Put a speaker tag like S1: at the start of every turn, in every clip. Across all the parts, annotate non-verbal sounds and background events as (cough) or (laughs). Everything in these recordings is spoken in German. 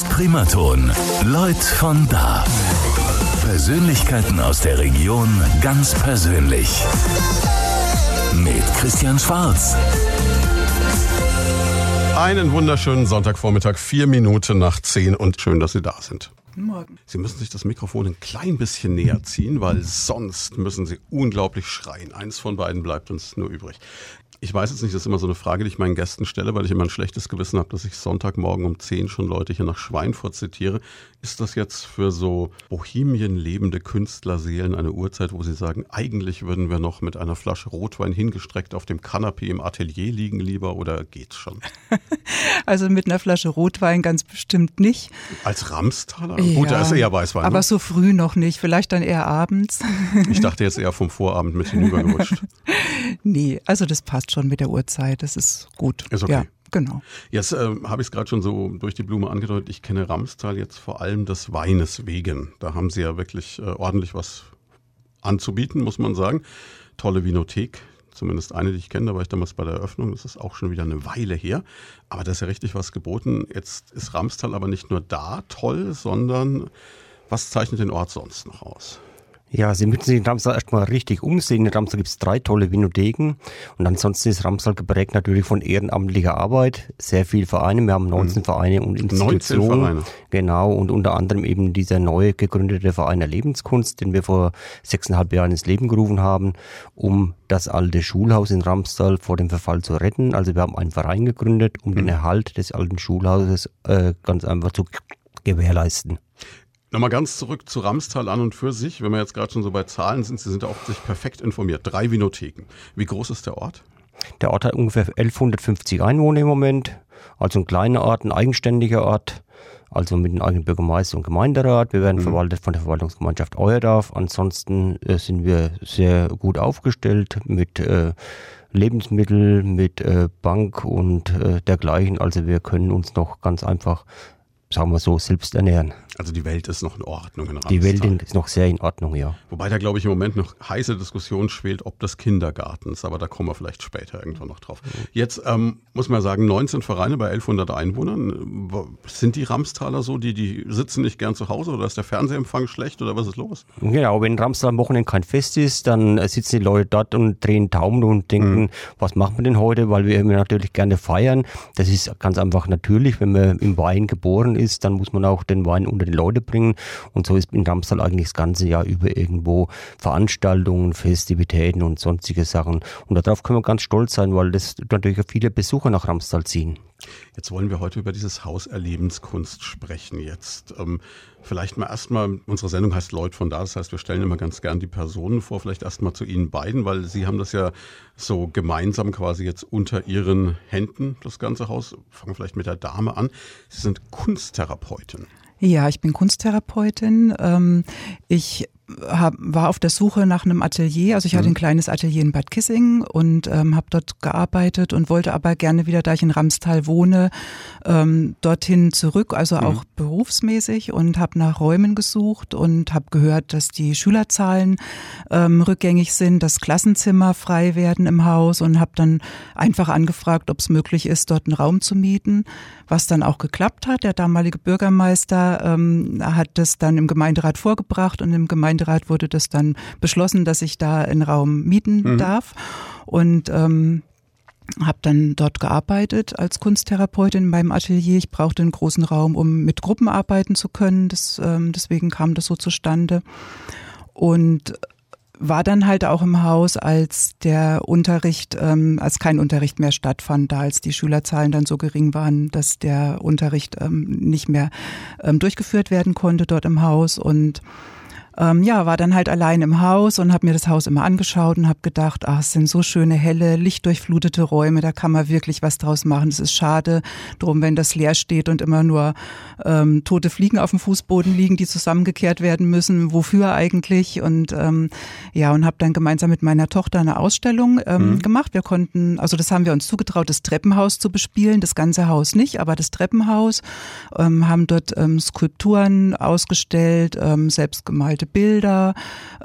S1: ist Primaton. Leut von da. Persönlichkeiten aus der Region ganz persönlich. Mit Christian Schwarz.
S2: Einen wunderschönen Sonntagvormittag, vier Minuten nach zehn und schön, dass Sie da sind.
S3: Morgen.
S2: Sie müssen sich das Mikrofon ein klein bisschen näher ziehen, weil sonst müssen Sie unglaublich schreien. Eins von beiden bleibt uns nur übrig. Ich weiß jetzt nicht, das ist immer so eine Frage, die ich meinen Gästen stelle, weil ich immer ein schlechtes Gewissen habe, dass ich Sonntagmorgen um 10 schon Leute hier nach Schweinfurt zitiere. Ist das jetzt für so Bohemien lebende Künstlerseelen eine Uhrzeit, wo sie sagen, eigentlich würden wir noch mit einer Flasche Rotwein hingestreckt auf dem Kanapee im Atelier liegen lieber oder geht's schon? (laughs)
S3: Also mit einer Flasche Rotwein ganz bestimmt nicht.
S2: Als Ramstaler? Ja, Gut, da ist eher Weißwein.
S3: Aber
S2: ne?
S3: so früh noch nicht, vielleicht dann eher abends.
S2: Ich dachte jetzt eher vom Vorabend mit hinübergerutscht. (laughs)
S3: nee, also das passt schon mit der Uhrzeit, das ist gut.
S2: Ist okay.
S3: Ja. Genau.
S2: Jetzt äh, habe ich es gerade schon so durch die Blume angedeutet. Ich kenne Ramstal jetzt vor allem des Weines wegen. Da haben sie ja wirklich äh, ordentlich was anzubieten, muss man sagen. Tolle Vinothek, zumindest eine, die ich kenne, da war ich damals bei der Eröffnung, das ist auch schon wieder eine Weile her. Aber da ist ja richtig was geboten. Jetzt ist Ramstal aber nicht nur da toll, sondern was zeichnet den Ort sonst noch aus?
S4: Ja, Sie müssen sich in Ramsal erstmal richtig umsehen. In Ramsal gibt es drei tolle Vinotheken und ansonsten ist Ramsal geprägt natürlich von ehrenamtlicher Arbeit. Sehr viele Vereine, wir haben 19 mhm. Vereine und Institutionen. 19 Vereine. Genau, und unter anderem eben dieser neu gegründete Verein der Lebenskunst, den wir vor sechseinhalb Jahren ins Leben gerufen haben, um das alte Schulhaus in Ramstal vor dem Verfall zu retten. Also wir haben einen Verein gegründet, um mhm. den Erhalt des alten Schulhauses äh, ganz einfach zu gewährleisten.
S2: Nochmal ganz zurück zu Ramstal an und für sich. Wenn wir jetzt gerade schon so bei Zahlen sind, Sie sind auch sich perfekt informiert. Drei Vinotheken. Wie groß ist der Ort?
S4: Der Ort hat ungefähr 1150 Einwohner im Moment. Also ein kleiner Ort, ein eigenständiger Ort. Also mit einem eigenen Bürgermeister und Gemeinderat. Wir werden mhm. verwaltet von der Verwaltungsgemeinschaft Euerdorf. Ansonsten äh, sind wir sehr gut aufgestellt mit äh, Lebensmittel, mit äh, Bank und äh, dergleichen. Also wir können uns noch ganz einfach sagen wir so, selbst ernähren.
S2: Also die Welt ist noch in Ordnung in
S4: Die Welt ist noch sehr in Ordnung, ja.
S2: Wobei da, glaube ich, im Moment noch heiße Diskussion schwelt, ob des Kindergartens, aber da kommen wir vielleicht später irgendwann noch drauf. Jetzt ähm, muss man sagen, 19 Vereine bei 1100 Einwohnern. Sind die Ramstaler so, die, die sitzen nicht gern zu Hause oder ist der Fernsehempfang schlecht oder was ist los?
S4: Genau, wenn Ramstal am Wochenende kein Fest ist, dann sitzen die Leute dort und drehen Daumen und denken, mhm. was machen wir denn heute, weil wir natürlich gerne feiern. Das ist ganz einfach natürlich, wenn man im Wein geboren ist, dann muss man auch den Wein unter die Leute bringen. Und so ist in Ramstal eigentlich das ganze Jahr über irgendwo Veranstaltungen, Festivitäten und sonstige Sachen. Und darauf können wir ganz stolz sein, weil das natürlich viele Besucher nach Ramstal ziehen.
S2: Jetzt wollen wir heute über dieses Haus Erlebenskunst sprechen. Jetzt ähm, vielleicht mal erstmal, unsere Sendung heißt Leut von da, das heißt, wir stellen immer ganz gern die Personen vor, vielleicht erstmal zu Ihnen beiden, weil Sie haben das ja so gemeinsam quasi jetzt unter Ihren Händen, das ganze Haus. Fangen vielleicht mit der Dame an. Sie sind Kunsttherapeutin.
S3: Ja, ich bin Kunsttherapeutin. Ähm, ich hab, war auf der Suche nach einem Atelier. Also ich hatte ein mhm. kleines Atelier in Bad Kissingen und ähm, habe dort gearbeitet und wollte aber gerne wieder, da ich in Ramstal wohne, ähm, dorthin zurück, also mhm. auch berufsmäßig und habe nach Räumen gesucht und habe gehört, dass die Schülerzahlen ähm, rückgängig sind, dass Klassenzimmer frei werden im Haus und habe dann einfach angefragt, ob es möglich ist, dort einen Raum zu mieten, was dann auch geklappt hat. Der damalige Bürgermeister ähm, hat das dann im Gemeinderat vorgebracht und im Gemeinderat Gemeinderat wurde das dann beschlossen, dass ich da einen Raum mieten mhm. darf. Und ähm, habe dann dort gearbeitet als Kunsttherapeutin in meinem Atelier. Ich brauchte einen großen Raum, um mit Gruppen arbeiten zu können. Das, ähm, deswegen kam das so zustande. Und war dann halt auch im Haus, als der Unterricht, ähm, als kein Unterricht mehr stattfand, da als die Schülerzahlen dann so gering waren, dass der Unterricht ähm, nicht mehr ähm, durchgeführt werden konnte dort im Haus und ähm, ja, war dann halt allein im Haus und habe mir das Haus immer angeschaut und habe gedacht, ach, es sind so schöne, helle, lichtdurchflutete Räume, da kann man wirklich was draus machen. Es ist schade drum, wenn das leer steht und immer nur ähm, tote Fliegen auf dem Fußboden liegen, die zusammengekehrt werden müssen. Wofür eigentlich? Und ähm, ja, und habe dann gemeinsam mit meiner Tochter eine Ausstellung ähm, mhm. gemacht. Wir konnten, also das haben wir uns zugetraut, das Treppenhaus zu bespielen, das ganze Haus nicht, aber das Treppenhaus, ähm, haben dort ähm, Skulpturen ausgestellt, ähm, selbstgemalte Bilder,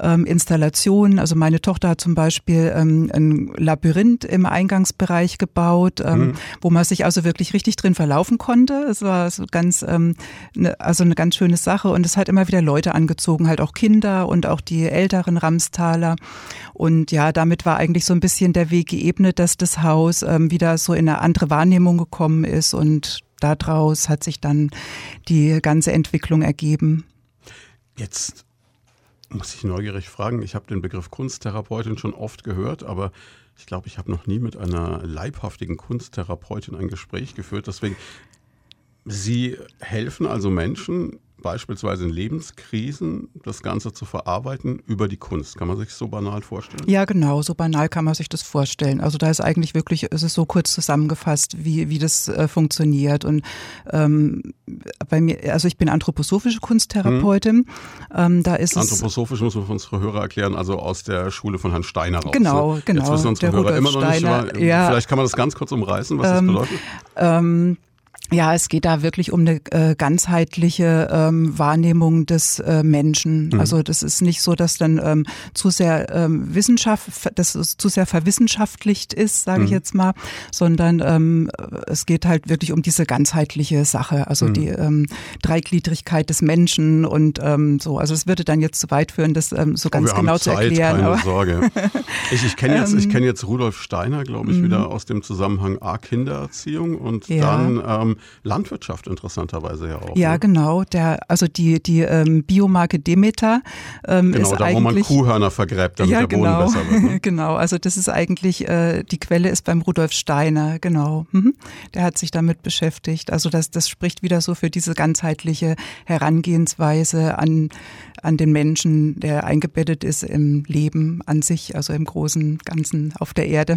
S3: ähm, Installationen. Also meine Tochter hat zum Beispiel ähm, ein Labyrinth im Eingangsbereich gebaut, ähm, mhm. wo man sich also wirklich richtig drin verlaufen konnte. Es war so ganz, ähm, ne, also eine ganz schöne Sache und es hat immer wieder Leute angezogen, halt auch Kinder und auch die älteren Ramstaler. Und ja, damit war eigentlich so ein bisschen der Weg geebnet, dass das Haus ähm, wieder so in eine andere Wahrnehmung gekommen ist und daraus hat sich dann die ganze Entwicklung ergeben.
S2: Jetzt muss ich neugierig fragen, ich habe den Begriff Kunsttherapeutin schon oft gehört, aber ich glaube, ich habe noch nie mit einer leibhaftigen Kunsttherapeutin ein Gespräch geführt. Deswegen, Sie helfen also Menschen beispielsweise in Lebenskrisen das Ganze zu verarbeiten über die Kunst. Kann man sich so banal vorstellen?
S3: Ja, genau, so banal kann man sich das vorstellen. Also da ist eigentlich wirklich, es ist so kurz zusammengefasst, wie, wie das äh, funktioniert. Und ähm, bei mir, also ich bin anthroposophische Kunsttherapeutin. Mhm. Ähm, da ist
S2: Anthroposophisch muss man für unsere Hörer erklären, also aus der Schule von Herrn Steiner raus.
S3: Genau,
S2: ne?
S3: genau.
S2: Jetzt wissen unsere Hörer Rudolf immer noch Steiner, nicht, aber, ja, vielleicht kann man das ganz kurz umreißen, was ähm, das bedeutet.
S3: Ähm, ja, es geht da wirklich um eine äh, ganzheitliche ähm, Wahrnehmung des äh, Menschen. Mhm. Also das ist nicht so, dass dann ähm, zu sehr ähm, Wissenschaft, dass es zu sehr verwissenschaftlicht ist, sage mhm. ich jetzt mal, sondern ähm, es geht halt wirklich um diese ganzheitliche Sache, also mhm. die ähm, Dreigliedrigkeit des Menschen und ähm, so. Also es würde dann jetzt zu weit führen, das ähm, so ganz
S2: oh,
S3: genau zu
S2: Zeit,
S3: erklären.
S2: Keine Sorge. (laughs) Ich, ich kenne jetzt, ich kenne jetzt Rudolf Steiner, glaube ich, wieder mhm. aus dem Zusammenhang A Kindererziehung und ja. dann ähm, Landwirtschaft interessanterweise ja auch.
S3: Ja,
S2: ne?
S3: genau. Der, also die, die ähm, Biomarke Demeter ähm,
S2: genau,
S3: ist
S2: da, wo man Kuhhörner vergräbt, damit
S3: ja,
S2: der Boden
S3: genau.
S2: besser wird. Ne? (laughs)
S3: genau, also das ist eigentlich, äh, die Quelle ist beim Rudolf Steiner, genau. Mhm. Der hat sich damit beschäftigt. Also das, das spricht wieder so für diese ganzheitliche Herangehensweise an, an den Menschen, der eingebettet ist im Leben an sich, also im großen Ganzen auf der Erde.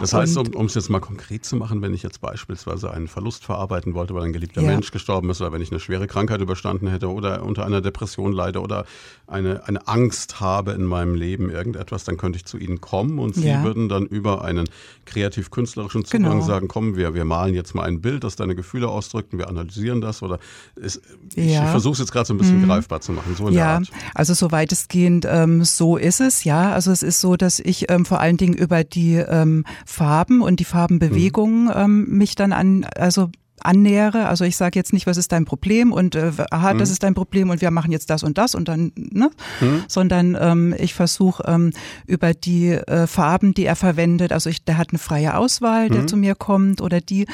S2: Das heißt, um es jetzt mal konkret zu machen, wenn ich jetzt beispielsweise einen Verlust verarbeiten wollte, weil ein geliebter ja. Mensch gestorben ist oder wenn ich eine schwere Krankheit überstanden hätte oder unter einer Depression leide oder eine, eine Angst habe in meinem Leben, irgendetwas, dann könnte ich zu Ihnen kommen und Sie ja. würden dann über einen kreativ-künstlerischen Zugang genau. sagen, komm, wir, wir malen jetzt mal ein Bild, das deine Gefühle ausdrückt und wir analysieren das oder ist, ich, ja. ich versuche es jetzt gerade so ein bisschen mhm. greifbar zu machen. So in
S3: ja, also so weitestgehend ähm, so ist es, ja. Also es ist so, dass ich ähm, vor allen Dingen über die ähm, Farben und die Farbenbewegungen mhm. ähm, mich dann an, also annähere. Also ich sage jetzt nicht, was ist dein Problem und äh, aha, mhm. das ist dein Problem und wir machen jetzt das und das und dann, ne? Mhm. Sondern ähm, ich versuche ähm, über die äh, Farben, die er verwendet, also ich, der hat eine freie Auswahl, der mhm. zu mir kommt oder die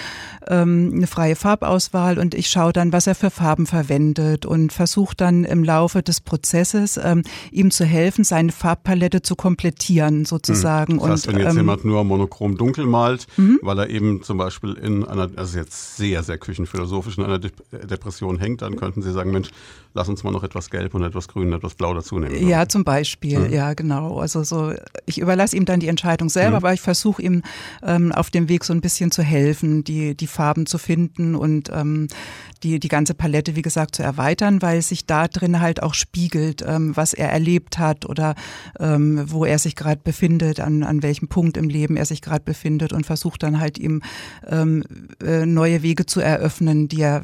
S3: ähm, eine freie Farbauswahl und ich schaue dann, was er für Farben verwendet und versuche dann im Laufe des Prozesses ähm, ihm zu helfen, seine Farbpalette zu komplettieren sozusagen.
S2: Mhm. Das heißt,
S3: und,
S2: wenn jetzt ähm, jemand nur monochrom dunkel malt, mhm. weil er eben zum Beispiel in einer, also jetzt sehr sehr, sehr küchenphilosophisch in einer De Depression hängt, dann könnten Sie sagen, Mensch, lass uns mal noch etwas Gelb und etwas Grün und etwas Blau dazu nehmen.
S3: Ja, zum Beispiel, mhm. ja, genau. Also so, ich überlasse ihm dann die Entscheidung selber, mhm. aber ich versuche ihm ähm, auf dem Weg so ein bisschen zu helfen, die, die Farben zu finden und ähm, die, die ganze Palette, wie gesagt, zu erweitern, weil sich da drin halt auch spiegelt, ähm, was er erlebt hat oder ähm, wo er sich gerade befindet, an, an welchem Punkt im Leben er sich gerade befindet und versucht dann halt ihm ähm, äh, neue Wege zu eröffnen, die er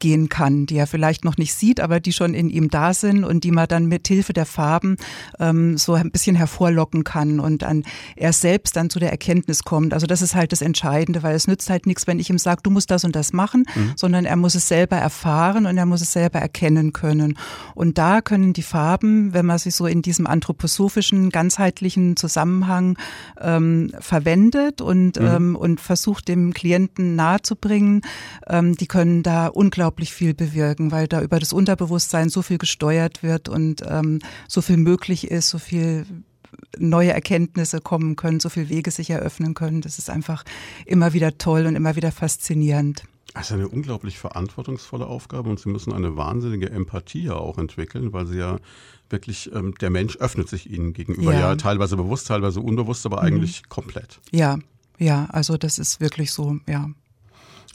S3: gehen kann, die er vielleicht noch nicht sieht, aber die schon in ihm da sind und die man dann mit Hilfe der Farben ähm, so ein bisschen hervorlocken kann und dann er selbst dann zu der Erkenntnis kommt. Also das ist halt das Entscheidende, weil es nützt halt nichts, wenn ich ihm sage, du musst das und das machen, mhm. sondern er muss es selber erfahren und er muss es selber erkennen können. Und da können die Farben, wenn man sich so in diesem anthroposophischen, ganzheitlichen Zusammenhang ähm, verwendet und, mhm. ähm, und versucht, dem Klienten nahezubringen, ähm, die können da unglaublich unglaublich viel bewirken, weil da über das Unterbewusstsein so viel gesteuert wird und ähm, so viel möglich ist, so viel neue Erkenntnisse kommen können, so viele Wege sich eröffnen können. Das ist einfach immer wieder toll und immer wieder faszinierend.
S2: Das ist eine unglaublich verantwortungsvolle Aufgabe und Sie müssen eine wahnsinnige Empathie ja auch entwickeln, weil Sie ja wirklich, ähm, der Mensch öffnet sich Ihnen gegenüber. Ja, ja teilweise bewusst, teilweise unbewusst, aber mhm. eigentlich komplett.
S3: Ja, ja, also das ist wirklich so, ja.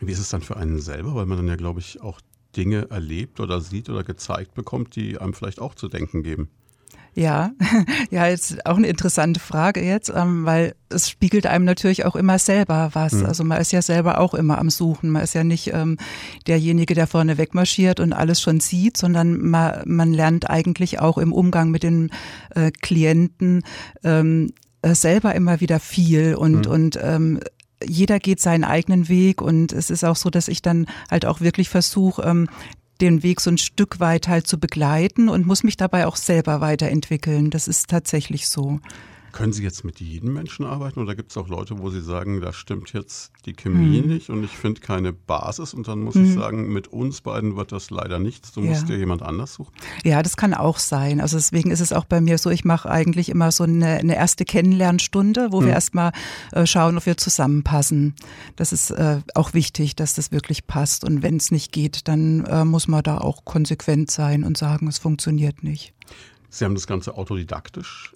S2: Wie ist es dann für einen selber, weil man dann ja, glaube ich, auch Dinge erlebt oder sieht oder gezeigt bekommt, die einem vielleicht auch zu denken geben?
S3: Ja, (laughs) ja, jetzt auch eine interessante Frage jetzt, ähm, weil es spiegelt einem natürlich auch immer selber was. Mhm. Also man ist ja selber auch immer am Suchen. Man ist ja nicht ähm, derjenige, der vorne wegmarschiert und alles schon sieht, sondern man, man lernt eigentlich auch im Umgang mit den äh, Klienten ähm, äh, selber immer wieder viel und mhm. und ähm, jeder geht seinen eigenen Weg und es ist auch so, dass ich dann halt auch wirklich versuche, ähm, den Weg so ein Stück weit halt zu begleiten und muss mich dabei auch selber weiterentwickeln. Das ist tatsächlich so.
S2: Können Sie jetzt mit jedem Menschen arbeiten oder gibt es auch Leute, wo Sie sagen, da stimmt jetzt die Chemie mhm. nicht und ich finde keine Basis und dann muss mhm. ich sagen, mit uns beiden wird das leider nichts. Du musst ja. dir jemand anders suchen.
S3: Ja, das kann auch sein. Also deswegen ist es auch bei mir so, ich mache eigentlich immer so eine, eine erste Kennenlernstunde, wo mhm. wir erstmal äh, schauen, ob wir zusammenpassen. Das ist äh, auch wichtig, dass das wirklich passt und wenn es nicht geht, dann äh, muss man da auch konsequent sein und sagen, es funktioniert nicht.
S2: Sie haben das Ganze autodidaktisch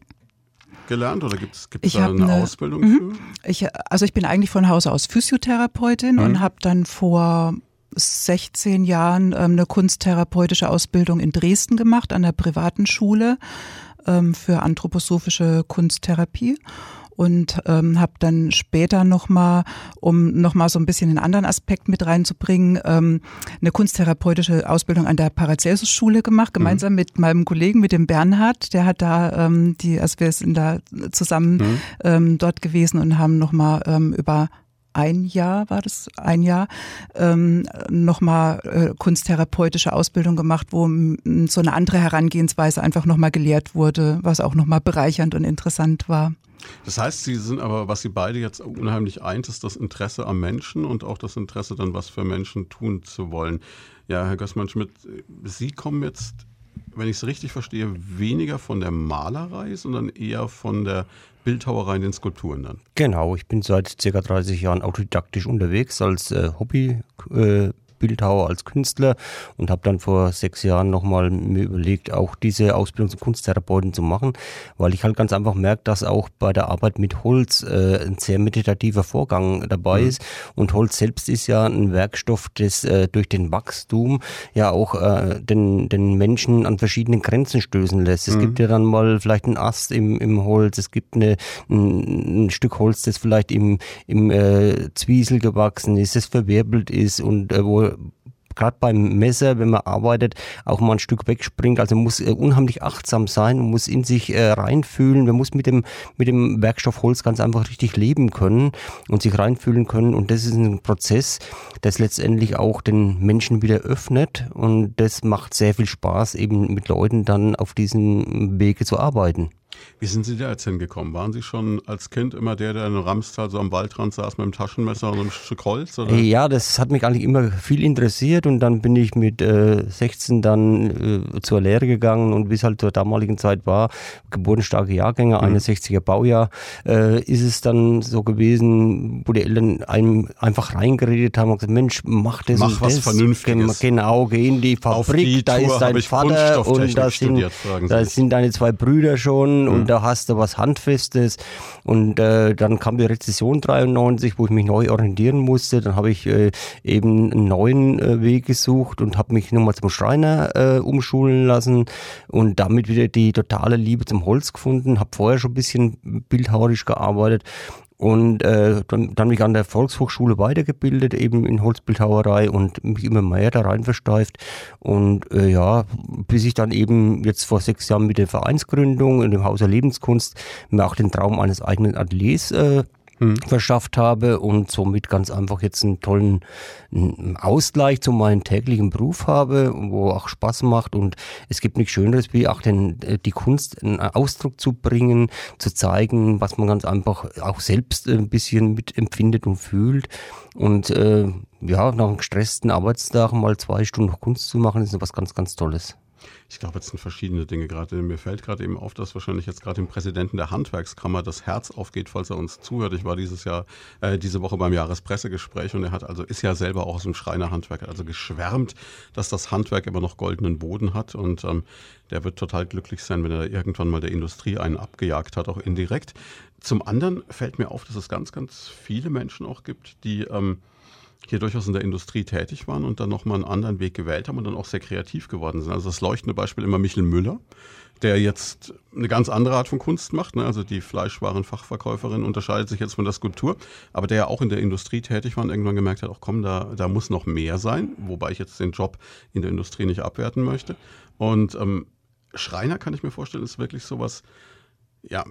S2: gelernt oder gibt es da eine, eine, Ausbildung mhm.
S3: für? Ich, also ich bin eigentlich von Hause aus Physiotherapeutin mhm. und habe dann vor 16 Jahren ähm, eine kunsttherapeutische Ausbildung in Dresden gemacht an der privaten Schule ähm, für anthroposophische Kunsttherapie und ähm, habe dann später nochmal, um nochmal so ein bisschen einen anderen Aspekt mit reinzubringen, ähm, eine kunsttherapeutische Ausbildung an der Paracelsus-Schule gemacht, mhm. gemeinsam mhm. mit meinem Kollegen, mit dem Bernhard. Der hat da, ähm, die, also wir sind da zusammen mhm. ähm, dort gewesen und haben nochmal ähm, über ein Jahr war das, ein Jahr, ähm, nochmal äh, kunsttherapeutische Ausbildung gemacht, wo so eine andere Herangehensweise einfach nochmal gelehrt wurde, was auch nochmal bereichernd und interessant war.
S2: Das heißt, Sie sind aber, was Sie beide jetzt unheimlich eint, ist das Interesse am Menschen und auch das Interesse dann, was für Menschen tun zu wollen. Ja, Herr Gößmann-Schmidt, Sie kommen jetzt, wenn ich es richtig verstehe, weniger von der Malerei, sondern eher von der Bildhauerei in den Skulpturen dann.
S4: Genau, ich bin seit ca. 30 Jahren autodidaktisch unterwegs als äh, Hobby. Äh, Bildhauer, als Künstler und habe dann vor sechs Jahren nochmal mir überlegt, auch diese Ausbildung zum Kunsttherapeuten zu machen, weil ich halt ganz einfach merke, dass auch bei der Arbeit mit Holz äh, ein sehr meditativer Vorgang dabei mhm. ist und Holz selbst ist ja ein Werkstoff, das äh, durch den Wachstum ja auch äh, den, den Menschen an verschiedenen Grenzen stößen lässt. Es mhm. gibt ja dann mal vielleicht einen Ast im, im Holz, es gibt eine, ein, ein Stück Holz, das vielleicht im, im äh, Zwiesel gewachsen ist, das verwirbelt ist und äh, wo gerade beim Messer, wenn man arbeitet, auch mal ein Stück wegspringt. Also muss äh, unheimlich achtsam sein, man muss in sich äh, reinfühlen, man muss mit dem, mit dem Werkstoff Holz ganz einfach richtig leben können und sich reinfühlen können. Und das ist ein Prozess, das letztendlich auch den Menschen wieder öffnet und das macht sehr viel Spaß, eben mit Leuten dann auf diesem Wege zu arbeiten.
S2: Wie sind Sie da jetzt hingekommen? Waren Sie schon als Kind immer der, der in Ramstal so am Waldrand saß mit dem Taschenmesser und einem Stück Holz? Oder?
S4: Ja, das hat mich eigentlich immer viel interessiert und dann bin ich mit äh, 16 dann äh, zur Lehre gegangen und wie es halt zur damaligen Zeit war, geburtenstarke Jahrgänge, mhm. 61er Baujahr, äh, ist es dann so gewesen, wo die Eltern einem einfach reingeredet haben und gesagt, Mensch, mach das
S2: mach was
S4: das.
S2: Vernünftiges.
S4: Genau, geh in die Fabrik, die da Tour ist dein Vater und da sind, da sind deine zwei Brüder schon mhm. und da hast du was Handfestes. Und äh, dann kam die Rezession 93, wo ich mich neu orientieren musste. Dann habe ich äh, eben einen neuen äh, Weg gesucht und habe mich nochmal zum Schreiner äh, umschulen lassen und damit wieder die totale Liebe zum Holz gefunden. Habe vorher schon ein bisschen bildhauerisch gearbeitet und äh, dann, dann mich an der Volkshochschule weitergebildet, eben in Holzbildhauerei und mich immer mehr da rein versteift. Und äh, ja, bis ich dann eben jetzt vor sechs Jahren mit der Vereinsgründung in dem Haus der Lebenskunst mir auch den Traum eines eigenen Ateliers äh, hm. verschafft habe und somit ganz einfach jetzt einen tollen Ausgleich zu meinem täglichen Beruf habe, wo auch Spaß macht und es gibt nichts Schöneres, wie auch den, äh, die Kunst einen Ausdruck zu bringen, zu zeigen, was man ganz einfach auch selbst ein bisschen mitempfindet und fühlt und äh, ja, nach einem gestressten Arbeitstag mal zwei Stunden Kunst zu machen, ist was ganz, ganz Tolles.
S2: Ich glaube, es sind verschiedene Dinge gerade. Mir fällt gerade eben auf, dass wahrscheinlich jetzt gerade dem Präsidenten der Handwerkskammer das Herz aufgeht, falls er uns zuhört. Ich war dieses Jahr, äh, diese Woche beim Jahrespressegespräch und er hat also, ist ja selber auch aus dem Schreinerhandwerk, also geschwärmt, dass das Handwerk immer noch goldenen Boden hat und ähm, der wird total glücklich sein, wenn er irgendwann mal der Industrie einen abgejagt hat, auch indirekt. Zum anderen fällt mir auf, dass es ganz, ganz viele Menschen auch gibt, die ähm, hier durchaus in der Industrie tätig waren und dann nochmal einen anderen Weg gewählt haben und dann auch sehr kreativ geworden sind. Also das leuchtende Beispiel immer Michel Müller, der jetzt eine ganz andere Art von Kunst macht. Ne? Also die Fleischwarenfachverkäuferin unterscheidet sich jetzt von der Skulptur, aber der ja auch in der Industrie tätig war und irgendwann gemerkt hat, auch komm, da, da muss noch mehr sein, wobei ich jetzt den Job in der Industrie nicht abwerten möchte. Und ähm, Schreiner kann ich mir vorstellen, ist wirklich sowas, ja,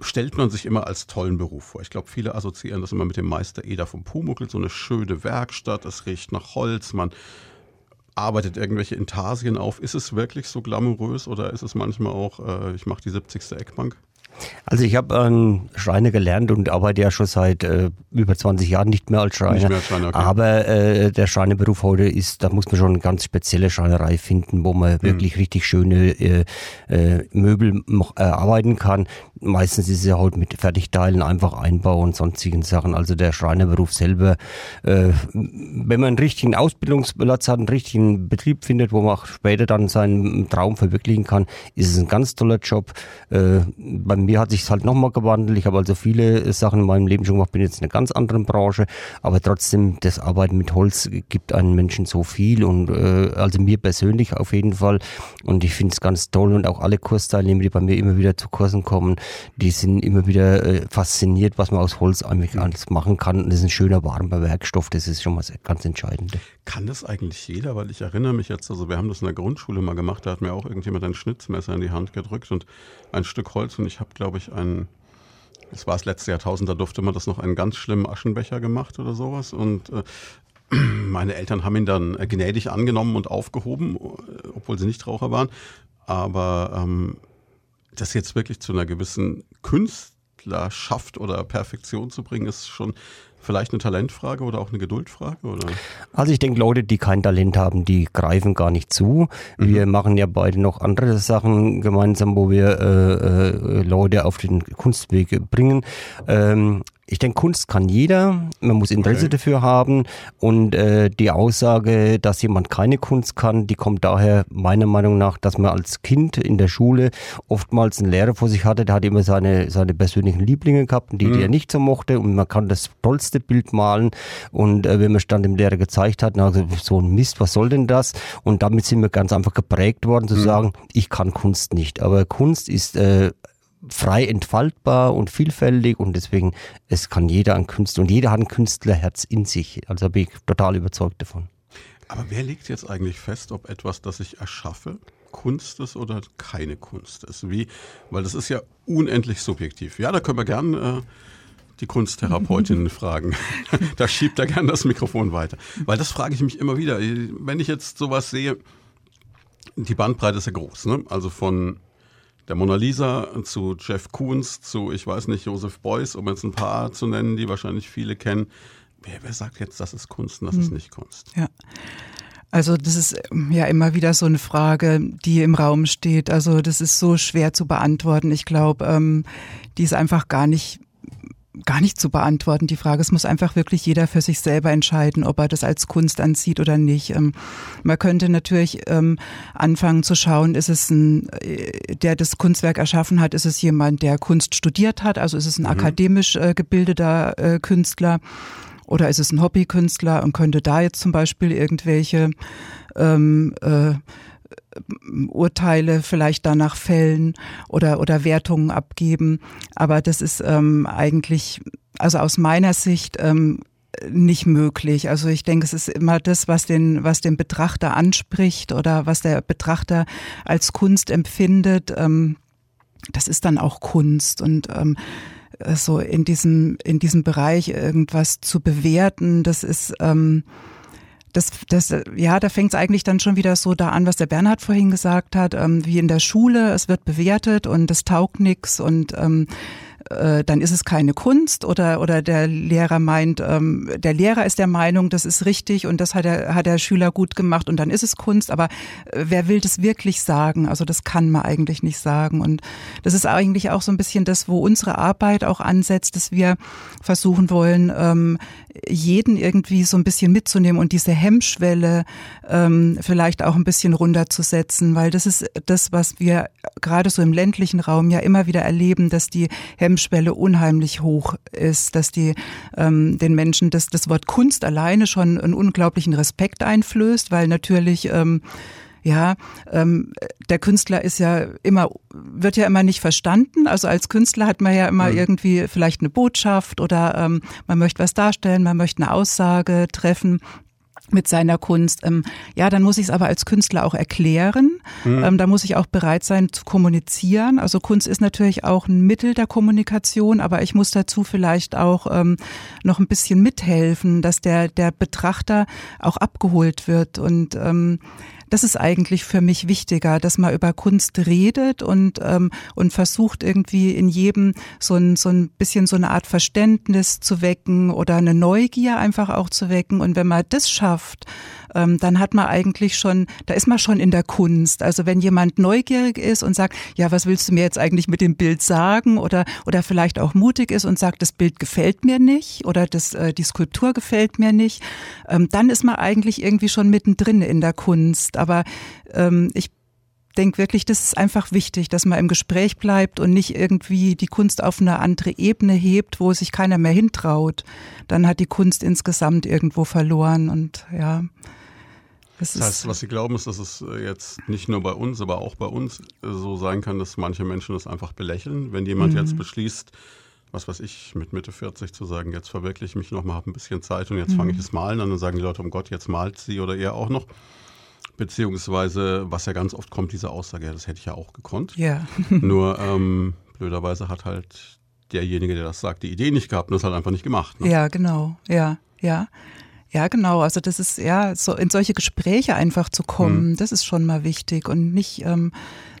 S2: stellt man sich immer als tollen Beruf vor. Ich glaube, viele assoziieren das immer mit dem Meister Eder vom Pumuckl, so eine schöne Werkstatt, es riecht nach Holz, man arbeitet irgendwelche Intarsien auf. Ist es wirklich so glamourös oder ist es manchmal auch, äh, ich mache die 70. Eckbank?
S4: Also ich habe einen Schreiner gelernt und arbeite ja schon seit äh, über 20 Jahren nicht mehr als Schreiner. Nicht mehr als Schreiner okay. Aber äh, der Schreinerberuf heute ist, da muss man schon eine ganz spezielle Schreinerei finden, wo man mhm. wirklich richtig schöne äh, äh, Möbel erarbeiten kann. Meistens ist es ja heute mit Fertigteilen einfach Einbau und sonstigen Sachen. Also der Schreinerberuf selber, äh, wenn man einen richtigen Ausbildungsplatz hat, einen richtigen Betrieb findet, wo man auch später dann seinen Traum verwirklichen kann, ist es ein ganz toller Job. Äh, beim mir hat sich halt nochmal gewandelt. Ich habe also viele Sachen in meinem Leben schon gemacht, bin jetzt in einer ganz anderen Branche, aber trotzdem, das Arbeiten mit Holz gibt einem Menschen so viel und äh, also mir persönlich auf jeden Fall. Und ich finde es ganz toll und auch alle Kursteilnehmer, die bei mir immer wieder zu Kursen kommen, die sind immer wieder äh, fasziniert, was man aus Holz eigentlich mhm. alles machen kann. Und das ist ein schöner, warmer Werkstoff, das ist schon mal ganz entscheidend.
S2: Kann das eigentlich jeder? Weil ich erinnere mich jetzt, also wir haben das in der Grundschule mal gemacht, da hat mir auch irgendjemand ein Schnitzmesser in die Hand gedrückt und ein Stück Holz und ich habe, glaube ich, einen, es war das letzte Jahrtausend, da durfte man das noch einen ganz schlimmen Aschenbecher gemacht oder sowas und äh, (clears throat) meine Eltern haben ihn dann gnädig angenommen und aufgehoben, obwohl sie nicht Raucher waren. Aber ähm, das jetzt wirklich zu einer gewissen Künstlerschaft oder Perfektion zu bringen, ist schon vielleicht eine Talentfrage oder auch eine Geduldfrage? Oder?
S4: Also ich denke, Leute, die kein Talent haben, die greifen gar nicht zu. Mhm. Wir machen ja beide noch andere Sachen gemeinsam, wo wir äh, äh, Leute auf den Kunstweg bringen. Ähm, ich denke, Kunst kann jeder, man muss Interesse okay. dafür haben und äh, die Aussage, dass jemand keine Kunst kann, die kommt daher meiner Meinung nach, dass man als Kind in der Schule oftmals einen Lehrer vor sich hatte, der hat immer seine, seine persönlichen Lieblinge gehabt und die, mhm. die er nicht so mochte und man kann das tollste Bild malen und äh, wenn man es dann dem Lehrer gezeigt hat, dann hat gesagt, so ein Mist, was soll denn das? Und damit sind wir ganz einfach geprägt worden zu mhm. sagen, ich kann Kunst nicht, aber Kunst ist äh, frei entfaltbar und vielfältig und deswegen, es kann jeder ein Künstler und jeder hat ein Künstlerherz in sich. Also bin ich total überzeugt davon.
S2: Aber wer legt jetzt eigentlich fest, ob etwas, das ich erschaffe, Kunst ist oder keine Kunst ist? Wie, weil das ist ja unendlich subjektiv. Ja, da können wir gern äh, die Kunsttherapeutin (laughs) fragen. da schiebt er gern das Mikrofon weiter. Weil das frage ich mich immer wieder. Wenn ich jetzt sowas sehe, die Bandbreite ist ja groß, ne? Also von der Mona Lisa zu Jeff Koons zu, ich weiß nicht, Joseph Beuys, um jetzt ein paar zu nennen, die wahrscheinlich viele kennen. Wer, wer sagt jetzt, das ist Kunst und das hm. ist nicht Kunst?
S3: Ja. Also das ist ja immer wieder so eine Frage, die im Raum steht. Also das ist so schwer zu beantworten. Ich glaube, ähm, die ist einfach gar nicht gar nicht zu beantworten, die Frage. Es muss einfach wirklich jeder für sich selber entscheiden, ob er das als Kunst ansieht oder nicht. Ähm, man könnte natürlich ähm, anfangen zu schauen, ist es ein, äh, der das Kunstwerk erschaffen hat, ist es jemand, der Kunst studiert hat, also ist es ein mhm. akademisch äh, gebildeter äh, Künstler oder ist es ein Hobbykünstler und könnte da jetzt zum Beispiel irgendwelche ähm, äh, Urteile vielleicht danach fällen oder, oder Wertungen abgeben. Aber das ist ähm, eigentlich, also aus meiner Sicht, ähm, nicht möglich. Also ich denke, es ist immer das, was den, was den Betrachter anspricht oder was der Betrachter als Kunst empfindet. Ähm, das ist dann auch Kunst und ähm, so in diesem in diesem Bereich irgendwas zu bewerten, das ist ähm, das, das, ja, da fängt es eigentlich dann schon wieder so da an, was der Bernhard vorhin gesagt hat, ähm, wie in der Schule, es wird bewertet und es taugt nix und ähm, äh, dann ist es keine Kunst oder, oder der Lehrer meint, ähm, der Lehrer ist der Meinung, das ist richtig und das hat der, hat der Schüler gut gemacht und dann ist es Kunst, aber äh, wer will das wirklich sagen? Also das kann man eigentlich nicht sagen und das ist eigentlich auch so ein bisschen das, wo unsere Arbeit auch ansetzt, dass wir versuchen wollen, ähm, jeden irgendwie so ein bisschen mitzunehmen und diese Hemmschwelle ähm, vielleicht auch ein bisschen runterzusetzen, weil das ist das, was wir gerade so im ländlichen Raum ja immer wieder erleben, dass die Hemmschwelle unheimlich hoch ist, dass die ähm, den Menschen das, das Wort Kunst alleine schon einen unglaublichen Respekt einflößt, weil natürlich ähm, ja, ähm, der Künstler ist ja immer, wird ja immer nicht verstanden. Also als Künstler hat man ja immer mhm. irgendwie vielleicht eine Botschaft oder ähm, man möchte was darstellen, man möchte eine Aussage treffen mit seiner Kunst. Ähm, ja, dann muss ich es aber als Künstler auch erklären. Mhm. Ähm, da muss ich auch bereit sein zu kommunizieren. Also Kunst ist natürlich auch ein Mittel der Kommunikation, aber ich muss dazu vielleicht auch ähm, noch ein bisschen mithelfen, dass der, der Betrachter auch abgeholt wird und ähm, das ist eigentlich für mich wichtiger, dass man über Kunst redet und, ähm, und versucht irgendwie in jedem so ein, so ein bisschen so eine Art Verständnis zu wecken oder eine Neugier einfach auch zu wecken. Und wenn man das schafft, ähm, dann hat man eigentlich schon, da ist man schon in der Kunst. Also wenn jemand neugierig ist und sagt, ja, was willst du mir jetzt eigentlich mit dem Bild sagen? Oder, oder vielleicht auch mutig ist und sagt, das Bild gefällt mir nicht oder das, äh, die Skulptur gefällt mir nicht, ähm, dann ist man eigentlich irgendwie schon mittendrin in der Kunst. Aber ähm, ich denke wirklich, das ist einfach wichtig, dass man im Gespräch bleibt und nicht irgendwie die Kunst auf eine andere Ebene hebt, wo sich keiner mehr hintraut. Dann hat die Kunst insgesamt irgendwo verloren und ja.
S2: Das, das heißt, was Sie glauben, ist, dass es äh, jetzt nicht nur bei uns, aber auch bei uns äh, so sein kann, dass manche Menschen das einfach belächeln. Wenn jemand mhm. jetzt beschließt, was weiß ich, mit Mitte 40 zu sagen, jetzt verwirkliche ich mich nochmal, habe ein bisschen Zeit und jetzt mhm. fange ich das Malen an, dann sagen die Leute, um Gott, jetzt malt sie oder er auch noch. Beziehungsweise, was ja ganz oft kommt, diese Aussage, ja, das hätte ich ja auch gekonnt.
S3: Ja. (laughs)
S2: Nur ähm, blöderweise hat halt derjenige, der das sagt, die Idee nicht gehabt und das halt einfach nicht gemacht.
S3: Ne? Ja, genau. Ja, ja. Ja, genau. Also das ist ja so in solche Gespräche einfach zu kommen, mhm. das ist schon mal wichtig und nicht ähm,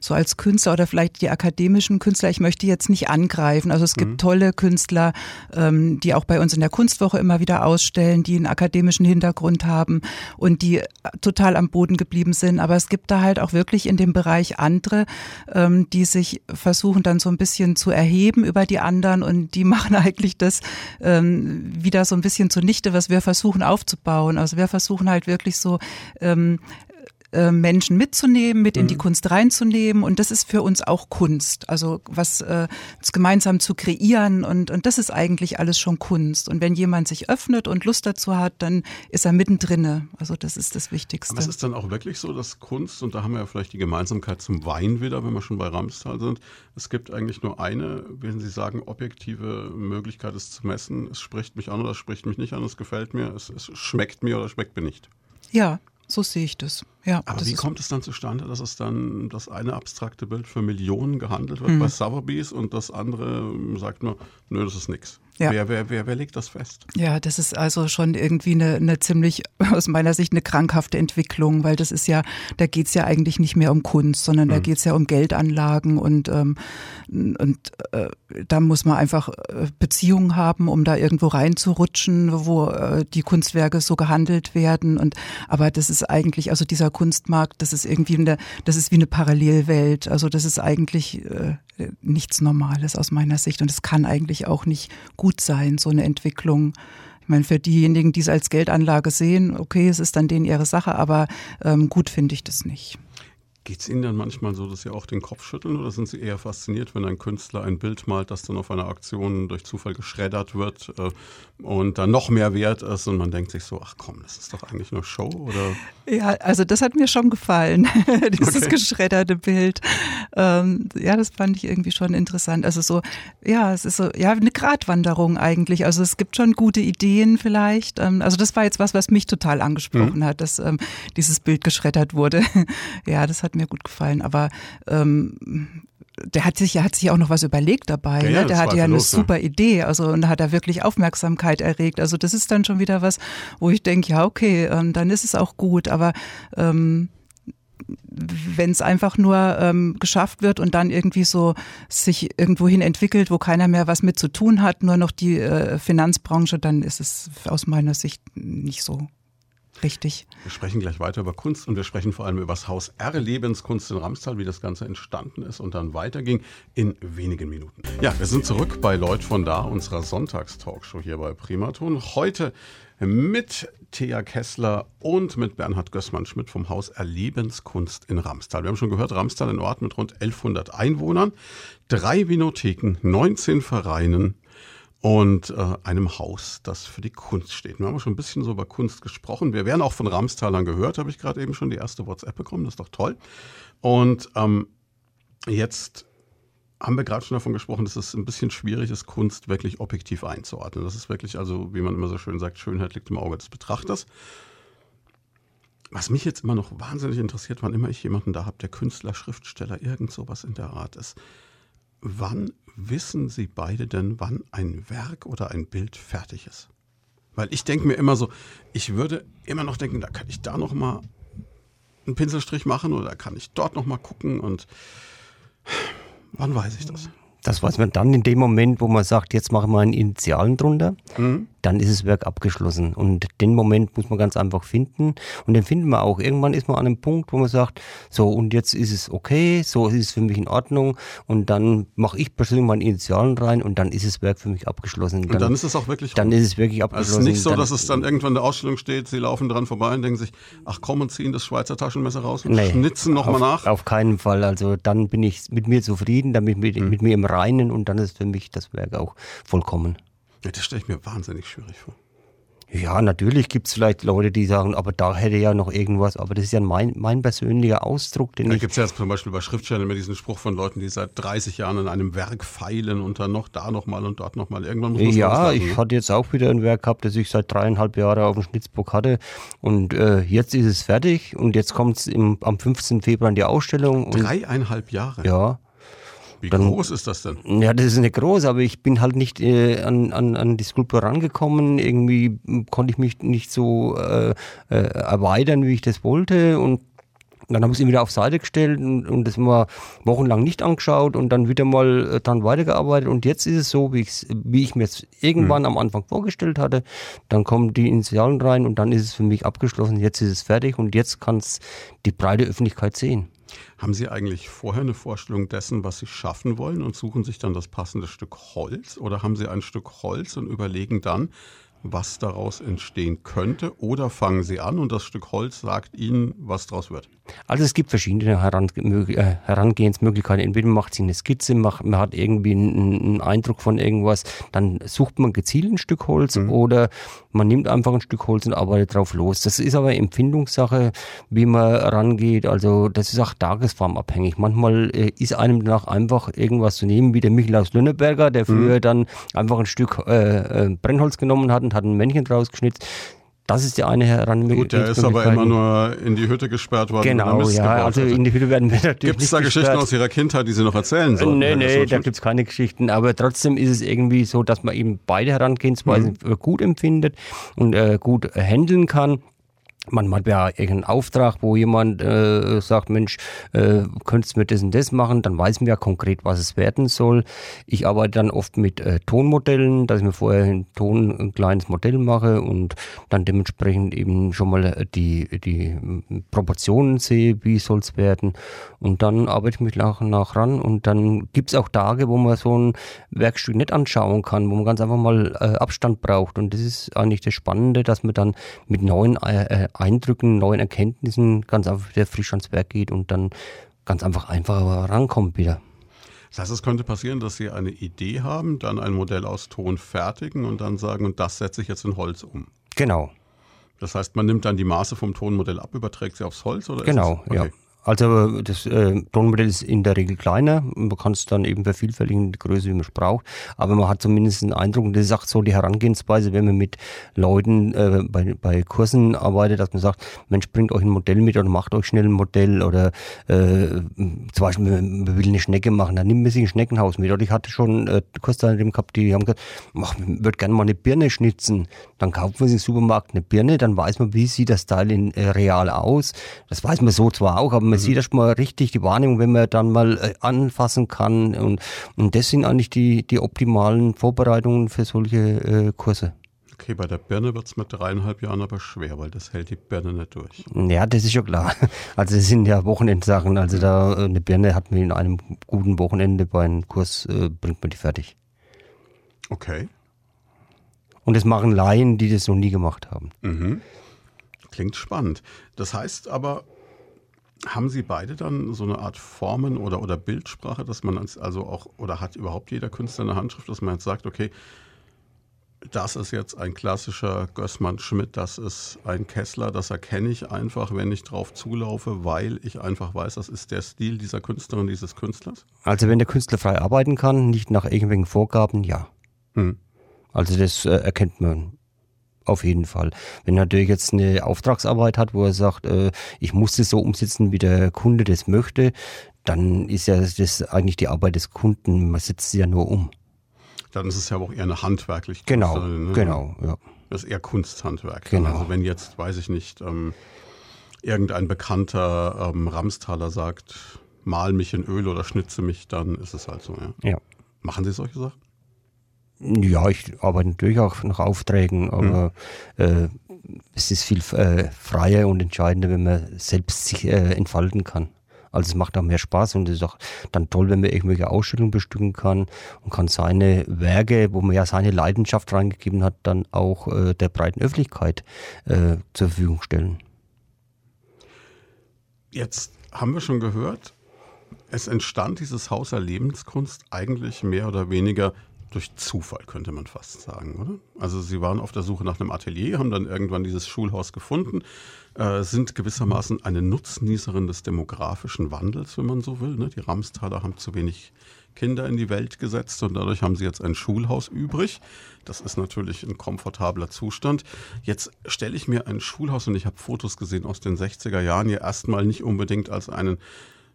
S3: so als Künstler oder vielleicht die akademischen Künstler, ich möchte jetzt nicht angreifen. Also es gibt mhm. tolle Künstler, ähm, die auch bei uns in der Kunstwoche immer wieder ausstellen, die einen akademischen Hintergrund haben und die total am Boden geblieben sind. Aber es gibt da halt auch wirklich in dem Bereich andere, ähm, die sich versuchen dann so ein bisschen zu erheben über die anderen und die (laughs) machen eigentlich das ähm, wieder so ein bisschen zunichte, was wir versuchen aufzubauen. Also wir versuchen halt wirklich so ähm, äh, Menschen mitzunehmen, mit in die mhm. Kunst reinzunehmen. Und das ist für uns auch Kunst. Also was äh, gemeinsam zu kreieren und, und das ist eigentlich alles schon Kunst. Und wenn jemand sich öffnet und Lust dazu hat, dann ist er mittendrin. Also das ist das Wichtigste.
S2: Aber es ist dann auch wirklich so, dass Kunst, und da haben wir ja vielleicht die Gemeinsamkeit zum Wein wieder, wenn wir schon bei Ramstal sind, es gibt eigentlich nur eine, wenn Sie sagen, objektive Möglichkeit, es zu messen. Es spricht mich an oder es spricht mich nicht an, es gefällt mir, es, es schmeckt mir oder schmeckt mir nicht.
S3: Ja, so sehe ich das. Ja,
S2: Aber
S3: das
S2: wie kommt es dann zustande, dass es dann das eine abstrakte Bild für Millionen gehandelt wird mhm. bei Sotheby's und das andere sagt nur, nö, das ist nichts? Ja. Wer, wer, wer, wer legt das fest?
S3: Ja, das ist also schon irgendwie eine, eine ziemlich, (laughs) aus meiner Sicht, eine krankhafte Entwicklung, weil das ist ja, da geht's ja eigentlich nicht mehr um Kunst, sondern mhm. da geht's ja um Geldanlagen und, ähm, und äh, da muss man einfach äh, Beziehungen haben, um da irgendwo reinzurutschen, wo äh, die Kunstwerke so gehandelt werden. Und aber das ist eigentlich, also dieser Kunstmarkt, das ist irgendwie eine, das ist wie eine Parallelwelt. Also das ist eigentlich äh, nichts Normales aus meiner Sicht und es kann eigentlich auch nicht gut sein, so eine Entwicklung. Ich meine, für diejenigen, die es als Geldanlage sehen, okay, es ist dann denen ihre Sache, aber ähm, gut finde ich das nicht.
S2: Geht es Ihnen dann manchmal so, dass Sie auch den Kopf schütteln oder sind Sie eher fasziniert, wenn ein Künstler ein Bild malt, das dann auf einer Aktion durch Zufall geschreddert wird? Äh, und dann noch mehr wert ist und man denkt sich so, ach komm, das ist doch eigentlich nur Show oder?
S3: Ja, also das hat mir schon gefallen, (laughs) dieses okay. geschredderte Bild. Ähm, ja, das fand ich irgendwie schon interessant. Also so, ja, es ist so, ja, eine Gratwanderung eigentlich. Also es gibt schon gute Ideen vielleicht. Ähm, also das war jetzt was, was mich total angesprochen mhm. hat, dass ähm, dieses Bild geschreddert wurde. (laughs) ja, das hat mir gut gefallen. Aber ähm, der hat sich ja hat sich auch noch was überlegt dabei. Ja, ne? Der hatte ja eine super Idee, also und da hat er wirklich Aufmerksamkeit erregt. Also das ist dann schon wieder was, wo ich denke, ja okay, ähm, dann ist es auch gut. Aber ähm, wenn es einfach nur ähm, geschafft wird und dann irgendwie so sich irgendwohin entwickelt, wo keiner mehr was mit zu tun hat, nur noch die äh, Finanzbranche, dann ist es aus meiner Sicht nicht so Richtig.
S2: Wir sprechen gleich weiter über Kunst und wir sprechen vor allem über das Haus R Lebenskunst in Ramstal, wie das Ganze entstanden ist und dann weiterging in wenigen Minuten. Ja, wir sind zurück bei Leut von da, unserer Sonntagstalkshow hier bei Primaton. Heute mit Thea Kessler und mit Bernhard Gößmann-Schmidt vom Haus Erlebenskunst in Ramstal. Wir haben schon gehört, Ramstal ein Ort mit rund 1100 Einwohnern, drei Vinotheken, 19 Vereinen, und äh, einem Haus, das für die Kunst steht. Wir haben schon ein bisschen so über Kunst gesprochen. Wir werden auch von Ramstalern gehört, habe ich gerade eben schon die erste WhatsApp bekommen. Das ist doch toll. Und ähm, jetzt haben wir gerade schon davon gesprochen, dass es ein bisschen schwierig ist, Kunst wirklich objektiv einzuordnen. Das ist wirklich, also wie man immer so schön sagt, Schönheit liegt im Auge des Betrachters. Was mich jetzt immer noch wahnsinnig interessiert, wann immer ich jemanden da habe, der Künstler, Schriftsteller, irgend sowas in der Art ist. Wann wissen Sie beide denn, wann ein Werk oder ein Bild fertig ist? Weil ich denke mir immer so, ich würde immer noch denken, da kann ich da noch mal einen Pinselstrich machen oder kann ich dort noch mal gucken und wann weiß ich das?
S4: Das weiß man dann in dem Moment, wo man sagt, jetzt machen wir einen Initialen drunter. Mhm dann ist das Werk abgeschlossen. Und den Moment muss man ganz einfach finden. Und den finden wir auch. Irgendwann ist man an einem Punkt, wo man sagt, so und jetzt ist es okay, so ist es für mich in Ordnung. Und dann mache ich persönlich meine Initialen rein und dann ist das Werk für mich abgeschlossen.
S2: Dann, und dann ist es auch wirklich
S4: Dann rum. ist es wirklich abgeschlossen.
S2: Also es ist nicht so, dass es dann irgendwann in der Ausstellung steht, sie laufen dran vorbei und denken sich, ach komm und ziehen das Schweizer Taschenmesser raus und nee, schnitzen nochmal nach.
S4: Auf keinen Fall. Also dann bin ich mit mir zufrieden, dann ich mit, mhm. mit mir im Reinen und dann ist für mich das Werk auch vollkommen.
S2: Ja, das stelle ich mir wahnsinnig schwierig vor.
S4: Ja, natürlich gibt es vielleicht Leute, die sagen, aber da hätte ja noch irgendwas, aber das ist ja mein, mein persönlicher Ausdruck.
S2: Den da gibt es ja zum Beispiel bei Schriftstellern immer diesen Spruch von Leuten, die seit 30 Jahren an einem Werk feilen und dann noch da nochmal und dort nochmal. Irgendwann muss man
S4: Ja, ich ne? hatte jetzt auch wieder ein Werk gehabt, das ich seit dreieinhalb Jahren auf dem Schnitzbock hatte und äh, jetzt ist es fertig und jetzt kommt es am 15. Februar in die Ausstellung.
S2: Dreieinhalb Jahre?
S4: Ja.
S2: Wie dann, groß ist das denn?
S4: Ja, das ist nicht groß, aber ich bin halt nicht äh, an, an, an die Skulptur rangekommen. Irgendwie konnte ich mich nicht so äh, äh, erweitern, wie ich das wollte. Und dann habe ich es ihm wieder auf Seite gestellt und, und das mal wochenlang nicht angeschaut und dann wieder mal äh, dran weitergearbeitet. Und jetzt ist es so, wie, wie ich mir es irgendwann mhm. am Anfang vorgestellt hatte. Dann kommen die Initialen rein und dann ist es für mich abgeschlossen. Jetzt ist es fertig und jetzt kann es die breite Öffentlichkeit sehen.
S2: Haben Sie eigentlich vorher eine Vorstellung dessen, was Sie schaffen wollen und suchen sich dann das passende Stück Holz? Oder haben Sie ein Stück Holz und überlegen dann, was daraus entstehen könnte? Oder fangen Sie an und das Stück Holz sagt Ihnen, was daraus wird?
S4: Also es gibt verschiedene äh, Herangehensmöglichkeiten. Entweder man macht sich eine Skizze, macht, man hat irgendwie einen, Eindruck von irgendwas, dann sucht man gezielt ein Stück Holz mhm. oder man nimmt einfach ein Stück Holz und arbeitet drauf los. Das ist aber Empfindungssache, wie man rangeht. Also das ist auch tagesformabhängig. Manchmal äh, ist einem danach einfach irgendwas zu nehmen, wie der Michelaus Lönneberger, der früher mhm. dann einfach ein Stück äh, äh, Brennholz genommen hat und hat ein Männchen draus geschnitzt. Das ist die eine Herangehensmöglichkeit.
S2: Gut, der ist aber immer nur in die Hütte gesperrt worden.
S4: Genau, ja, also in die Hütte werden wir natürlich
S2: Gibt es da gesperrt. Geschichten aus Ihrer Kindheit, die Sie noch erzählen sollen?
S4: Nee, nee, da gibt es keine Geschichten. Aber trotzdem ist es irgendwie so, dass man eben beide Herangehensweisen mhm. gut empfindet und äh, gut handeln kann man hat ja irgendeinen Auftrag, wo jemand äh, sagt, Mensch, äh, könntest du mir das und das machen, dann weiß man ja konkret, was es werden soll. Ich arbeite dann oft mit äh, Tonmodellen, dass ich mir vorher in Ton ein kleines Modell mache und dann dementsprechend eben schon mal äh, die, die Proportionen sehe, wie soll es werden. Und dann arbeite ich mich nach und nach ran und dann gibt es auch Tage, wo man so ein Werkstück nicht anschauen kann, wo man ganz einfach mal äh, Abstand braucht. Und das ist eigentlich das Spannende, dass man dann mit neuen äh, äh Eindrücken, neuen Erkenntnissen ganz einfach wieder frisch ans Werk geht und dann ganz einfach einfacher rankommt wieder.
S2: Das heißt, es könnte passieren, dass Sie eine Idee haben, dann ein Modell aus Ton fertigen und dann sagen, und das setze ich jetzt in Holz um.
S4: Genau.
S2: Das heißt, man nimmt dann die Maße vom Tonmodell ab, überträgt sie aufs Holz oder
S4: Genau,
S2: okay.
S4: ja. Also das äh, Drohnenmodell ist in der Regel kleiner. Man kann es dann eben vervielfältigen, die Größe, wie man es braucht. Aber man hat zumindest einen Eindruck, und das ist auch so die Herangehensweise, wenn man mit Leuten äh, bei, bei Kursen arbeitet, dass man sagt, Mensch, bringt euch ein Modell mit oder macht euch schnell ein Modell oder äh, zum Beispiel, man will eine Schnecke machen, dann nimmt man sich ein Schneckenhaus mit. Oder ich hatte schon äh, Kursteilnehmer gehabt, die haben gesagt, ach, ich würde gerne mal eine Birne schnitzen. Dann kauft man sich im Supermarkt eine Birne, dann weiß man, wie sieht das Teil in äh, real aus. Das weiß man so zwar auch, aber man sieht erstmal richtig die Wahrnehmung, wenn man dann mal äh, anfassen kann. Und, und das sind eigentlich die, die optimalen Vorbereitungen für solche äh, Kurse.
S2: Okay, bei der Birne wird es mit dreieinhalb Jahren aber schwer, weil das hält die Birne nicht durch.
S4: Ja, das ist schon klar. (laughs) Also es sind ja Wochenendsachen. Also da äh, eine Birne hat man in einem guten Wochenende bei einem Kurs, äh, bringt man die fertig.
S2: Okay.
S4: Und das machen Laien, die das noch nie gemacht haben.
S2: Mhm. Klingt spannend. Das heißt aber, haben Sie beide dann so eine Art Formen oder, oder Bildsprache, dass man also auch, oder hat überhaupt jeder Künstler eine Handschrift, dass man jetzt sagt, okay, das ist jetzt ein klassischer Gößmann Schmidt, das ist ein Kessler, das erkenne ich einfach, wenn ich drauf zulaufe, weil ich einfach weiß, das ist der Stil dieser Künstlerin, dieses Künstlers?
S4: Also wenn der Künstler frei arbeiten kann, nicht nach irgendwelchen Vorgaben, ja. Hm. Also das äh, erkennt man auf jeden Fall. Wenn er natürlich jetzt eine Auftragsarbeit hat, wo er sagt, äh, ich muss das so umsetzen, wie der Kunde das möchte, dann ist ja das eigentlich die Arbeit des Kunden. Man setzt sie ja nur um.
S2: Dann ist es ja auch eher eine handwerklich.
S4: Genau, ne? genau, ja.
S2: Das ist eher Kunsthandwerk.
S4: Genau.
S2: Also wenn jetzt, weiß ich nicht, ähm, irgendein bekannter ähm, Ramstaler sagt, mal mich in Öl oder schnitze mich, dann ist es halt so, ja.
S4: Ja.
S2: Machen Sie solche Sachen?
S4: Ja, ich arbeite natürlich auch nach Aufträgen, aber mhm. äh, es ist viel äh, freier und entscheidender, wenn man selbst sich äh, entfalten kann. Also es macht auch mehr Spaß und es ist auch dann toll, wenn man irgendwelche Ausstellungen bestücken kann und kann seine Werke, wo man ja seine Leidenschaft reingegeben hat, dann auch äh, der breiten Öffentlichkeit äh, zur Verfügung stellen.
S2: Jetzt haben wir schon gehört, es entstand dieses Haus der Lebenskunst eigentlich mehr oder weniger durch Zufall, könnte man fast sagen, oder? Also Sie waren auf der Suche nach einem Atelier, haben dann irgendwann dieses Schulhaus gefunden, äh, sind gewissermaßen eine Nutznießerin des demografischen Wandels, wenn man so will. Ne? Die Ramstaler haben zu wenig Kinder in die Welt gesetzt und dadurch haben sie jetzt ein Schulhaus übrig. Das ist natürlich ein komfortabler Zustand. Jetzt stelle ich mir ein Schulhaus und ich habe Fotos gesehen aus den 60er Jahren hier erstmal nicht unbedingt als einen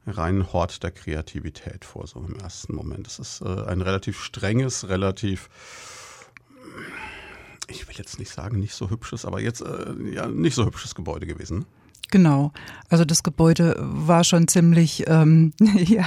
S2: reinen Hort der Kreativität vor, so im ersten Moment. Es ist äh, ein relativ strenges, relativ, ich will jetzt nicht sagen, nicht so hübsches, aber jetzt äh, ja nicht so hübsches Gebäude gewesen.
S3: Genau. Also das Gebäude war schon ziemlich ähm, (laughs) ja,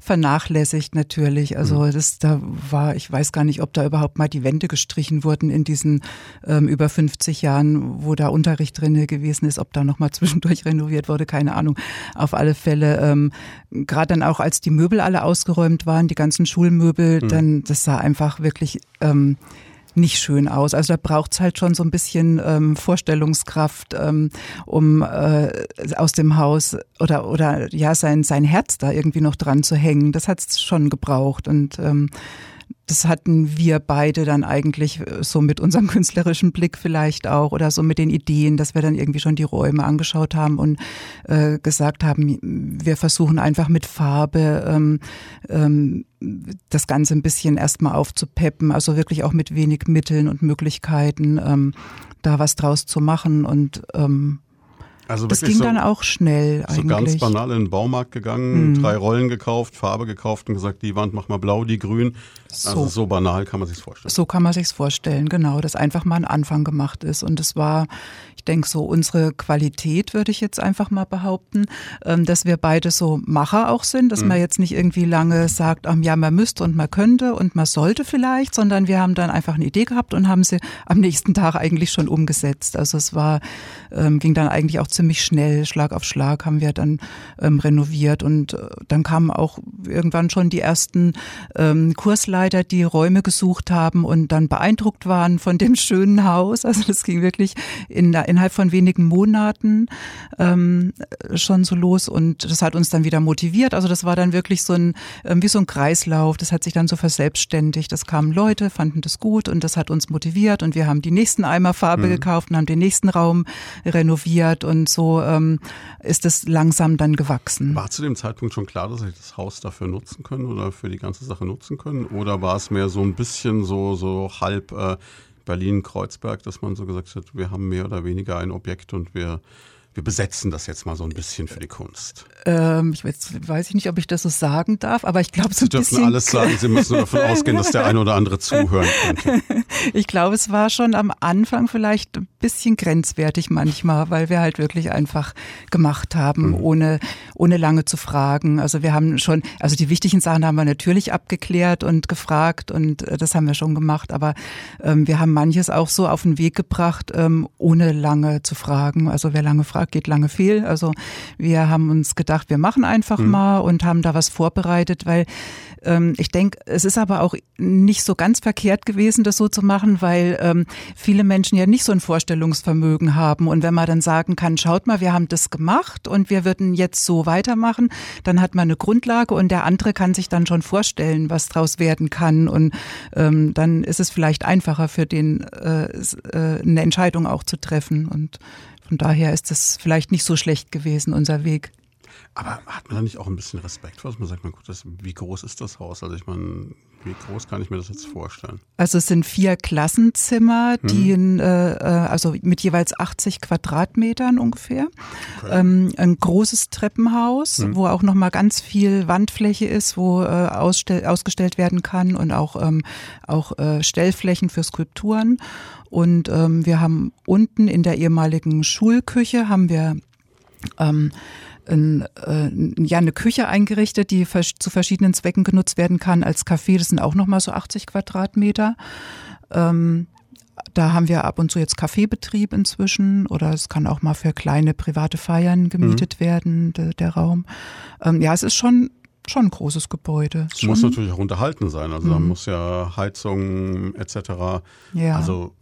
S3: vernachlässigt natürlich. Also mhm. das da war, ich weiß gar nicht, ob da überhaupt mal die Wände gestrichen wurden in diesen ähm, über 50 Jahren, wo da Unterricht drin gewesen ist, ob da nochmal (laughs) zwischendurch renoviert wurde, keine Ahnung. Auf alle Fälle, ähm, gerade dann auch als die Möbel alle ausgeräumt waren, die ganzen Schulmöbel, mhm. dann das sah einfach wirklich ähm, nicht schön aus. Also da braucht's halt schon so ein bisschen ähm, Vorstellungskraft, ähm, um äh, aus dem Haus oder oder ja sein sein Herz da irgendwie noch dran zu hängen. Das hat's schon gebraucht und ähm, das hatten wir beide dann eigentlich äh, so mit unserem (laughs) künstlerischen Blick vielleicht auch oder so mit den Ideen, dass wir dann irgendwie schon die Räume angeschaut haben und äh, gesagt haben, wir versuchen einfach mit Farbe ähm, ähm, das Ganze ein bisschen erstmal aufzupeppen, also wirklich auch mit wenig Mitteln und Möglichkeiten ähm, da was draus zu machen und ähm, also das ging so, dann auch schnell eigentlich. So
S2: ganz banal in den Baumarkt gegangen, mhm. drei Rollen gekauft, Farbe gekauft und gesagt, die Wand mach mal blau, die grün. So. Also so banal kann man sich's vorstellen.
S3: So kann man sich's vorstellen, genau, dass einfach mal ein Anfang gemacht ist und es war, ich denke so unsere Qualität würde ich jetzt einfach mal behaupten, ähm, dass wir beide so Macher auch sind, dass mhm. man jetzt nicht irgendwie lange sagt, ach, ja, man müsste und man könnte und man sollte vielleicht, sondern wir haben dann einfach eine Idee gehabt und haben sie am nächsten Tag eigentlich schon umgesetzt. Also es war ähm, ging dann eigentlich auch ziemlich schnell, Schlag auf Schlag haben wir dann ähm, renoviert und äh, dann kamen auch irgendwann schon die ersten ähm, Kursleiter, die Räume gesucht haben und dann beeindruckt waren von dem schönen Haus. Also das ging wirklich in, innerhalb von wenigen Monaten ähm, schon so los und das hat uns dann wieder motiviert. Also das war dann wirklich so ein, ähm, wie so ein Kreislauf. Das hat sich dann so verselbstständigt. Das kamen Leute, fanden das gut und das hat uns motiviert und wir haben die nächsten Eimer Farbe mhm. gekauft und haben den nächsten Raum renoviert und so ähm, ist es langsam dann gewachsen.
S2: War zu dem Zeitpunkt schon klar, dass Sie das Haus dafür nutzen können oder für die ganze Sache nutzen können? Oder war es mehr so ein bisschen so, so halb äh, Berlin-Kreuzberg, dass man so gesagt hat, wir haben mehr oder weniger ein Objekt und wir wir besetzen das jetzt mal so ein bisschen für die Kunst.
S3: Ähm, ich weiß, weiß ich nicht, ob ich das so sagen darf, aber ich glaube so
S2: ein Sie dürfen alles sagen. Sie müssen davon (laughs) ausgehen, dass der eine oder andere zuhören könnte.
S3: Ich glaube, es war schon am Anfang vielleicht ein bisschen grenzwertig manchmal, weil wir halt wirklich einfach gemacht haben, mhm. ohne, ohne lange zu fragen. Also wir haben schon, also die wichtigen Sachen haben wir natürlich abgeklärt und gefragt und äh, das haben wir schon gemacht, aber ähm, wir haben manches auch so auf den Weg gebracht, ähm, ohne lange zu fragen. Also wer lange fragt, geht lange fehl. Also wir haben uns gedacht, wir machen einfach mhm. mal und haben da was vorbereitet, weil ich denke, es ist aber auch nicht so ganz verkehrt gewesen, das so zu machen, weil ähm, viele Menschen ja nicht so ein Vorstellungsvermögen haben. Und wenn man dann sagen kann, schaut mal, wir haben das gemacht und wir würden jetzt so weitermachen, dann hat man eine Grundlage und der andere kann sich dann schon vorstellen, was draus werden kann. Und ähm, dann ist es vielleicht einfacher für den, äh, äh, eine Entscheidung auch zu treffen. Und von daher ist es vielleicht nicht so schlecht gewesen, unser Weg.
S2: Aber hat man da nicht auch ein bisschen Respekt vor, dass man sagt, man, gut, das, wie groß ist das Haus? Also ich meine, wie groß kann ich mir das jetzt vorstellen?
S3: Also es sind vier Klassenzimmer, die mhm. in, äh, äh also mit jeweils 80 Quadratmetern ungefähr. Okay. Ähm, ein großes Treppenhaus, mhm. wo auch nochmal ganz viel Wandfläche ist, wo äh, ausgestellt werden kann und auch, ähm, auch äh, Stellflächen für Skulpturen. Und ähm, wir haben unten in der ehemaligen Schulküche haben wir ähm, ein, äh, ja, eine Küche eingerichtet, die zu verschiedenen Zwecken genutzt werden kann. Als Café, das sind auch nochmal so 80 Quadratmeter. Ähm, da haben wir ab und zu jetzt Kaffeebetrieb inzwischen oder es kann auch mal für kleine private Feiern gemietet mhm. werden, de, der Raum. Ähm, ja, es ist schon schon ein großes Gebäude.
S2: Es muss natürlich auch unterhalten sein. Also mhm. da muss ja Heizung etc. Ja. Also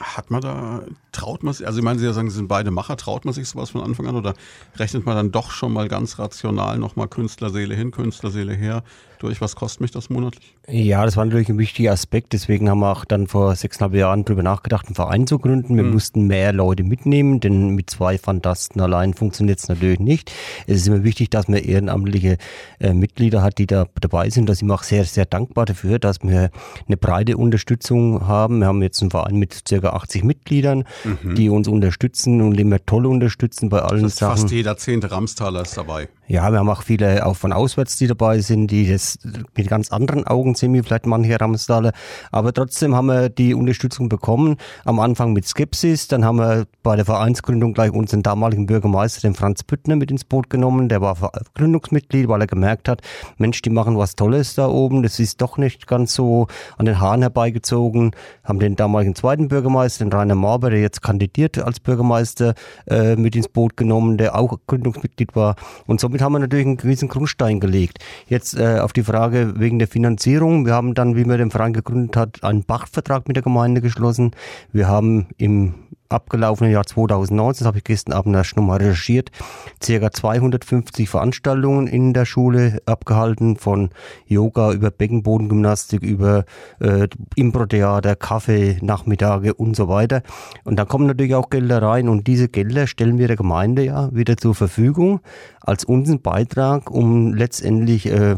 S2: hat man da, traut man sich, also ich meine, Sie ja sagen, Sie sind beide Macher, traut man sich sowas von Anfang an oder rechnet man dann doch schon mal ganz rational nochmal Künstlerseele hin, Künstlerseele her? Durch. Was kostet mich das monatlich?
S4: Ja, das war natürlich ein wichtiger Aspekt. Deswegen haben wir auch dann vor sechseinhalb Jahren darüber nachgedacht, einen Verein zu gründen. Wir mhm. mussten mehr Leute mitnehmen, denn mit zwei Fantasten allein funktioniert es natürlich nicht. Es ist immer wichtig, dass man ehrenamtliche äh, Mitglieder hat, die da dabei sind. Da sind wir auch sehr, sehr dankbar dafür, dass wir eine breite Unterstützung haben. Wir haben jetzt einen Verein mit circa 80 Mitgliedern, mhm. die uns unterstützen und immer toll unterstützen bei allen das heißt, Sachen.
S2: Fast jeder zehnte Ramstaler ist dabei.
S4: Ja, wir haben auch viele auch von auswärts, die dabei sind, die das mit ganz anderen Augen sehen, wie vielleicht manche Ramsdaler. Aber trotzdem haben wir die Unterstützung bekommen. Am Anfang mit Skepsis, dann haben wir bei der Vereinsgründung gleich unseren damaligen Bürgermeister, den Franz Büttner, mit ins Boot genommen. Der war Gründungsmitglied, weil er gemerkt hat, Mensch, die machen was Tolles da oben. Das ist doch nicht ganz so an den Haaren herbeigezogen. Haben den damaligen zweiten Bürgermeister, den Rainer Marber, der jetzt kandidiert als Bürgermeister, äh, mit ins Boot genommen, der auch Gründungsmitglied war. Und somit damit haben wir natürlich einen gewissen Grundstein gelegt. Jetzt äh, auf die Frage wegen der Finanzierung. Wir haben dann, wie man den Verein gegründet hat, einen Pachtvertrag mit der Gemeinde geschlossen. Wir haben im abgelaufenen Jahr 2019, das habe ich gestern Abend erst nochmal recherchiert, circa 250 Veranstaltungen in der Schule abgehalten, von Yoga über Beckenbodengymnastik, über äh, Impro-Theater, Kaffee, Nachmittage und so weiter. Und da kommen natürlich auch Gelder rein. Und diese Gelder stellen wir der Gemeinde ja wieder zur Verfügung als unseren Beitrag, um letztendlich äh,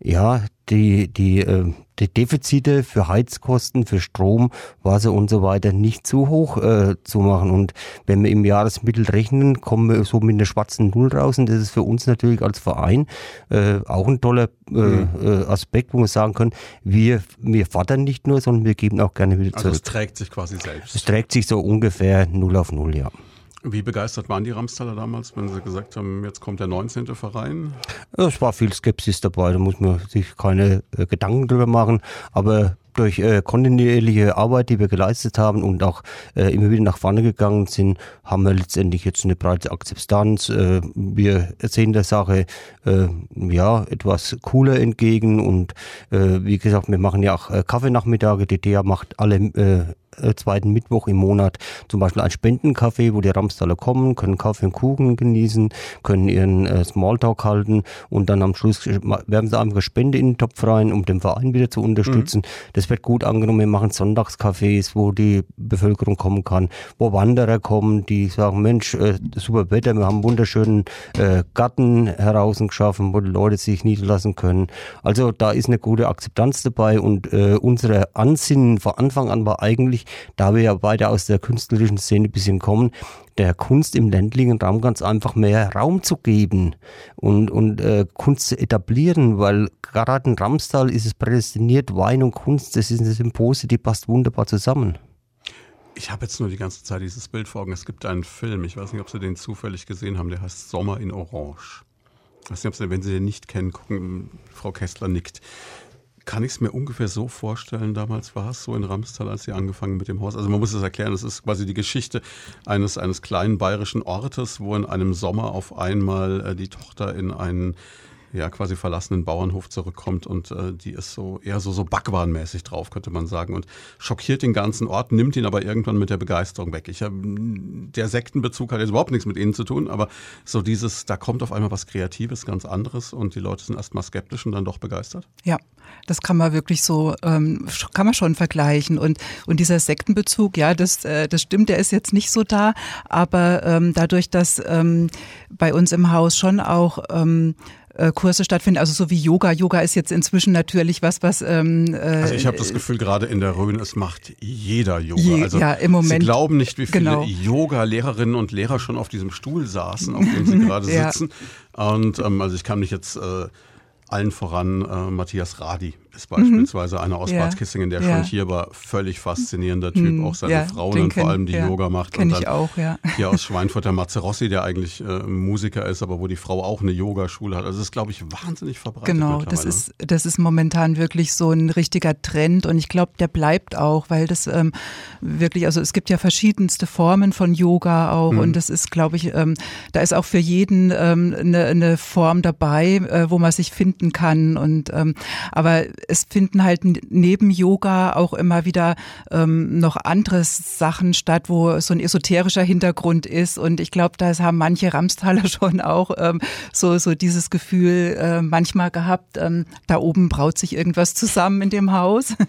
S4: ja die die äh, die Defizite für Heizkosten, für Strom, Wasser und so weiter nicht zu hoch äh, zu machen. Und wenn wir im Jahresmittel rechnen, kommen wir so mit einer schwarzen Null raus. Und das ist für uns natürlich als Verein äh, auch ein toller äh, mhm. Äh, Aspekt, wo wir sagen können, wir, wir fordern nicht nur, sondern wir geben auch gerne wieder zurück. Also
S2: es trägt sich quasi selbst.
S4: Es trägt sich so ungefähr Null auf Null, ja.
S2: Wie begeistert waren die Ramstaler damals, wenn sie gesagt haben, jetzt kommt der 19. Verein?
S4: Es war viel Skepsis dabei, da muss man sich keine äh, Gedanken drüber machen. Aber durch äh, kontinuierliche Arbeit, die wir geleistet haben und auch äh, immer wieder nach vorne gegangen sind, haben wir letztendlich jetzt eine breite Akzeptanz. Äh, wir sehen der Sache äh, ja etwas cooler entgegen und äh, wie gesagt, wir machen ja auch äh, Kaffeenachmittage. Die DEA macht alle äh, zweiten Mittwoch im Monat zum Beispiel ein Spendencafé, wo die Ramstaler kommen, können Kaffee und Kuchen genießen, können ihren äh, Smalltalk halten und dann am Schluss werfen sie einfach Spende in den Topf rein, um den Verein wieder zu unterstützen. Mhm. Das wird gut angenommen. Wir machen Sonntagscafés, wo die Bevölkerung kommen kann, wo Wanderer kommen, die sagen, Mensch, äh, super Wetter, wir haben einen wunderschönen äh, Garten heraus geschaffen, wo die Leute sich niederlassen können. Also da ist eine gute Akzeptanz dabei und äh, unsere Ansinnen von Anfang an war eigentlich, da wir ja beide aus der künstlerischen Szene ein bisschen kommen, der Kunst im ländlichen Raum ganz einfach mehr Raum zu geben und, und äh, Kunst zu etablieren, weil gerade in Ramstal ist es prädestiniert, Wein und Kunst, das ist eine Symbiose, die passt wunderbar zusammen.
S2: Ich habe jetzt nur die ganze Zeit dieses Bild vor Augen. Es gibt einen Film, ich weiß nicht, ob Sie den zufällig gesehen haben, der heißt Sommer in Orange. Ich weiß nicht, ob Sie, wenn Sie den nicht kennen, gucken, Frau Kessler nickt. Kann ich es mir ungefähr so vorstellen, damals war es so in Ramstal, als Sie angefangen mit dem Haus. Also man muss es erklären, es ist quasi die Geschichte eines, eines kleinen bayerischen Ortes, wo in einem Sommer auf einmal äh, die Tochter in einen ja quasi verlassenen Bauernhof zurückkommt und äh, die ist so eher so so backwarenmäßig drauf, könnte man sagen und schockiert den ganzen Ort, nimmt ihn aber irgendwann mit der Begeisterung weg. Ich hab, der Sektenbezug hat jetzt überhaupt nichts mit ihnen zu tun, aber so dieses, da kommt auf einmal was Kreatives, ganz anderes und die Leute sind erstmal skeptisch und dann doch begeistert.
S3: Ja, das kann man wirklich so, ähm, kann man schon vergleichen und und dieser Sektenbezug, ja, das äh, das stimmt, der ist jetzt nicht so da, aber ähm, dadurch, dass ähm, bei uns im Haus schon auch ähm, äh, Kurse stattfinden, also so wie Yoga. Yoga ist jetzt inzwischen natürlich was, was. Ähm,
S2: äh, also ich habe das Gefühl, gerade in der Rhön, es macht jeder Yoga.
S3: Je,
S2: also
S3: ja, im Moment.
S2: Sie glauben nicht, wie viele genau. Yoga-Lehrerinnen und Lehrer schon auf diesem Stuhl saßen, auf dem sie (laughs) gerade ja. sitzen. Und ähm, also ich kann mich jetzt äh, allen voran äh, Matthias Radi ist beispielsweise mhm. einer aus ja. Bad Kissingen, der ja. schon hier war. Völlig faszinierender Typ, mhm. auch seine ja, Frauen und vor allem die ja. Yoga macht.
S3: Kenn und dann ich auch, ja.
S2: Hier aus (laughs) Schweinfurt der Matze Rossi, der eigentlich äh, Musiker ist, aber wo die Frau auch eine Yogaschule hat. Also das ist, glaube ich, wahnsinnig verbreitet.
S3: Genau, das ist, das ist momentan wirklich so ein richtiger Trend und ich glaube, der bleibt auch, weil das ähm, wirklich, also es gibt ja verschiedenste Formen von Yoga auch mhm. und das ist, glaube ich, ähm, da ist auch für jeden ähm, eine, eine Form dabei, äh, wo man sich finden kann und ähm, aber es finden halt neben Yoga auch immer wieder ähm, noch andere Sachen statt, wo so ein esoterischer Hintergrund ist. Und ich glaube, da haben manche Ramstaler (laughs) schon auch ähm, so, so dieses Gefühl äh, manchmal gehabt, ähm, da oben braut sich irgendwas zusammen in dem Haus. (laughs)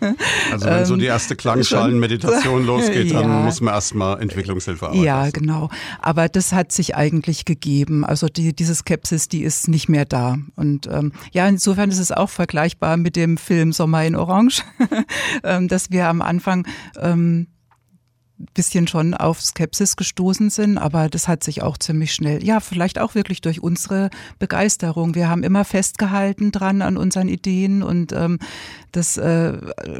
S2: Also wenn so die erste Klangschalenmeditation (laughs) losgeht, dann ja. muss man erstmal Entwicklungshilfe arbeiten.
S3: Ja, genau. Aber das hat sich eigentlich gegeben. Also die, diese Skepsis, die ist nicht mehr da. Und ähm, ja, insofern ist es auch vergleichbar mit dem Film Sommer in Orange, (laughs) ähm, dass wir am Anfang ähm, bisschen schon auf Skepsis gestoßen sind, aber das hat sich auch ziemlich schnell, ja, vielleicht auch wirklich durch unsere Begeisterung. Wir haben immer festgehalten dran an unseren Ideen und ähm, das, äh,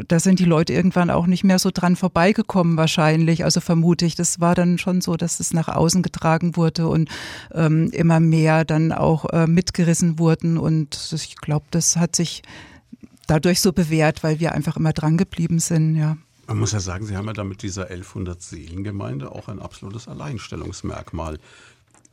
S3: da sind die Leute irgendwann auch nicht mehr so dran vorbeigekommen wahrscheinlich. Also vermute ich, das war dann schon so, dass es nach außen getragen wurde und ähm, immer mehr dann auch äh, mitgerissen wurden und ich glaube, das hat sich dadurch so bewährt, weil wir einfach immer dran geblieben sind, ja.
S2: Man muss ja sagen, Sie haben ja da mit dieser 1100 Seelengemeinde auch ein absolutes Alleinstellungsmerkmal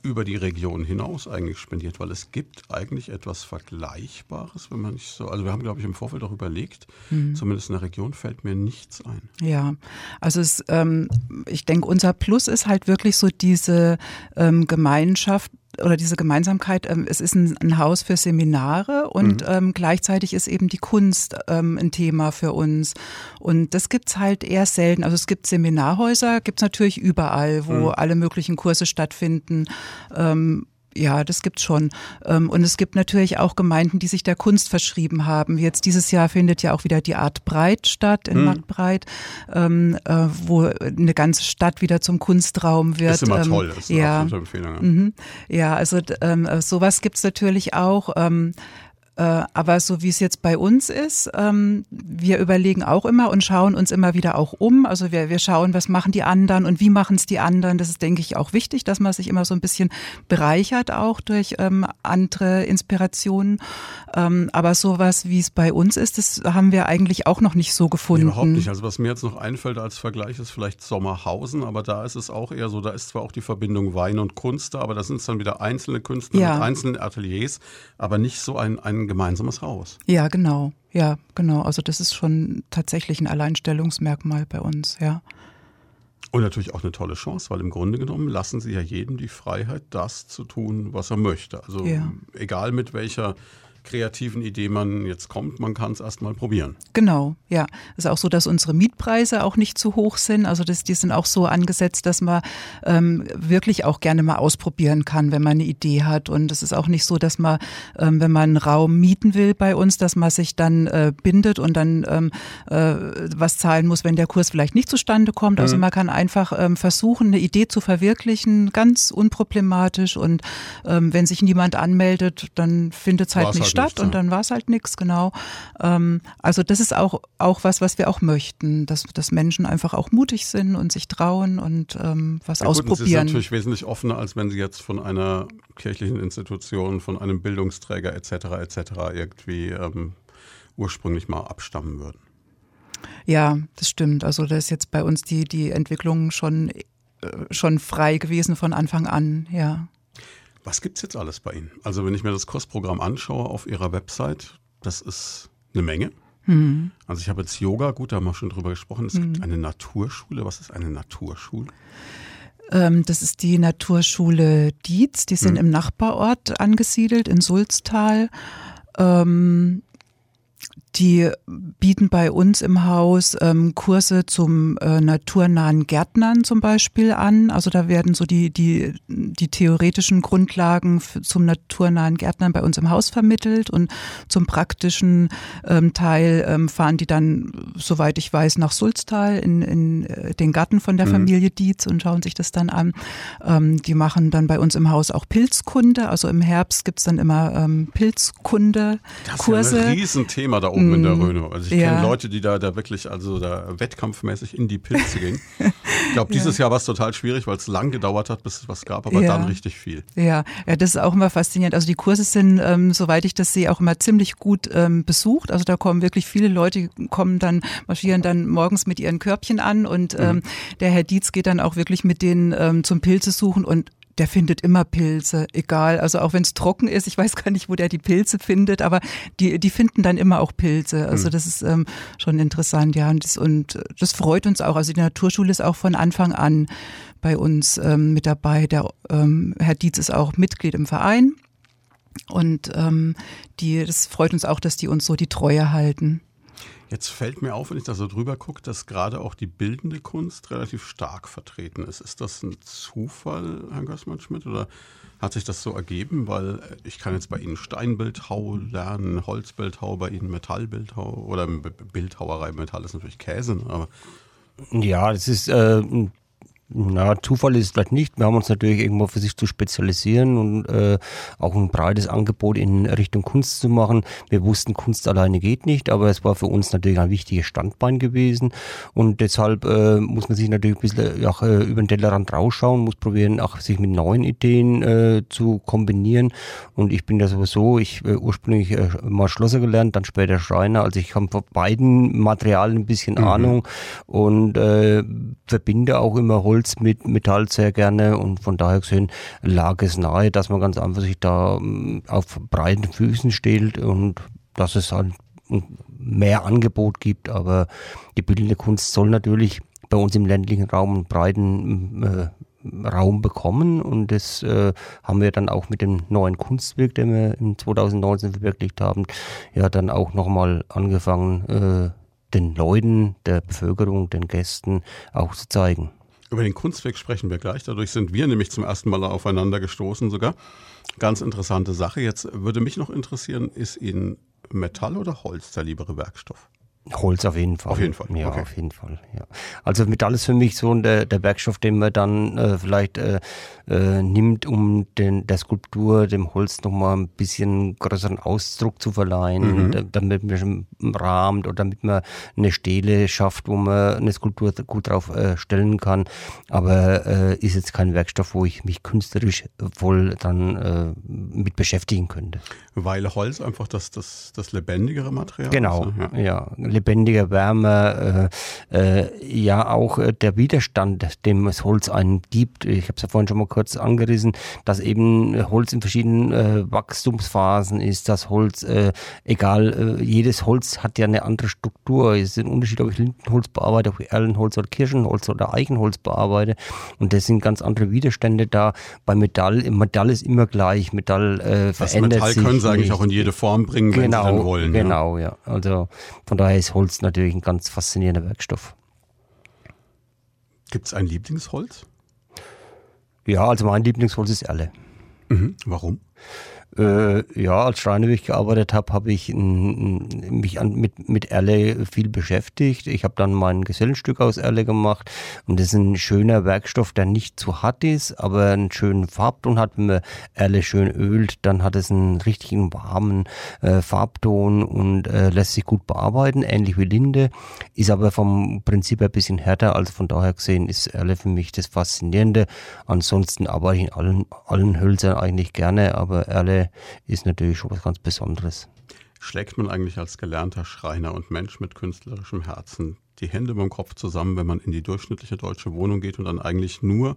S2: über die Region hinaus eigentlich spendiert, weil es gibt eigentlich etwas Vergleichbares, wenn man nicht so, also wir haben, glaube ich, im Vorfeld auch überlegt, mhm. zumindest in der Region fällt mir nichts ein.
S3: Ja, also es, ähm, ich denke, unser Plus ist halt wirklich so diese ähm, Gemeinschaft oder diese Gemeinsamkeit, ähm, es ist ein, ein, Haus für Seminare und mhm. ähm, gleichzeitig ist eben die Kunst ähm, ein Thema für uns. Und das gibt's halt eher selten. Also es gibt Seminarhäuser, gibt's natürlich überall, wo mhm. alle möglichen Kurse stattfinden. Ähm, ja, das gibt's schon. Ähm, und es gibt natürlich auch Gemeinden, die sich der Kunst verschrieben haben. Jetzt dieses Jahr findet ja auch wieder die Art Breit statt in hm. Marktbreit, ähm, äh, wo eine ganze Stadt wieder zum Kunstraum wird. Das
S2: ist immer toll, das ist
S3: ja,
S2: Empfehlung.
S3: Ja, mhm. ja also sowas gibt's natürlich auch. Äh, aber so wie es jetzt bei uns ist, ähm, wir überlegen auch immer und schauen uns immer wieder auch um. Also wir, wir schauen, was machen die anderen und wie machen es die anderen. Das ist, denke ich, auch wichtig, dass man sich immer so ein bisschen bereichert auch durch ähm, andere Inspirationen. Ähm, aber sowas, wie es bei uns ist, das haben wir eigentlich auch noch nicht so gefunden.
S2: Nee, überhaupt nicht. Also was mir jetzt noch einfällt als Vergleich ist vielleicht Sommerhausen, aber da ist es auch eher so, da ist zwar auch die Verbindung Wein und Kunst da, aber da sind es dann wieder einzelne Künstler ja. mit einzelnen Ateliers, aber nicht so ein, ein ein gemeinsames Haus.
S3: Ja, genau. Ja, genau. Also das ist schon tatsächlich ein Alleinstellungsmerkmal bei uns, ja.
S2: Und natürlich auch eine tolle Chance, weil im Grunde genommen lassen sie ja jedem die Freiheit, das zu tun, was er möchte. Also ja. egal mit welcher kreativen Idee man jetzt kommt, man kann es erstmal probieren.
S3: Genau, ja. Es ist auch so, dass unsere Mietpreise auch nicht zu hoch sind. Also das, die sind auch so angesetzt, dass man ähm, wirklich auch gerne mal ausprobieren kann, wenn man eine Idee hat. Und es ist auch nicht so, dass man, ähm, wenn man einen Raum mieten will bei uns, dass man sich dann äh, bindet und dann ähm, äh, was zahlen muss, wenn der Kurs vielleicht nicht zustande kommt. Also mhm. man kann einfach ähm, versuchen, eine Idee zu verwirklichen, ganz unproblematisch. Und ähm, wenn sich niemand anmeldet, dann findet es halt Was nicht Stadt nichts, und dann war es halt nichts, genau. Ähm, also das ist auch, auch was, was wir auch möchten, dass, dass Menschen einfach auch mutig sind und sich trauen und ähm, was ja, ausprobieren. Gut, sie
S2: sind natürlich wesentlich offener, als wenn sie jetzt von einer kirchlichen Institution, von einem Bildungsträger etc. etc. irgendwie ähm, ursprünglich mal abstammen würden.
S3: Ja, das stimmt. Also da ist jetzt bei uns die, die Entwicklung schon, äh, schon frei gewesen von Anfang an, ja.
S2: Was gibt es jetzt alles bei Ihnen? Also wenn ich mir das Kursprogramm anschaue auf Ihrer Website, das ist eine Menge. Mhm. Also ich habe jetzt Yoga, gut, da haben wir schon drüber gesprochen. Es mhm. gibt eine Naturschule. Was ist eine Naturschule?
S3: Ähm, das ist die Naturschule Dietz. Die sind mhm. im Nachbarort angesiedelt in Sulztal. Ähm, die bieten bei uns im Haus ähm, Kurse zum äh, naturnahen Gärtnern zum Beispiel an. Also da werden so die, die, die theoretischen Grundlagen zum naturnahen Gärtnern bei uns im Haus vermittelt und zum praktischen ähm, Teil ähm, fahren die dann, soweit ich weiß, nach Sulztal in, in äh, den Garten von der mhm. Familie Dietz und schauen sich das dann an. Ähm, die machen dann bei uns im Haus auch Pilzkunde. Also im Herbst gibt's dann immer ähm, Pilzkunde-Kurse.
S2: Das ist ja ein Riesenthema da oben mm. in der mhm. Rhön. Also ich ja. kenne Leute, die da, da wirklich, also da wettkampfmäßig in die Pilze gehen. (laughs) Ich glaube, dieses ja. Jahr war es total schwierig, weil es lang gedauert hat, bis es was gab, aber ja. dann richtig viel.
S3: Ja. ja, das ist auch immer faszinierend. Also die Kurse sind, ähm, soweit ich das sehe, auch immer ziemlich gut ähm, besucht. Also da kommen wirklich viele Leute, kommen dann, marschieren dann morgens mit ihren Körbchen an und ähm, mhm. der Herr Dietz geht dann auch wirklich mit denen ähm, zum Pilze suchen und der findet immer Pilze, egal. Also auch wenn es trocken ist, ich weiß gar nicht, wo der die Pilze findet, aber die, die finden dann immer auch Pilze. Also mhm. das ist ähm, schon interessant, ja. Und das, und das freut uns auch. Also die Naturschule ist auch von Anfang an bei uns ähm, mit dabei. Der ähm, Herr Dietz ist auch Mitglied im Verein. Und ähm, die, das freut uns auch, dass die uns so die Treue halten.
S2: Jetzt fällt mir auf, wenn ich da so drüber gucke, dass gerade auch die bildende Kunst relativ stark vertreten ist. Ist das ein Zufall, Herr Gößmann-Schmidt, oder hat sich das so ergeben? Weil ich kann jetzt bei Ihnen Steinbildhau lernen, Holzbildhau, bei Ihnen Metallbildhau oder Bildhauerei. Metall ist natürlich Käse, ne, aber
S4: ja, das ist äh, na, Zufall ist es vielleicht nicht. Wir haben uns natürlich irgendwo für sich zu spezialisieren und äh, auch ein breites Angebot in Richtung Kunst zu machen. Wir wussten, Kunst alleine geht nicht, aber es war für uns natürlich ein wichtiges Standbein gewesen und deshalb äh, muss man sich natürlich ein bisschen auch, äh, über den Tellerrand rausschauen, muss probieren, auch sich mit neuen Ideen äh, zu kombinieren und ich bin ja sowieso, ich äh, ursprünglich äh, mal Schlosser gelernt, dann später Schreiner, also ich habe von beiden Materialien ein bisschen mhm. Ahnung und äh, verbinde auch immer Holz Holz mit Metall sehr gerne und von daher gesehen lag es nahe, dass man ganz einfach sich da ähm, auf breiten Füßen stellt und dass es halt mehr Angebot gibt, aber die bildende Kunst soll natürlich bei uns im ländlichen Raum einen breiten äh, Raum bekommen und das äh, haben wir dann auch mit dem neuen Kunstwerk, den wir im 2019 verwirklicht haben, ja dann auch nochmal angefangen, äh, den Leuten, der Bevölkerung, den Gästen auch zu zeigen.
S2: Über den Kunstweg sprechen wir gleich. Dadurch sind wir nämlich zum ersten Mal aufeinander gestoßen sogar. Ganz interessante Sache. Jetzt würde mich noch interessieren, ist Ihnen Metall oder Holz der liebere Werkstoff?
S4: Holz auf jeden Fall.
S2: Auf jeden Fall.
S4: Ja, okay. auf jeden Fall. Ja. Also Metall ist für mich so der, der Werkstoff, den man dann äh, vielleicht äh, äh, nimmt, um den, der Skulptur, dem Holz nochmal ein bisschen größeren Ausdruck zu verleihen, mhm. damit man rahmt oder damit man eine Stele schafft, wo man eine Skulptur gut drauf äh, stellen kann. Aber äh, ist jetzt kein Werkstoff, wo ich mich künstlerisch voll dann äh, mit beschäftigen könnte.
S2: Weil Holz einfach das, das, das lebendigere Material
S4: genau, ist. Genau, ja. ja lebendiger Wärme, äh, äh, ja auch äh, der Widerstand, dem das Holz einen gibt. Ich habe es ja vorhin schon mal kurz angerissen, dass eben Holz in verschiedenen äh, Wachstumsphasen ist, das Holz, äh, egal, jedes Holz hat ja eine andere Struktur. Es ist ein Unterschied, ob ich Lindenholz bearbeite, ob ich Erlenholz oder Kirschenholz oder Eichenholz bearbeite. Und das sind ganz andere Widerstände da. Bei Metall, Metall ist immer gleich. Metall äh, verändert das Metall
S2: sich. können sie eigentlich auch in jede Form bringen, wenn
S4: genau,
S2: sie dann wollen.
S4: Genau, ja. ja. Also von daher ist Holz natürlich ein ganz faszinierender Werkstoff.
S2: Gibt es ein Lieblingsholz?
S4: Ja, also mein Lieblingsholz ist Erle.
S2: Mhm. Warum?
S4: Äh, ja, als Schreiner, wie ich gearbeitet habe, habe ich n, mich an, mit, mit Erle viel beschäftigt. Ich habe dann mein Gesellenstück aus Erle gemacht und das ist ein schöner Werkstoff, der nicht zu hart ist, aber einen schönen Farbton hat. Wenn man Erle schön ölt, dann hat es einen richtigen warmen äh, Farbton und äh, lässt sich gut bearbeiten, ähnlich wie Linde, ist aber vom Prinzip her ein bisschen härter, also von daher gesehen ist Erle für mich das Faszinierende. Ansonsten arbeite ich in allen, allen Hölzern eigentlich gerne, aber Erle ist natürlich schon was ganz Besonderes.
S2: Schlägt man eigentlich als gelernter Schreiner und Mensch mit künstlerischem Herzen die Hände beim Kopf zusammen, wenn man in die durchschnittliche deutsche Wohnung geht und dann eigentlich nur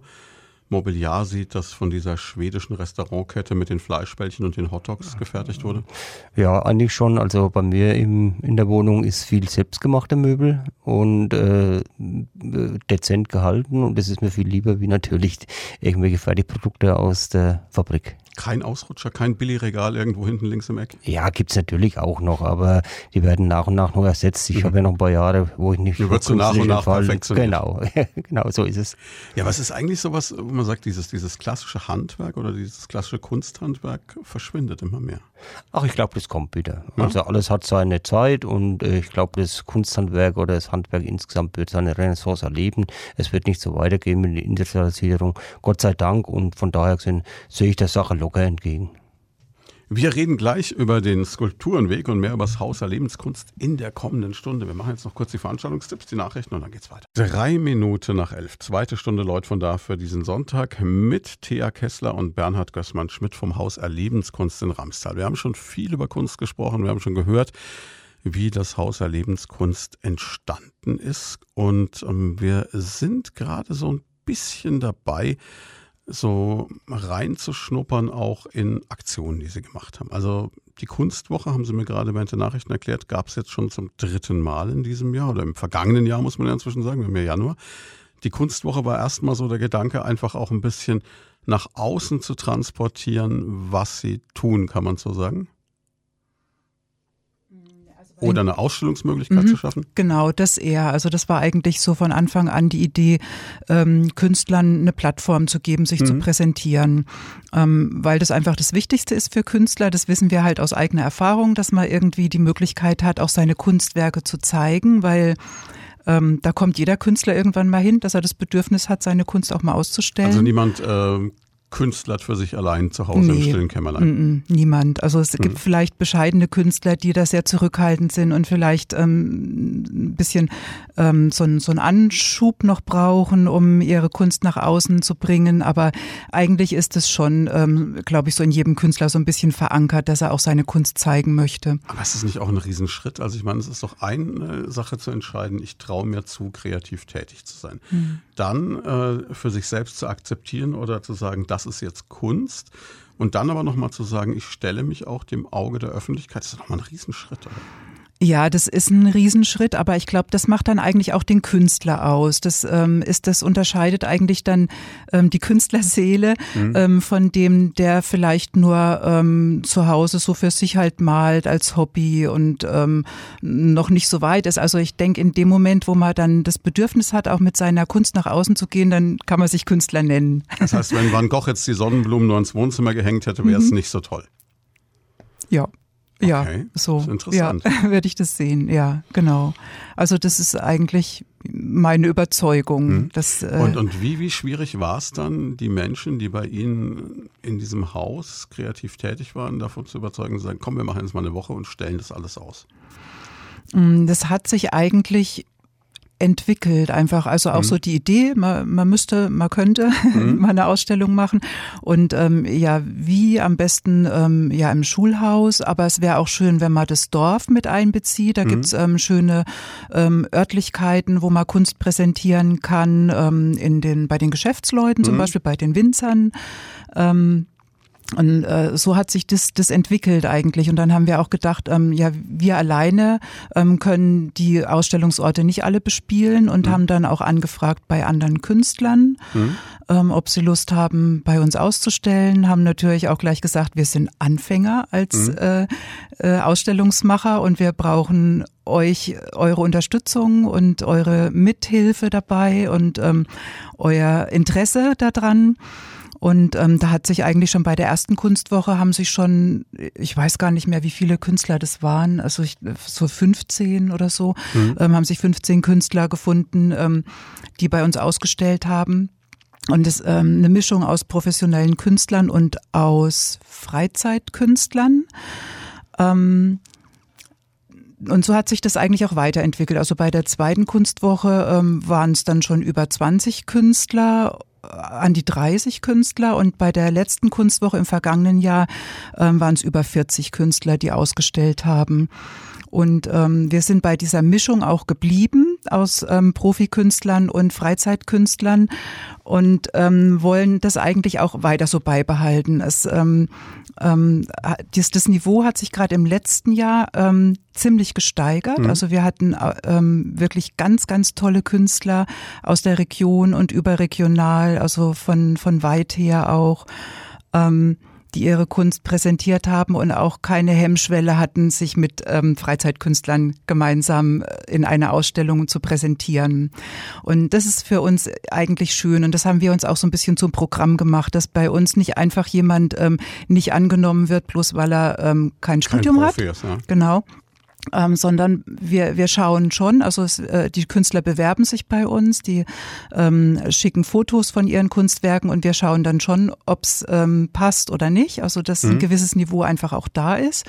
S2: Mobiliar sieht, das von dieser schwedischen Restaurantkette mit den Fleischbällchen und den Hotdogs gefertigt wurde?
S4: Ja, eigentlich schon. Also bei mir im, in der Wohnung ist viel selbstgemachte Möbel und äh, dezent gehalten und das ist mir viel lieber wie natürlich irgendwelche Fertigprodukte aus der Fabrik.
S2: Kein Ausrutscher, kein Billigregal irgendwo hinten links im Eck?
S4: Ja, gibt's natürlich auch noch, aber die werden nach und nach noch ersetzt. Ich mhm. habe ja noch ein paar Jahre, wo ich nicht...
S2: Du wirst so nach und nach Fall,
S4: Genau, (laughs) genau so ist es.
S2: Ja, was ist eigentlich sowas, wo man sagt, dieses, dieses klassische Handwerk oder dieses klassische Kunsthandwerk verschwindet immer mehr?
S4: Ach, ich glaube, das kommt wieder. Ja? Also alles hat seine Zeit und äh, ich glaube, das Kunsthandwerk oder das Handwerk insgesamt wird seine Renaissance erleben. Es wird nicht so weitergehen mit der Industrialisierung, Gott sei Dank. Und von daher gesehen, sehe ich der Sache locker entgegen.
S2: Wir reden gleich über den Skulpturenweg und mehr über das Haus der Lebenskunst in der kommenden Stunde. Wir machen jetzt noch kurz die Veranstaltungstipps, die Nachrichten und dann geht's weiter. Drei Minuten nach elf, zweite Stunde Leut von da für diesen Sonntag mit Thea Kessler und Bernhard Gößmann-Schmidt vom Haus Erlebenskunst in Ramstal. Wir haben schon viel über Kunst gesprochen, wir haben schon gehört, wie das Haus Erlebenskunst entstanden ist und ähm, wir sind gerade so ein bisschen dabei, so reinzuschnuppern auch in Aktionen, die sie gemacht haben. Also die Kunstwoche, haben sie mir gerade während der Nachrichten erklärt, gab es jetzt schon zum dritten Mal in diesem Jahr oder im vergangenen Jahr, muss man ja inzwischen sagen, ja Januar. Die Kunstwoche war erstmal so der Gedanke, einfach auch ein bisschen nach außen zu transportieren, was sie tun, kann man so sagen. Oder eine Ausstellungsmöglichkeit mhm, zu schaffen?
S3: Genau, das eher. Also das war eigentlich so von Anfang an die Idee, ähm, Künstlern eine Plattform zu geben, sich mhm. zu präsentieren, ähm, weil das einfach das Wichtigste ist für Künstler. Das wissen wir halt aus eigener Erfahrung, dass man irgendwie die Möglichkeit hat, auch seine Kunstwerke zu zeigen, weil ähm, da kommt jeder Künstler irgendwann mal hin, dass er das Bedürfnis hat, seine Kunst auch mal auszustellen. Also
S2: niemand äh, Künstler für sich allein zu Hause nee, im stillen Kämmerlein?
S3: Niemand. Also es gibt mhm. vielleicht bescheidene Künstler, die da sehr zurückhaltend sind und vielleicht ähm, ein bisschen ähm, so, ein, so einen Anschub noch brauchen, um ihre Kunst nach außen zu bringen. Aber eigentlich ist es schon, ähm, glaube ich, so in jedem Künstler so ein bisschen verankert, dass er auch seine Kunst zeigen möchte.
S2: Aber ist es nicht auch ein Riesenschritt? Also ich meine, es ist doch eine Sache zu entscheiden, ich traue mir zu, kreativ tätig zu sein. Mhm. Dann äh, für sich selbst zu akzeptieren oder zu sagen, das ist jetzt Kunst. Und dann aber nochmal zu sagen, ich stelle mich auch dem Auge der Öffentlichkeit, das ist nochmal ein Riesenschritt. Oder?
S3: Ja, das ist ein Riesenschritt, aber ich glaube, das macht dann eigentlich auch den Künstler aus. Das ähm, ist, das unterscheidet eigentlich dann ähm, die Künstlerseele mhm. ähm, von dem, der vielleicht nur ähm, zu Hause so für sich halt malt als Hobby und ähm, noch nicht so weit ist. Also ich denke, in dem Moment, wo man dann das Bedürfnis hat, auch mit seiner Kunst nach außen zu gehen, dann kann man sich Künstler nennen.
S2: Das heißt, wenn Van Gogh jetzt die Sonnenblumen nur ins Wohnzimmer gehängt hätte, wäre es mhm. nicht so toll.
S3: Ja, ja, okay. so. Ja, (laughs) werde ich das sehen. Ja, genau. Also das ist eigentlich meine Überzeugung. Hm. Dass,
S2: äh und, und wie, wie schwierig war es dann, die Menschen, die bei Ihnen in diesem Haus kreativ tätig waren, davon zu überzeugen, zu sagen, komm, wir machen jetzt mal eine Woche und stellen das alles aus?
S3: Mm, das hat sich eigentlich entwickelt einfach also auch mhm. so die Idee man, man müsste man könnte (laughs) mhm. mal eine Ausstellung machen und ähm, ja wie am besten ähm, ja im Schulhaus aber es wäre auch schön wenn man das Dorf mit einbezieht da mhm. gibt's ähm, schöne ähm, Örtlichkeiten wo man Kunst präsentieren kann ähm, in den bei den Geschäftsleuten zum mhm. Beispiel bei den Winzern ähm, und äh, so hat sich das, das entwickelt eigentlich. Und dann haben wir auch gedacht, ähm, ja, wir alleine ähm, können die Ausstellungsorte nicht alle bespielen und mhm. haben dann auch angefragt bei anderen Künstlern, mhm. ähm, ob sie Lust haben, bei uns auszustellen. Haben natürlich auch gleich gesagt, wir sind Anfänger als mhm. äh, äh, Ausstellungsmacher und wir brauchen euch eure Unterstützung und eure Mithilfe dabei und ähm, euer Interesse daran. Und ähm, da hat sich eigentlich schon bei der ersten Kunstwoche haben sich schon, ich weiß gar nicht mehr, wie viele Künstler das waren, also ich, so 15 oder so, mhm. ähm, haben sich 15 Künstler gefunden, ähm, die bei uns ausgestellt haben. Und es ähm, eine Mischung aus professionellen Künstlern und aus Freizeitkünstlern. Ähm, und so hat sich das eigentlich auch weiterentwickelt. Also bei der zweiten Kunstwoche ähm, waren es dann schon über 20 Künstler an die 30 Künstler und bei der letzten Kunstwoche im vergangenen Jahr ähm, waren es über 40 Künstler, die ausgestellt haben. Und ähm, wir sind bei dieser Mischung auch geblieben aus ähm, Profikünstlern und Freizeitkünstlern und ähm, wollen das eigentlich auch weiter so beibehalten. Es, ähm, ähm, das, das Niveau hat sich gerade im letzten Jahr ähm, ziemlich gesteigert. Mhm. Also wir hatten ähm, wirklich ganz, ganz tolle Künstler aus der Region und überregional, also von, von weit her auch. Ähm, die ihre Kunst präsentiert haben und auch keine Hemmschwelle hatten, sich mit ähm, Freizeitkünstlern gemeinsam äh, in einer Ausstellung zu präsentieren. Und das ist für uns eigentlich schön und das haben wir uns auch so ein bisschen zum Programm gemacht, dass bei uns nicht einfach jemand ähm, nicht angenommen wird, bloß weil er ähm, kein, kein Studium Profi hat. Ist, ja. Genau ähm, sondern wir, wir schauen schon, also es, äh, die Künstler bewerben sich bei uns, die ähm, schicken Fotos von ihren Kunstwerken und wir schauen dann schon, ob es ähm, passt oder nicht, also dass mhm. ein gewisses Niveau einfach auch da ist.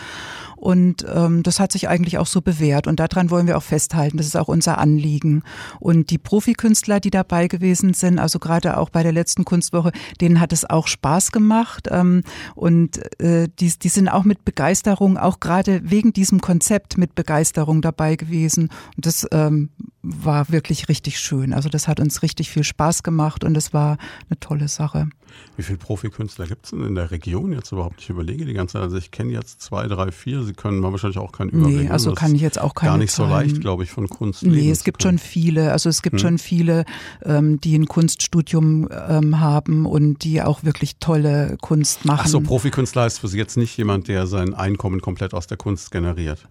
S3: Und ähm, das hat sich eigentlich auch so bewährt. Und daran wollen wir auch festhalten. Das ist auch unser Anliegen. Und die Profikünstler, die dabei gewesen sind, also gerade auch bei der letzten Kunstwoche, denen hat es auch Spaß gemacht. Ähm, und äh, die, die sind auch mit Begeisterung, auch gerade wegen diesem Konzept mit Begeisterung dabei gewesen. Und das ähm, war wirklich richtig schön. Also das hat uns richtig viel Spaß gemacht und es war eine tolle Sache.
S2: Wie viele Profikünstler gibt es denn in der Region jetzt überhaupt? Ich überlege die ganze Zeit. Also ich kenne jetzt zwei, drei, vier. Sie können mal wahrscheinlich auch keinen Überblick.
S3: Nee, also kann ich jetzt auch keine
S2: Gar nicht
S3: Zahlen.
S2: so leicht, glaube ich, von Kunst.
S3: Nee, es gibt schon viele. Also es gibt hm. schon viele, ähm, die ein Kunststudium ähm, haben und die auch wirklich tolle Kunst machen. Ach
S2: so, Profikünstler heißt für Sie jetzt nicht jemand, der sein Einkommen komplett aus der Kunst generiert?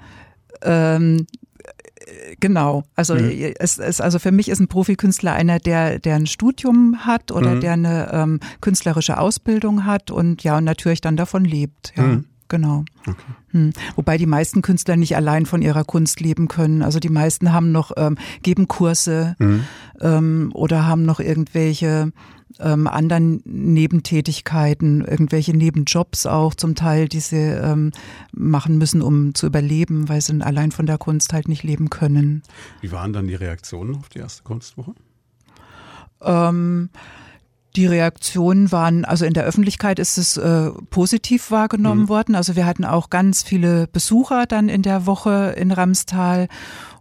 S3: Ähm, genau. Also mhm. es, es, also für mich ist ein Profikünstler einer, der, der ein Studium hat oder mhm. der eine ähm, künstlerische Ausbildung hat und ja und natürlich dann davon lebt. Ja. Mhm. Genau. Okay. Hm. Wobei die meisten Künstler nicht allein von ihrer Kunst leben können. Also die meisten haben noch, ähm, geben Kurse mhm. ähm, oder haben noch irgendwelche ähm, anderen Nebentätigkeiten, irgendwelche Nebenjobs auch zum Teil, die sie ähm, machen müssen, um zu überleben, weil sie allein von der Kunst halt nicht leben können.
S2: Wie waren dann die Reaktionen auf die erste Kunstwoche?
S3: Ähm, die Reaktionen waren, also in der Öffentlichkeit ist es äh, positiv wahrgenommen mhm. worden. Also wir hatten auch ganz viele Besucher dann in der Woche in Ramstal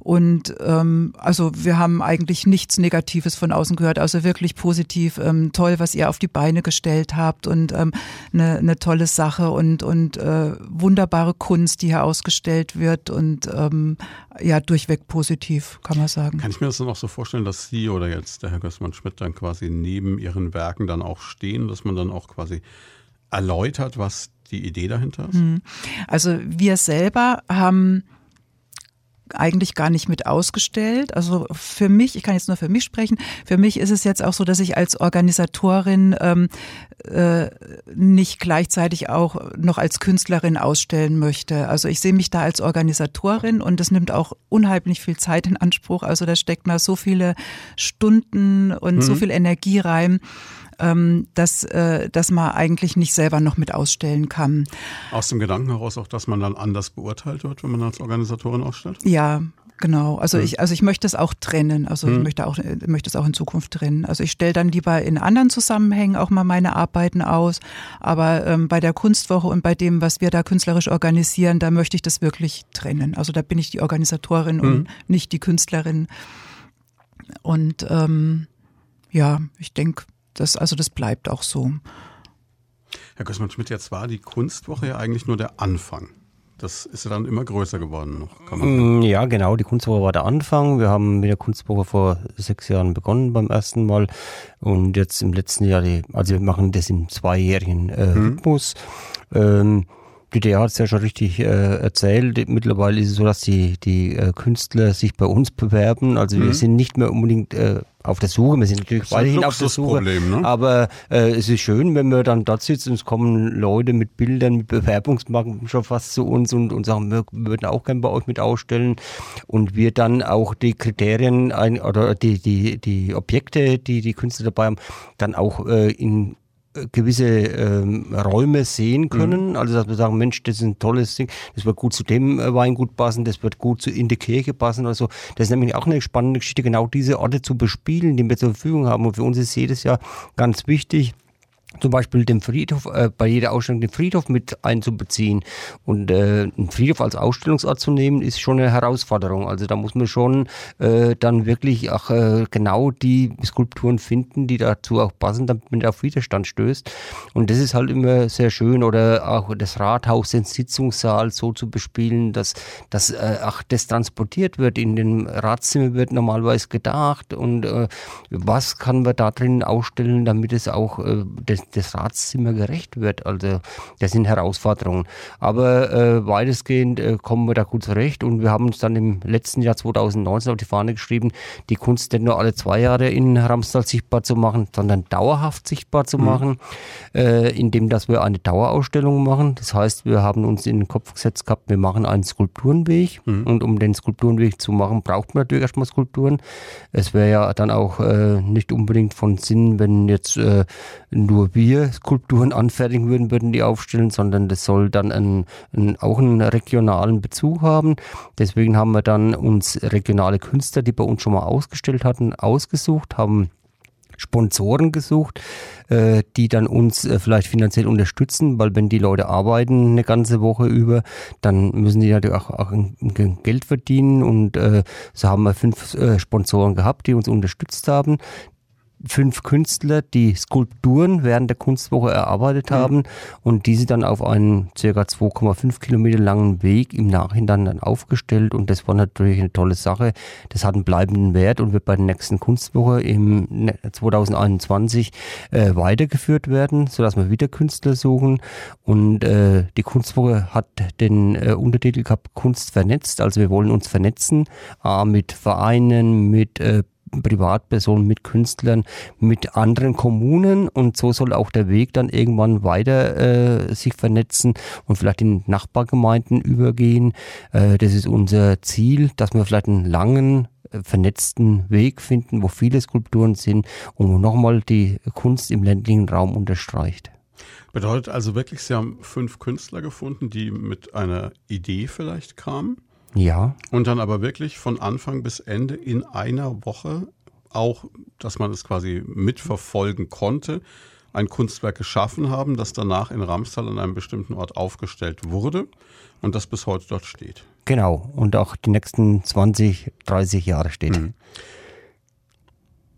S3: und ähm, also wir haben eigentlich nichts Negatives von außen gehört, also wirklich positiv. Ähm, toll, was ihr auf die Beine gestellt habt und ähm, eine, eine tolle Sache und, und äh, wunderbare Kunst, die hier ausgestellt wird und ähm, ja, durchweg positiv, kann man sagen.
S2: Kann ich mir das dann auch so vorstellen, dass Sie oder jetzt der Herr Gößmann-Schmidt dann quasi neben Ihren Werken dann auch stehen, dass man dann auch quasi erläutert, was die Idee dahinter ist? Hm.
S3: Also wir selber haben eigentlich gar nicht mit ausgestellt. Also für mich, ich kann jetzt nur für mich sprechen, für mich ist es jetzt auch so, dass ich als Organisatorin ähm, äh, nicht gleichzeitig auch noch als Künstlerin ausstellen möchte. Also ich sehe mich da als Organisatorin und das nimmt auch unheimlich viel Zeit in Anspruch. Also da steckt mal so viele Stunden und mhm. so viel Energie rein ähm, dass, äh, dass man eigentlich nicht selber noch mit ausstellen kann.
S2: Aus dem Gedanken heraus auch, dass man dann anders beurteilt wird, wenn man als Organisatorin ausstellt?
S3: Ja, Genau, also ich, also ich möchte es auch trennen. Also ich möchte auch, möchte es auch in Zukunft trennen. Also ich stelle dann lieber in anderen Zusammenhängen auch mal meine Arbeiten aus. Aber ähm, bei der Kunstwoche und bei dem, was wir da künstlerisch organisieren, da möchte ich das wirklich trennen. Also da bin ich die Organisatorin hm. und nicht die Künstlerin. Und ähm, ja, ich denke, das, also das bleibt auch so.
S2: Herr Gößmann-Schmidt, jetzt war die Kunstwoche ja eigentlich nur der Anfang. Das ist ja dann immer größer geworden noch.
S4: Kann man mm, ja, genau. Die Kunstwoche war der Anfang. Wir haben mit der Kunstwoche vor sechs Jahren begonnen beim ersten Mal. Und jetzt im letzten Jahr, die, also wir machen das im zweijährigen äh, mhm. Rhythmus. Ähm, DDR hat es ja schon richtig äh, erzählt. Mittlerweile ist es so, dass die, die äh, Künstler sich bei uns bewerben. Also mhm. wir sind nicht mehr unbedingt äh, auf der Suche. Wir sind natürlich weiterhin auf der Suche. Ne? Aber äh, es ist schön, wenn wir dann dort sitzen und es kommen Leute mit Bildern, mit Bewerbungsmarken schon fast zu uns und, und sagen, wir würden auch gerne bei euch mit ausstellen. Und wir dann auch die Kriterien ein, oder die, die, die Objekte, die die Künstler dabei haben, dann auch äh, in gewisse ähm, Räume sehen können. Mhm. Also dass wir sagen, Mensch, das ist ein tolles Ding, das wird gut zu dem äh, Weingut passen, das wird gut zu, in die Kirche passen oder so. Das ist nämlich auch eine spannende Geschichte, genau diese Orte zu bespielen, die wir zur Verfügung haben. Und für uns ist jedes Jahr ganz wichtig, zum Beispiel den Friedhof, äh, bei jeder Ausstellung den Friedhof mit einzubeziehen. Und äh, einen Friedhof als Ausstellungsort zu nehmen, ist schon eine Herausforderung. Also da muss man schon äh, dann wirklich auch äh, genau die Skulpturen finden, die dazu auch passen, damit man auf Widerstand stößt. Und das ist halt immer sehr schön. Oder auch das Rathaus, den Sitzungssaal so zu bespielen, dass, dass äh, auch das transportiert wird. In den Ratszimmer wird normalerweise gedacht und äh, was kann man da drin ausstellen, damit es auch äh, das das Ratszimmer gerecht wird. Also das sind Herausforderungen. Aber äh, weitestgehend äh, kommen wir da gut zurecht und wir haben uns dann im letzten Jahr 2019 auf die Fahne geschrieben, die Kunst nicht nur alle zwei Jahre in Ramstal sichtbar zu machen, sondern dauerhaft sichtbar zu mhm. machen, äh, indem dass wir eine Dauerausstellung machen. Das heißt, wir haben uns in den Kopf gesetzt gehabt, wir machen einen Skulpturenweg mhm. und um den Skulpturenweg zu machen, braucht man natürlich erstmal Skulpturen. Es wäre ja dann auch äh, nicht unbedingt von Sinn, wenn jetzt äh, nur wir Skulpturen anfertigen würden, würden die aufstellen, sondern das soll dann einen, einen, auch einen regionalen Bezug haben. Deswegen haben wir dann uns regionale Künstler, die bei uns schon mal ausgestellt hatten, ausgesucht, haben Sponsoren gesucht, äh, die dann uns äh, vielleicht finanziell unterstützen, weil wenn die Leute arbeiten eine ganze Woche über, dann müssen die natürlich auch, auch Geld verdienen und äh, so haben wir fünf Sponsoren gehabt, die uns unterstützt haben fünf Künstler, die Skulpturen während der Kunstwoche erarbeitet mhm. haben und diese dann auf einen circa 2,5 Kilometer langen Weg im Nachhinein dann aufgestellt und das war natürlich eine tolle Sache. Das hat einen bleibenden Wert und wird bei der nächsten Kunstwoche im 2021 äh, weitergeführt werden, sodass wir wieder Künstler suchen und äh, die Kunstwoche hat den äh, Untertitel gehabt Kunst vernetzt, also wir wollen uns vernetzen, mit Vereinen, mit äh, Privatpersonen, mit Künstlern, mit anderen Kommunen und so soll auch der Weg dann irgendwann weiter äh, sich vernetzen und vielleicht in Nachbargemeinden übergehen. Äh, das ist unser Ziel, dass wir vielleicht einen langen äh, vernetzten Weg finden, wo viele Skulpturen sind und wo nochmal die Kunst im ländlichen Raum unterstreicht.
S2: Bedeutet also wirklich, Sie haben fünf Künstler gefunden, die mit einer Idee vielleicht kamen?
S4: Ja.
S2: Und dann aber wirklich von Anfang bis Ende in einer Woche auch, dass man es quasi mitverfolgen konnte, ein Kunstwerk geschaffen haben, das danach in Ramstal an einem bestimmten Ort aufgestellt wurde und das bis heute dort steht.
S4: Genau, und auch die nächsten 20, 30 Jahre steht. Mhm.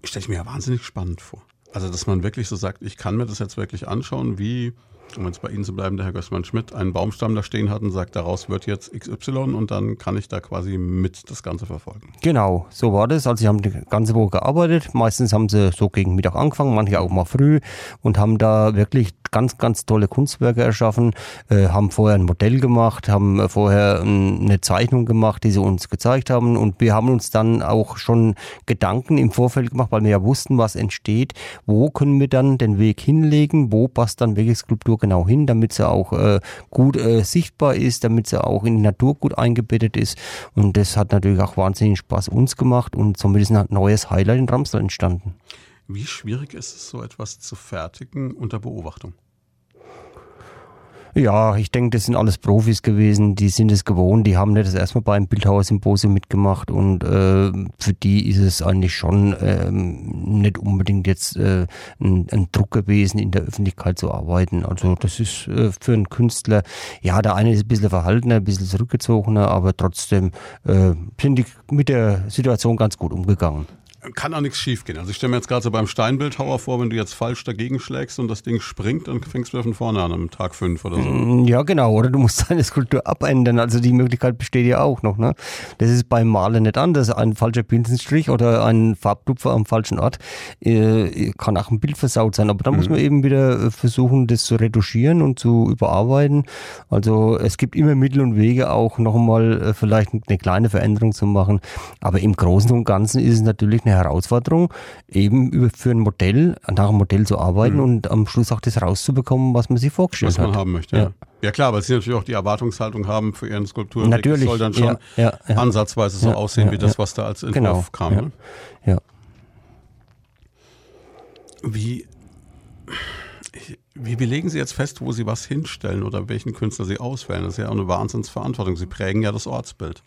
S2: Stelle ich mir ja wahnsinnig spannend vor. Also, dass man wirklich so sagt, ich kann mir das jetzt wirklich anschauen, wie um jetzt bei Ihnen zu bleiben, der Herr Gößmann-Schmidt einen Baumstamm da stehen hat und sagt, daraus wird jetzt XY und dann kann ich da quasi mit das Ganze verfolgen.
S4: Genau, so war das. Also sie haben die ganze Woche gearbeitet. Meistens haben sie so gegen Mittag angefangen, manche auch mal früh und haben da wirklich ganz, ganz tolle Kunstwerke erschaffen, äh, haben vorher ein Modell gemacht, haben vorher eine Zeichnung gemacht, die sie uns gezeigt haben und wir haben uns dann auch schon Gedanken im Vorfeld gemacht, weil wir ja wussten, was entsteht. Wo können wir dann den Weg hinlegen? Wo passt dann welche Skulptur genau hin, damit sie auch äh, gut äh, sichtbar ist, damit sie auch in die Natur gut eingebettet ist und das hat natürlich auch wahnsinnig Spaß uns gemacht und somit ist ein neues Highlight in Ramstal entstanden.
S2: Wie schwierig ist es, so etwas zu fertigen unter Beobachtung?
S4: Ja, ich denke, das sind alles Profis gewesen, die sind es gewohnt, die haben nicht das erstmal beim Bildhauersymposium mitgemacht und äh, für die ist es eigentlich schon ähm, nicht unbedingt jetzt äh, ein, ein, Druck gewesen, in der Öffentlichkeit zu arbeiten. Also das ist äh, für einen Künstler, ja, der eine ist ein bisschen verhaltener, ein bisschen zurückgezogener, aber trotzdem äh, sind die mit der Situation ganz gut umgegangen.
S2: Kann auch nichts schiefgehen. Also ich stelle mir jetzt gerade so beim Steinbildhauer vor, wenn du jetzt falsch dagegen schlägst und das Ding springt, dann fängst du von vorne an am Tag fünf oder so.
S4: Mm, ja, genau. Oder du musst (laughs) deine Skulptur abändern. Also die Möglichkeit besteht ja auch noch. Ne? Das ist beim Malen nicht anders. Ein falscher Pinselstrich oder ein Farbtupfer am falschen Ort äh, kann auch ein Bild versaut sein. Aber da mhm. muss man eben wieder äh, versuchen, das zu retuschieren und zu überarbeiten. Also es gibt immer Mittel und Wege, auch nochmal äh, vielleicht eine kleine Veränderung zu machen. Aber im Großen und Ganzen ist es natürlich eine Herausforderung, eben für ein Modell, nach einem Modell zu arbeiten mhm. und am Schluss auch das rauszubekommen, was man sich vorgestellt hat.
S2: Was man hat. haben möchte, ja. ja. klar, weil sie natürlich auch die Erwartungshaltung haben für ihren Skulpturen.
S4: Natürlich. Das
S2: soll dann schon ja, ja, ansatzweise so aussehen wie das, was da als Entwurf genau. kam.
S4: Ne? ja.
S2: Wie, wie belegen Sie jetzt fest, wo Sie was hinstellen oder welchen Künstler Sie auswählen? Das ist ja auch eine Wahnsinnsverantwortung. Sie prägen ja das Ortsbild.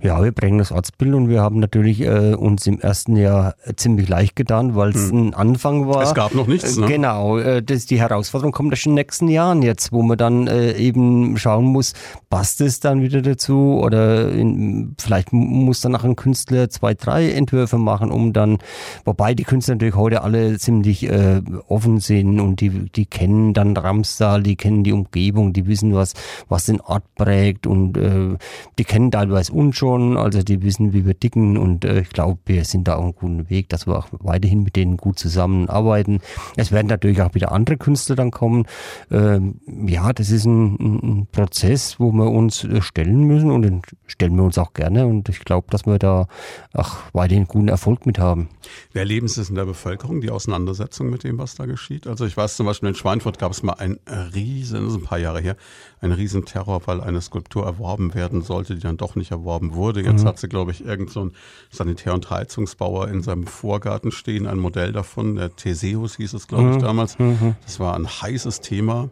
S4: Ja, wir prägen das Ortsbild und wir haben natürlich äh, uns im ersten Jahr ziemlich leicht getan, weil es hm. ein Anfang war.
S2: Es gab noch nichts. Ne?
S4: Genau, äh, das, die Herausforderung kommt erst in den nächsten Jahren jetzt, wo man dann äh, eben schauen muss, passt es dann wieder dazu oder in, vielleicht muss dann auch ein Künstler zwei, drei Entwürfe machen, um dann, wobei die Künstler natürlich heute alle ziemlich äh, offen sind und die, die kennen dann Ramstal, die kennen die Umgebung, die wissen, was, was den Ort prägt und äh, die kennen teilweise uns schon, also die wissen, wie wir dicken und äh, ich glaube, wir sind da auf einem guten Weg, dass wir auch weiterhin mit denen gut zusammenarbeiten. Es werden natürlich auch wieder andere Künstler dann kommen. Ähm, ja, das ist ein, ein, Prozess, wo wir uns äh, stellen müssen und den stellen wir uns auch gerne und ich glaube, dass wir da auch weiterhin guten Erfolg mit haben.
S2: Wie erleben es in der Bevölkerung, die Auseinandersetzung mit dem, was da geschieht? Also ich weiß zum Beispiel in Schweinfurt gab es mal ein riesen, das ist ein paar Jahre her, ein riesen Terror, weil eine Skulptur erworben werden sollte, die dann doch nicht erworben erworben wurde. Jetzt mhm. hat sie, glaube ich, irgend so ein Sanitär- und Heizungsbauer in seinem Vorgarten stehen, ein Modell davon, der Theseus hieß es, glaube ich, mhm. damals. Mhm. Das war ein heißes Thema.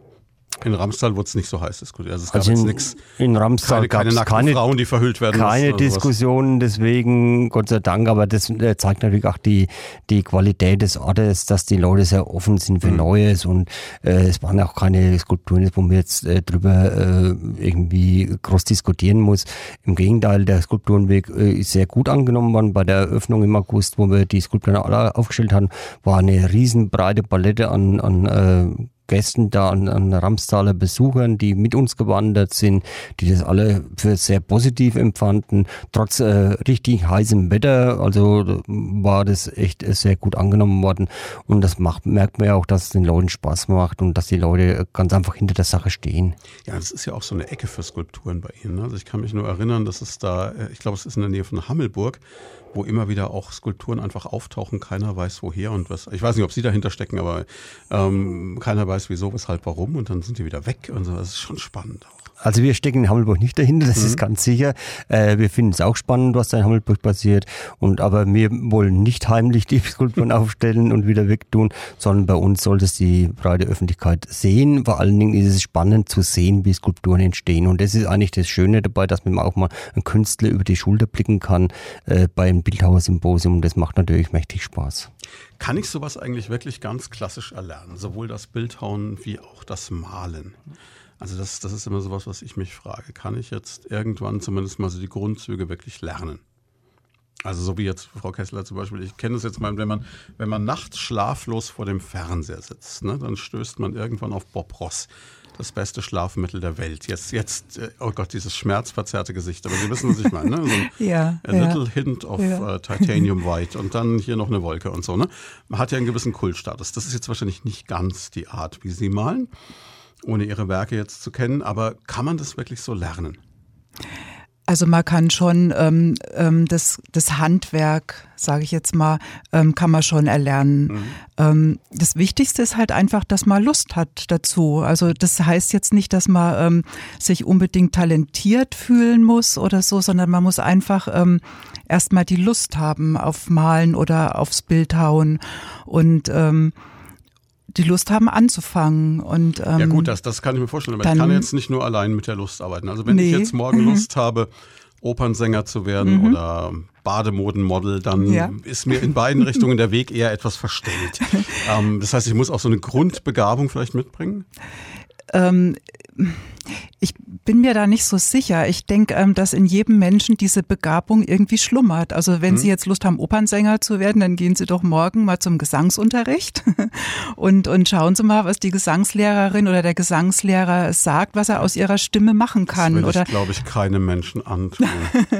S2: In Ramstal wurde es nicht so heiß diskutiert.
S4: Also es gab also in, nichts. In Ramstal
S2: keine, keine, keine Frauen, die verhüllt werden
S4: Keine Diskussionen, deswegen, Gott sei Dank, aber das äh, zeigt natürlich auch die, die Qualität des Ortes, dass die Leute sehr offen sind für mhm. Neues und äh, es waren auch keine Skulpturen, wo man jetzt äh, drüber äh, irgendwie groß diskutieren muss. Im Gegenteil, der Skulpturenweg äh, ist sehr gut angenommen worden. Bei der Eröffnung im August, wo wir die Skulpturen alle aufgestellt haben, war eine riesenbreite Palette an, an äh, Gästen da, an, an Ramstaler Besuchern, die mit uns gewandert sind, die das alle für sehr positiv empfanden. Trotz äh, richtig heißem Wetter, also war das echt sehr gut angenommen worden. Und das macht, merkt man ja auch, dass es den Leuten Spaß macht und dass die Leute ganz einfach hinter der Sache stehen.
S2: Ja, das ist ja auch so eine Ecke für Skulpturen bei Ihnen. Ne? Also ich kann mich nur erinnern, dass es da, äh, ich glaube, es ist in der Nähe von Hammelburg, wo immer wieder auch Skulpturen einfach auftauchen, keiner weiß woher und was. Ich weiß nicht, ob sie dahinter stecken, aber ähm, keiner weiß wieso, weshalb, warum und dann sind die wieder weg und so. Das ist schon spannend.
S4: Also wir stecken in Hammelburg nicht dahinter, das mhm. ist ganz sicher. Äh, wir finden es auch spannend, was da in Hammelburg passiert. Und aber wir wollen nicht heimlich die (laughs) Skulpturen aufstellen und wieder wegtun, sondern bei uns soll das die breite Öffentlichkeit sehen. Vor allen Dingen ist es spannend zu sehen, wie Skulpturen entstehen. Und das ist eigentlich das Schöne dabei, dass man auch mal einen Künstler über die Schulter blicken kann äh, beim Bildhauersymposium. Das macht natürlich mächtig Spaß.
S2: Kann ich sowas eigentlich wirklich ganz klassisch erlernen? Sowohl das Bildhauen wie auch das Malen? Also das, das ist immer sowas, was ich mich frage. Kann ich jetzt irgendwann zumindest mal so die Grundzüge wirklich lernen? Also so wie jetzt Frau Kessler zum Beispiel, ich kenne es jetzt mal, wenn man, wenn man nachts schlaflos vor dem Fernseher sitzt, ne, dann stößt man irgendwann auf Bob Ross, das beste Schlafmittel der Welt. Jetzt, jetzt, äh, oh Gott, dieses schmerzverzerrte Gesicht, aber Sie wissen, was ich meine. Ne? So ein (laughs)
S3: ja,
S2: a little ja. hint of ja. uh, Titanium White und dann hier noch eine Wolke und so. Ne? Man hat ja einen gewissen Kultstatus. Das ist jetzt wahrscheinlich nicht ganz die Art, wie Sie malen ohne ihre Werke jetzt zu kennen, aber kann man das wirklich so lernen?
S3: Also man kann schon ähm, ähm, das, das Handwerk, sage ich jetzt mal, ähm, kann man schon erlernen. Mhm. Ähm, das Wichtigste ist halt einfach, dass man Lust hat dazu. Also das heißt jetzt nicht, dass man ähm, sich unbedingt talentiert fühlen muss oder so, sondern man muss einfach ähm, erstmal die Lust haben auf Malen oder aufs Bildhauen und ähm, die Lust haben anzufangen. Und, ähm,
S2: ja gut, das, das kann ich mir vorstellen, aber ich kann jetzt nicht nur allein mit der Lust arbeiten. Also wenn nee. ich jetzt morgen mhm. Lust habe, Opernsänger zu werden mhm. oder Bademodenmodel, dann ja. ist mir in beiden Richtungen der Weg eher etwas verstellt. (laughs) ähm, das heißt, ich muss auch so eine Grundbegabung vielleicht mitbringen?
S3: Ähm, ich bin mir da nicht so sicher. Ich denke, ähm, dass in jedem Menschen diese Begabung irgendwie schlummert. Also wenn hm. Sie jetzt Lust haben, Opernsänger zu werden, dann gehen Sie doch morgen mal zum Gesangsunterricht (laughs) und, und schauen Sie mal, was die Gesangslehrerin oder der Gesangslehrer sagt, was er aus ihrer Stimme machen kann.
S2: Das
S3: oder
S2: ich, glaube ich, keine Menschen antun.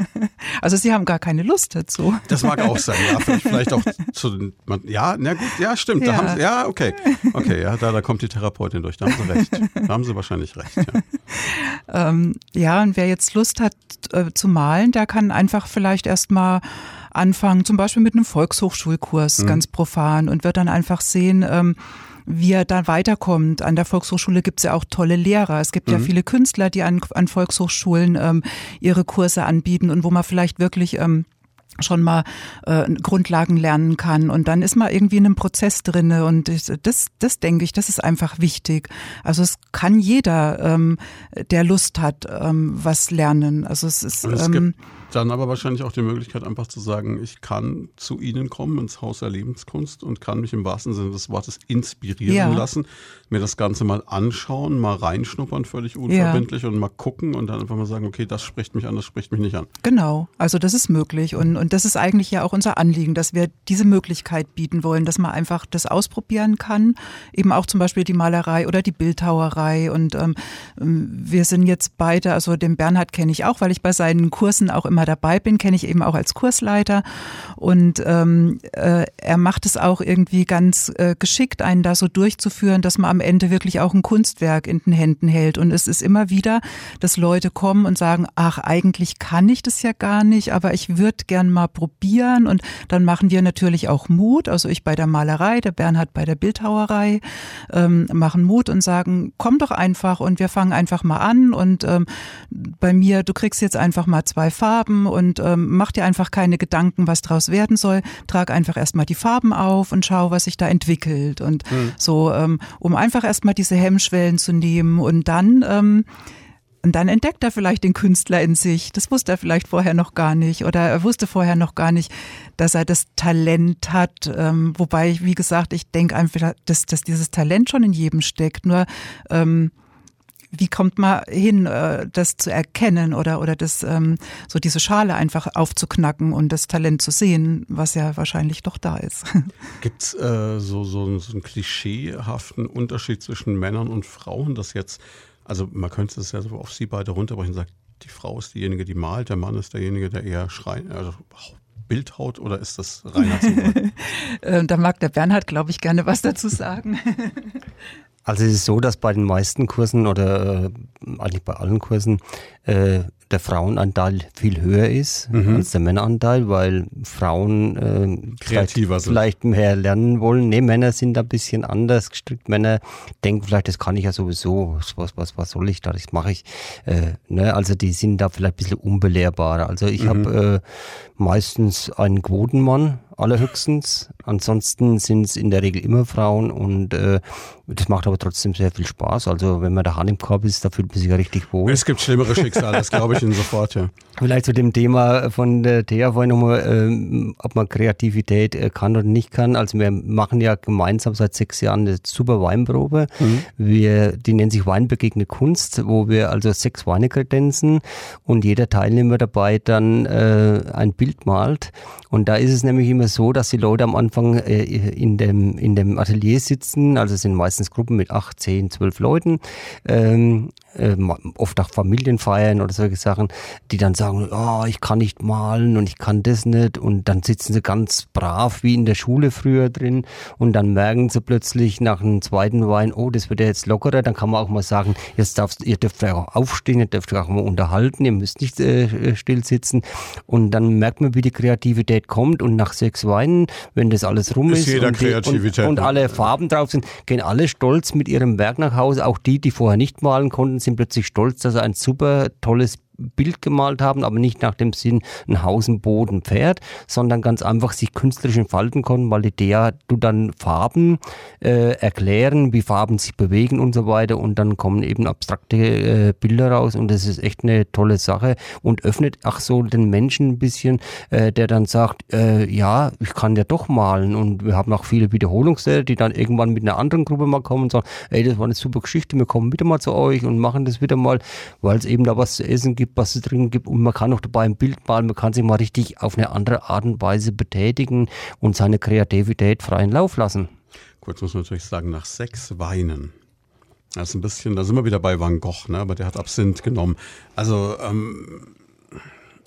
S2: (laughs)
S3: also Sie haben gar keine Lust dazu.
S2: Das mag auch sein, ja. Vielleicht auch zu ja, na gut, ja, stimmt. Ja, da haben Sie, ja okay. Okay, ja, da, da kommt die Therapeutin durch. Da haben Sie recht. Da haben Sie wahrscheinlich recht.
S3: Ja, (laughs) ähm, ja und wer jetzt Lust hat äh, zu malen, der kann einfach vielleicht erstmal anfangen, zum Beispiel mit einem Volkshochschulkurs, mhm. ganz profan, und wird dann einfach sehen, ähm, wie er da weiterkommt. An der Volkshochschule gibt es ja auch tolle Lehrer. Es gibt mhm. ja viele Künstler, die an, an Volkshochschulen ähm, ihre Kurse anbieten und wo man vielleicht wirklich ähm, schon mal äh, Grundlagen lernen kann und dann ist man irgendwie in einem Prozess drinne und das, das denke ich, das ist einfach wichtig. Also es kann jeder, ähm, der Lust hat, ähm, was lernen. Also es ist
S2: es ähm, dann aber wahrscheinlich auch die Möglichkeit, einfach zu sagen, ich kann zu Ihnen kommen ins Haus der Lebenskunst und kann mich im wahrsten Sinne des Wortes inspirieren ja. lassen, mir das Ganze mal anschauen, mal reinschnuppern, völlig unverbindlich ja. und mal gucken und dann einfach mal sagen, okay, das spricht mich an, das spricht mich nicht an.
S3: Genau, also das ist möglich und, und das ist eigentlich ja auch unser Anliegen, dass wir diese Möglichkeit bieten wollen, dass man einfach das ausprobieren kann, eben auch zum Beispiel die Malerei oder die Bildhauerei und ähm, wir sind jetzt beide, also den Bernhard kenne ich auch, weil ich bei seinen Kursen auch immer dabei bin, kenne ich eben auch als Kursleiter. Und ähm, äh, er macht es auch irgendwie ganz äh, geschickt, einen da so durchzuführen, dass man am Ende wirklich auch ein Kunstwerk in den Händen hält. Und es ist immer wieder, dass Leute kommen und sagen, ach, eigentlich kann ich das ja gar nicht, aber ich würde gern mal probieren. Und dann machen wir natürlich auch Mut. Also ich bei der Malerei, der Bernhard bei der Bildhauerei, ähm, machen Mut und sagen, komm doch einfach und wir fangen einfach mal an. Und ähm, bei mir, du kriegst jetzt einfach mal zwei Farben Farben und ähm, mach dir einfach keine Gedanken, was draus werden soll. Trag einfach erstmal die Farben auf und schau, was sich da entwickelt. Und mhm. so, ähm, um einfach erstmal diese Hemmschwellen zu nehmen und dann ähm, und dann entdeckt er vielleicht den Künstler in sich. Das wusste er vielleicht vorher noch gar nicht. Oder er wusste vorher noch gar nicht, dass er das Talent hat. Ähm, wobei, wie gesagt, ich denke einfach, dass, dass dieses Talent schon in jedem steckt. Nur ähm, wie kommt man hin, äh, das zu erkennen oder, oder das, ähm, so diese Schale einfach aufzuknacken und das Talent zu sehen, was ja wahrscheinlich doch da ist. (laughs)
S2: Gibt es äh, so, so, so einen klischeehaften Unterschied zwischen Männern und Frauen, dass jetzt, also man könnte es ja so auf sie beide runterbrechen und sagt, die Frau ist diejenige, die malt, der Mann ist derjenige, der eher schreit, also Bildhaut oder ist das reiner Zufall? (laughs)
S3: Äh, da mag der Bernhard, glaube ich, gerne was dazu sagen. (laughs)
S4: Also es ist so, dass bei den meisten Kursen oder äh, eigentlich bei allen Kursen äh, der Frauenanteil viel höher ist mhm. als der Männeranteil, weil Frauen äh,
S2: kreativer
S4: vielleicht, vielleicht mehr lernen wollen. Nee, Männer sind ein bisschen anders gestrickt. Männer denken vielleicht, das kann ich ja sowieso. Was, was, was soll ich da? Das mache ich. Äh, ne? Also die sind da vielleicht ein bisschen unbelehrbarer. Also ich mhm. habe äh, meistens einen Quotenmann, allerhöchstens. Ansonsten sind es in der Regel immer Frauen und äh, das macht aber trotzdem sehr viel Spaß. Also wenn man da Hand im Korb ist, da fühlt man sich ja richtig wohl.
S2: Es gibt schlimmere Schicksale, das glaube ich Ihnen sofort, ja. (laughs)
S4: Vielleicht zu dem Thema von der Thea vorhin nochmal, äh, ob man Kreativität äh, kann oder nicht kann. Also wir machen ja gemeinsam seit sechs Jahren eine super Weinprobe. Mhm. Wir, die nennt sich Weinbegegne Kunst, wo wir also sechs Weine kredenzen und jeder Teilnehmer dabei dann äh, ein Bild malt. Und da ist es nämlich immer so, dass die Leute am Anfang äh, in, dem, in dem Atelier sitzen, also es sind meistens Gruppen mit acht, zehn, zwölf Leuten, ähm, äh, oft auch Familienfeiern oder solche Sachen, die dann sagen, oh, ich kann nicht malen und ich kann das nicht. Und dann sitzen sie ganz brav wie in der Schule früher drin und dann merken sie plötzlich nach einem zweiten Wein, oh, das wird ja jetzt lockerer, dann kann man auch mal sagen, jetzt darfst, ihr dürft ja auch aufstehen, ihr dürft auch mal unterhalten, ihr müsst nicht äh, still sitzen. Und dann merkt man, wie die Kreativität kommt. Und nach sechs Weinen, wenn das alles rum ist,
S2: ist und, die,
S4: und, und, alle Farben drauf sind, gehen alle stolz mit ihrem Werk nach Hause, auch die, die vorher nicht malen konnten, sind plötzlich stolz, dass sie ein super tolles Bild gemalt haben, aber nicht nach dem Sinn ein Haus, ein Boot, ein Pferd, sondern ganz einfach sich künstlerisch entfalten konnten, weil die DEA du dann Farben äh, erklären, wie Farben sich bewegen und so weiter und dann kommen eben abstrakte äh, Bilder raus und das ist echt eine tolle Sache und öffnet auch so den Menschen ein bisschen, äh, der dann sagt, äh, ja, ich kann ja doch malen und wir haben auch viele Wiederholungssäle, die dann irgendwann mit einer anderen Gruppe mal kommen und sagen, ey, das war eine super Geschichte, wir kommen wieder mal zu euch und machen das wieder mal, weil es eben da was zu essen gibt, was zu trinken gibt und man kann auch dabei ein Bild malen, man kann sich mal richtig auf eine andere Art und Weise betätigen und seine Kreativität freien Lauf lassen.
S2: Kurz muss man natürlich sagen, nach sechs Weinen. Das ist ein bisschen, da sind wir wieder bei Van Gogh, ne? aber der hat Absinth genommen. Also ähm,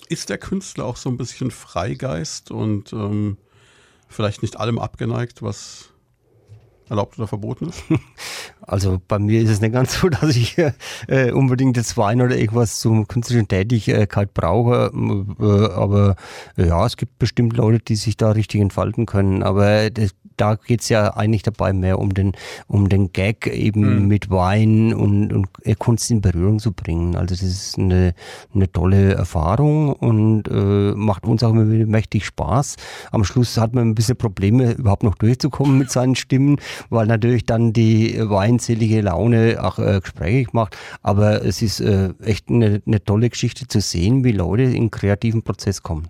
S2: ist der Künstler auch so ein bisschen Freigeist und ähm, vielleicht nicht allem abgeneigt, was erlaubt oder verboten ist? (laughs)
S4: Also bei mir ist es nicht ganz (laughs) so, dass ich äh, unbedingt jetzt Wein oder irgendwas zur künstlerischen Tätigkeit brauche. Äh, aber ja, es gibt bestimmt Leute, die sich da richtig entfalten können. Aber das, da geht es ja eigentlich dabei mehr um den, um den Gag eben mhm. mit Wein und, und Kunst in Berührung zu bringen. Also das ist eine, eine tolle Erfahrung und äh, macht uns auch immer mächtig Spaß. Am Schluss hat man ein bisschen Probleme, überhaupt noch durchzukommen mit seinen Stimmen, weil natürlich dann die weinselige Laune auch äh, gesprächig macht. Aber es ist äh, echt eine, eine tolle Geschichte zu sehen, wie Leute in kreativen Prozess kommen.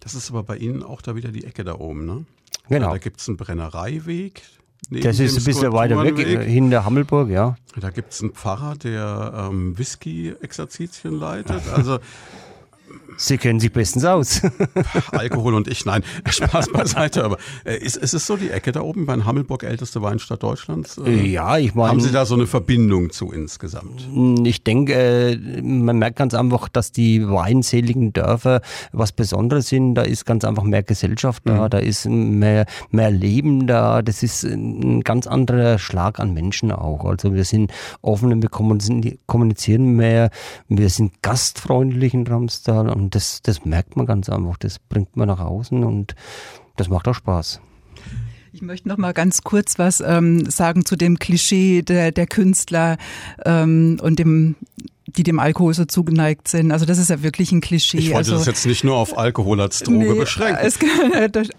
S2: Das ist aber bei Ihnen auch da wieder die Ecke da oben, ne?
S4: Genau.
S2: Da gibt es einen Brennereiweg.
S4: Das ist ein bisschen weiter weg, hinter Hammelburg, ja.
S2: Da gibt es einen Pfarrer, der ähm, Whisky-Exerzitien leitet. Also
S4: Sie kennen sich bestens aus. (laughs)
S2: Alkohol und ich, nein, (laughs) Spaß beiseite. Aber äh, ist, ist es so die Ecke da oben bei Hammelburg, älteste Weinstadt Deutschlands?
S4: Äh, ja, ich meine.
S2: Haben Sie da so eine Verbindung zu insgesamt?
S4: Ich denke, äh, man merkt ganz einfach, dass die weinseligen Dörfer was Besonderes sind. Da ist ganz einfach mehr Gesellschaft da, mhm. da ist mehr, mehr Leben da. Das ist ein ganz anderer Schlag an Menschen auch. Also wir sind offen, wir kommunizieren mehr, wir sind gastfreundlich in Ramstal und das, das merkt man ganz einfach. Das bringt man nach außen und das macht auch Spaß.
S3: Ich möchte noch mal ganz kurz was ähm, sagen zu dem Klischee der, der Künstler ähm, und dem die dem Alkohol so zugeneigt sind. Also das ist ja wirklich ein Klischee.
S2: Ich wollte
S3: also,
S2: das jetzt nicht nur auf Alkohol als Droge nee, beschränken.
S3: Es, (laughs)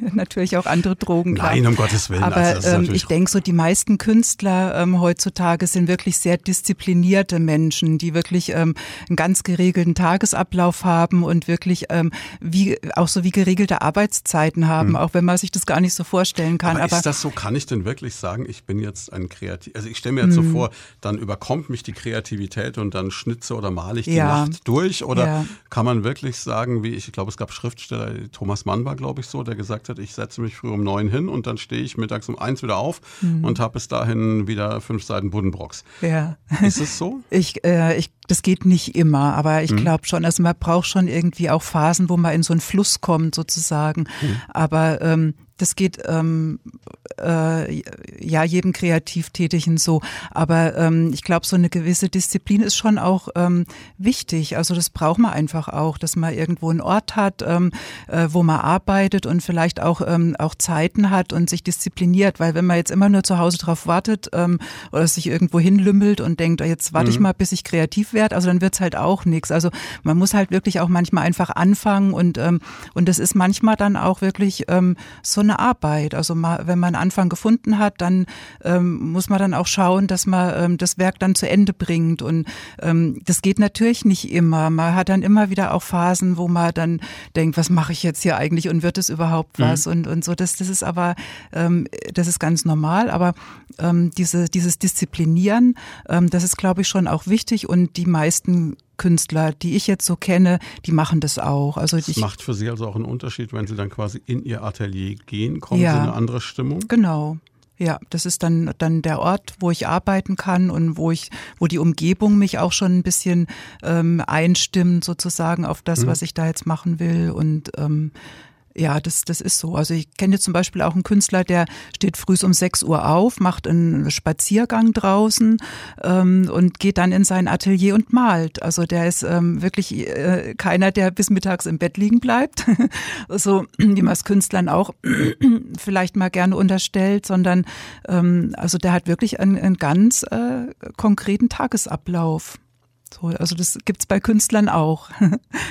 S3: (laughs) natürlich auch andere Drogen.
S2: Klar. Nein, um Gottes Willen.
S3: Aber also ähm, ich denke so, die meisten Künstler ähm, heutzutage sind wirklich sehr disziplinierte Menschen, die wirklich ähm, einen ganz geregelten Tagesablauf haben und wirklich ähm, wie auch so wie geregelte Arbeitszeiten haben, hm. auch wenn man sich das gar nicht so vorstellen kann.
S2: Aber, Aber ist das so? Kann ich denn wirklich sagen, ich bin jetzt ein Kreativ? Also ich stelle mir jetzt hm. so vor, dann überkommt mich die Kreativität und dann schnitze oder male ich die ja. Nacht durch? Oder ja. kann man wirklich sagen, wie ich, ich glaube, es gab Schriftsteller, Thomas Mann war, glaube ich, so, der gesagt gesagt hat, ich setze mich früh um neun hin und dann stehe ich mittags um eins wieder auf mhm. und habe bis dahin wieder fünf Seiten Buddenbrocks.
S3: Ja. (laughs)
S2: Ist es so?
S3: Ich, äh, ich, das geht nicht immer, aber ich mhm. glaube schon, also man braucht schon irgendwie auch Phasen, wo man in so einen Fluss kommt sozusagen. Mhm. Aber ähm, das geht ähm, äh, ja jedem Kreativtätigen so. Aber ähm, ich glaube, so eine gewisse Disziplin ist schon auch ähm, wichtig. Also das braucht man einfach auch, dass man irgendwo einen Ort hat, ähm, äh, wo man arbeitet und vielleicht auch ähm, auch Zeiten hat und sich diszipliniert. Weil wenn man jetzt immer nur zu Hause drauf wartet ähm, oder sich irgendwo hinlümmelt und denkt, jetzt warte mhm. ich mal, bis ich kreativ werde, also dann wird's halt auch nichts. Also man muss halt wirklich auch manchmal einfach anfangen und ähm, und das ist manchmal dann auch wirklich ähm, so eine Arbeit. Also mal, wenn man einen Anfang gefunden hat, dann ähm, muss man dann auch schauen, dass man ähm, das Werk dann zu Ende bringt. Und ähm, das geht natürlich nicht immer. Man hat dann immer wieder auch Phasen, wo man dann denkt, was mache ich jetzt hier eigentlich und wird es überhaupt mhm. was? Mhm. Und, und so, das, das ist aber, ähm, das ist ganz normal. Aber ähm, diese, dieses Disziplinieren, ähm, das ist, glaube ich, schon auch wichtig. Und die meisten Künstler, die ich jetzt so kenne, die machen das auch. Also
S2: das
S3: ich,
S2: macht für Sie also auch einen Unterschied, wenn Sie dann quasi in Ihr Atelier gehen, kommen ja, Sie in eine andere Stimmung?
S3: Genau. Ja, das ist dann dann der Ort, wo ich arbeiten kann und wo ich, wo die Umgebung mich auch schon ein bisschen ähm, einstimmt sozusagen auf das, mhm. was ich da jetzt machen will und ähm, ja, das, das ist so. Also ich kenne zum Beispiel auch einen Künstler, der steht früh um 6 Uhr auf, macht einen Spaziergang draußen ähm, und geht dann in sein Atelier und malt. Also der ist ähm, wirklich äh, keiner, der bis mittags im Bett liegen bleibt, (laughs) so wie man es Künstlern auch (clears throat) vielleicht mal gerne unterstellt, sondern ähm, also der hat wirklich einen, einen ganz äh, konkreten Tagesablauf. So, also das gibt es bei Künstlern auch. (laughs)